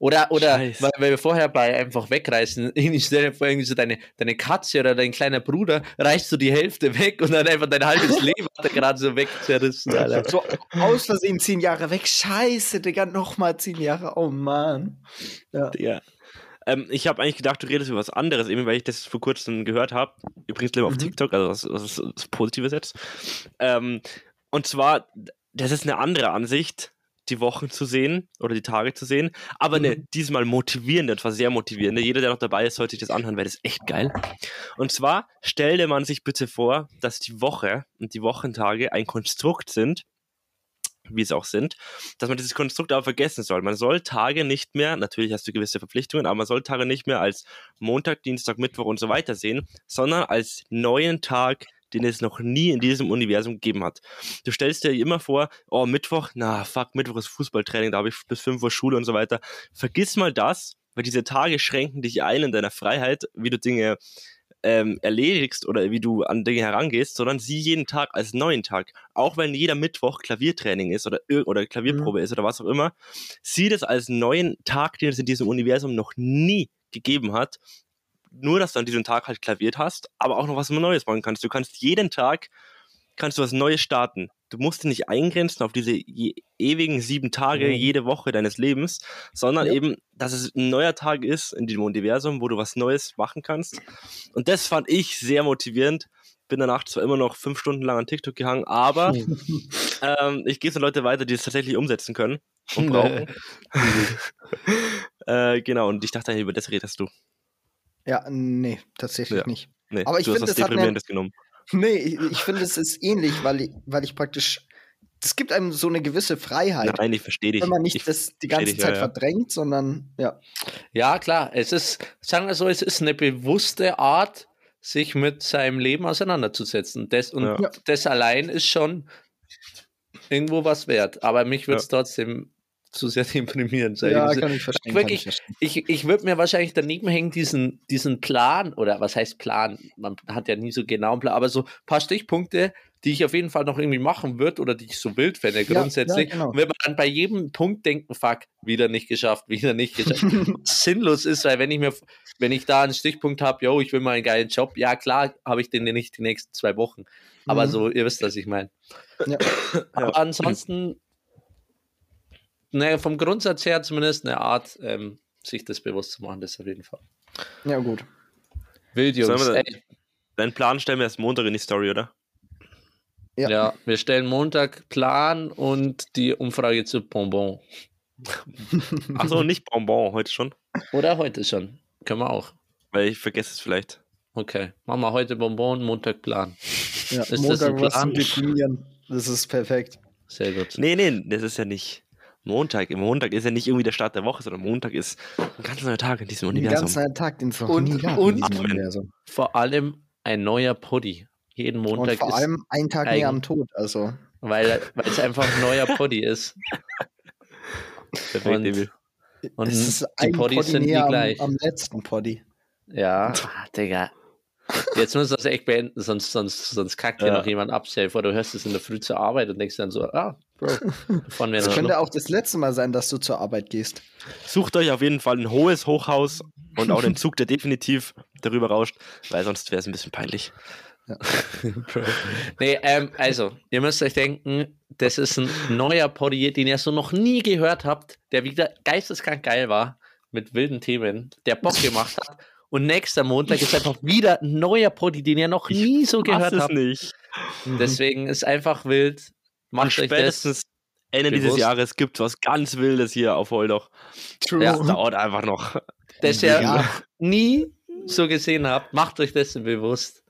[SPEAKER 2] Oder, oder
[SPEAKER 3] Scheiße.
[SPEAKER 2] weil, weil wir vorher bei einfach wegreißen, ich stell dir vor, irgendwie so deine, deine Katze oder dein kleiner Bruder, reißt du die Hälfte weg und dann einfach dein halbes Leben hat er gerade so wegzerrissen, Alter.
[SPEAKER 1] So aus Versehen zehn Jahre weg. Scheiße, Digga, nochmal zehn Jahre. Oh Mann. Ja.
[SPEAKER 3] Ja. Ähm, ich habe eigentlich gedacht, du redest über was anderes, eben weil ich das vor kurzem gehört habe. Übrigens lieber auf
[SPEAKER 1] Mhm.
[SPEAKER 3] TikTok, also was, was, ist das Positives jetzt. Ähm, und zwar, das ist eine andere Ansicht, die Wochen zu sehen oder die Tage zu sehen, aber eine
[SPEAKER 1] Mhm.
[SPEAKER 3] diesmal motivierende, etwas sehr motivierende. Jeder, der noch dabei ist, sollte sich das anhören, weil das ist echt geil. Und zwar stelle man sich bitte vor, dass die Woche und die Wochentage ein Konstrukt sind, wie es auch sind, dass man dieses Konstrukt aber vergessen soll. Man soll Tage nicht mehr, natürlich hast du gewisse Verpflichtungen, aber man soll Tage nicht mehr als Montag, Dienstag, Mittwoch und so weiter sehen, sondern als neuen Tag, den es noch nie in diesem Universum gegeben hat. Du stellst dir immer vor, oh, Mittwoch, na, fuck, Mittwoch ist Fußballtraining, da habe ich bis 5 Uhr Schule und so weiter. Vergiss mal das, weil diese Tage schränken dich ein in deiner Freiheit, wie du Dinge ähm, erledigst oder wie du an Dinge herangehst, sondern sieh jeden Tag als neuen Tag. Auch wenn jeder Mittwoch Klaviertraining ist oder, oder Klavierprobe ist oder was auch immer, sieh das als neuen Tag, den es in diesem Universum noch nie gegeben hat. Nur, dass du an diesem Tag halt klaviert hast, aber auch noch was Neues machen kannst. Du kannst jeden Tag, kannst du was Neues starten. Du musst dich nicht eingrenzen auf diese ewigen sieben Tage
[SPEAKER 1] Mhm.
[SPEAKER 3] jede Woche deines Lebens, sondern
[SPEAKER 1] Ja.
[SPEAKER 3] eben, dass es ein neuer Tag ist in diesem Universum, wo du was Neues machen kannst. Und das fand ich sehr motivierend, bin danach zwar immer noch fünf Stunden lang an TikTok gehangen, aber ähm, ich gehe zu Leute weiter, die es tatsächlich umsetzen können und brauchen. äh, genau, und ich dachte, über das redest du.
[SPEAKER 1] Ja, nee, tatsächlich
[SPEAKER 3] Ja.
[SPEAKER 1] nicht.
[SPEAKER 3] Nee,
[SPEAKER 1] Aber ich
[SPEAKER 3] du hast
[SPEAKER 1] find,
[SPEAKER 3] was
[SPEAKER 1] das hat
[SPEAKER 3] Deprimierendes genommen.
[SPEAKER 1] Nee, ich, ich finde, es ist ähnlich, weil ich, weil ich praktisch. Es gibt einem so eine gewisse Freiheit,
[SPEAKER 3] Nein, ich verstehe dich.
[SPEAKER 1] wenn man nicht
[SPEAKER 3] ich,
[SPEAKER 1] das die ganze
[SPEAKER 3] dich,
[SPEAKER 1] Zeit
[SPEAKER 3] ja.
[SPEAKER 1] verdrängt, sondern ja.
[SPEAKER 2] Ja, klar. Es ist, sagen wir so, es ist eine bewusste Art, sich mit seinem Leben auseinanderzusetzen. Das, und
[SPEAKER 3] Ja.
[SPEAKER 1] Ja.
[SPEAKER 2] das allein ist schon irgendwo was wert. Aber mich würde es trotzdem zu sehr deprimieren. sag ich
[SPEAKER 1] Ja,
[SPEAKER 2] mal.
[SPEAKER 1] kann ich verstehen.
[SPEAKER 2] wirklich-
[SPEAKER 1] kann ich
[SPEAKER 2] ich ich würde mir wahrscheinlich daneben hängen, diesen, diesen Plan, oder was heißt Plan? Man hat ja nie so genau einen Plan, aber so ein paar Stichpunkte, die ich auf jeden Fall noch irgendwie machen würde oder die ich so wild fände,
[SPEAKER 1] Ja,
[SPEAKER 2] grundsätzlich.
[SPEAKER 1] ja, genau.
[SPEAKER 2] Und wenn man dann bei jedem Punkt denken, fuck, wieder nicht geschafft, wieder nicht geschafft, sinnlos ist, weil wenn ich mir, wenn ich da einen Stichpunkt habe, yo, ich will mal einen geilen Job, ja klar, habe ich den nicht die nächsten zwei Wochen. Aber
[SPEAKER 1] Mhm.
[SPEAKER 2] so, ihr wisst, was ich meine.
[SPEAKER 1] Ja.
[SPEAKER 2] Aber ansonsten, naja, vom Grundsatz her zumindest eine Art, ähm, sich das bewusst zu machen, das auf jeden Fall.
[SPEAKER 1] Ja, gut.
[SPEAKER 2] Wild, Jungs.
[SPEAKER 3] Deinen Plan stellen wir erst Montag in die Story, oder?
[SPEAKER 1] Ja.
[SPEAKER 2] ja. wir stellen Montag Plan und die Umfrage zu Bonbon.
[SPEAKER 3] Achso, nicht Bonbon heute schon,
[SPEAKER 2] Oder heute schon. Können wir auch.
[SPEAKER 3] weil ich vergesse es vielleicht.
[SPEAKER 2] Okay. Machen wir heute Bonbon, Montag Plan.
[SPEAKER 1] Ja,
[SPEAKER 2] Ist das
[SPEAKER 1] Montag
[SPEAKER 2] ein
[SPEAKER 1] was
[SPEAKER 2] Plan?
[SPEAKER 1] zum Deprimieren. Das ist perfekt.
[SPEAKER 2] Sehr gut.
[SPEAKER 3] Nee, nee, das ist ja nicht Montag. Montag ist ja nicht irgendwie der Start der Woche, sondern Montag ist ein ganz neuer Tag in diesem Universum.
[SPEAKER 1] ganzen neuen Tag, den es noch
[SPEAKER 2] Und-
[SPEAKER 1] nie gab
[SPEAKER 2] und-
[SPEAKER 1] in diesem. Universum.
[SPEAKER 2] Vor allem ein neuer Poddy. Jeden
[SPEAKER 1] Und
[SPEAKER 2] Montag
[SPEAKER 1] vor
[SPEAKER 2] ist,
[SPEAKER 1] allem ein Tag
[SPEAKER 2] eigen.
[SPEAKER 1] näher am Tod. Also,
[SPEAKER 2] weil, weil es einfach ein neuer Poddy ist.
[SPEAKER 3] Perfekt,
[SPEAKER 2] Und-. Und
[SPEAKER 1] es ist
[SPEAKER 2] die
[SPEAKER 1] ein
[SPEAKER 2] Poddies
[SPEAKER 1] Poddy
[SPEAKER 2] sind nie gleich.
[SPEAKER 1] am, am letzten Poddy.
[SPEAKER 2] Ja, ah, Digga. Jetzt muss das echt beenden, sonst, sonst, sonst kackt hier
[SPEAKER 3] Ja.
[SPEAKER 2] noch jemand ab. Vor, du hörst es in der Früh zur Arbeit und denkst dann so, ah, Bro, von
[SPEAKER 1] Das könnte auch das letzte Mal sein, dass du zur Arbeit gehst.
[SPEAKER 3] Sucht euch auf jeden Fall ein hohes Hochhaus und auch einen Zug, der definitiv darüber rauscht, weil sonst wäre es ein bisschen peinlich.
[SPEAKER 2] Bro. Nee, ähm, also, ihr müsst euch denken, das ist ein neuer Poddy, den ihr so noch nie gehört habt, der wieder geisteskrank geil war, mit wilden Themen, der Bock gemacht hat. Und nächster Montag ist einfach wieder ein neuer Poddy, den ihr noch nie so gehört habt.
[SPEAKER 3] nicht.
[SPEAKER 2] Deswegen ist einfach wild. Macht euch das.
[SPEAKER 3] spätestens Ende dieses
[SPEAKER 2] bewusst.
[SPEAKER 3] Jahres gibt was ganz Wildes hier auf Holdoch.
[SPEAKER 1] True.
[SPEAKER 2] Ja.
[SPEAKER 3] Das dauert einfach noch.
[SPEAKER 2] das ihr
[SPEAKER 1] Ja.
[SPEAKER 2] noch nie so gesehen habt, macht euch dessen bewusst.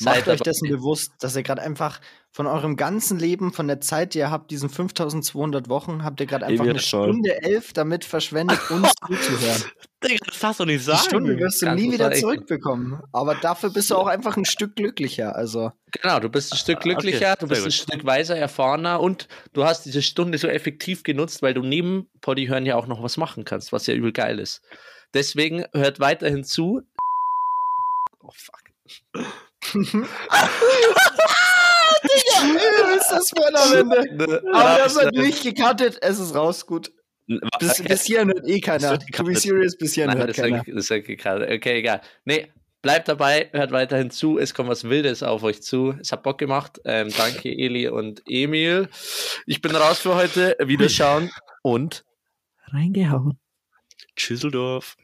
[SPEAKER 1] Macht
[SPEAKER 2] Seid
[SPEAKER 1] euch dessen bewusst, dass ihr gerade einfach von eurem ganzen Leben, von der Zeit, die ihr habt, diesen 5200 Wochen, habt ihr gerade einfach eine
[SPEAKER 3] schon.
[SPEAKER 1] Stunde elf damit verschwendet, uns zuzuhören.
[SPEAKER 3] Digga, das darfst du nicht
[SPEAKER 1] Die
[SPEAKER 3] sagen.
[SPEAKER 1] Stunde wirst du
[SPEAKER 2] Ganz
[SPEAKER 1] nie wieder zurückbekommen. Aber dafür bist du auch einfach ein Stück glücklicher. Also,
[SPEAKER 2] Genau, du bist ein Stück
[SPEAKER 3] Okay,
[SPEAKER 2] glücklicher, du
[SPEAKER 3] sehr
[SPEAKER 2] bist ein. Stück weiser, erfahrener und du hast diese Stunde so effektiv genutzt, weil du neben Poddy hören ja auch noch was machen kannst, was ja übel geil ist. Deswegen hört weiterhin zu. Oh fuck.
[SPEAKER 1] ist das voll am Ende. Aber
[SPEAKER 2] Ja,
[SPEAKER 1] das wird nicht gecuttet, es ist raus, gut. Bis, bis hierhin hört eh keiner. To be
[SPEAKER 3] gecuttet.
[SPEAKER 1] serious, bis hierhin hört keiner.
[SPEAKER 2] ist, das ist gerade. Okay, egal. Nee, bleibt dabei, hört weiterhin zu. Es kommt was Wildes auf euch zu. Es hat Bock gemacht. Ähm, danke, Eli und Emil. Ich bin raus für heute. Wiederschauen und reingehauen.
[SPEAKER 3] Tschüsseldorf.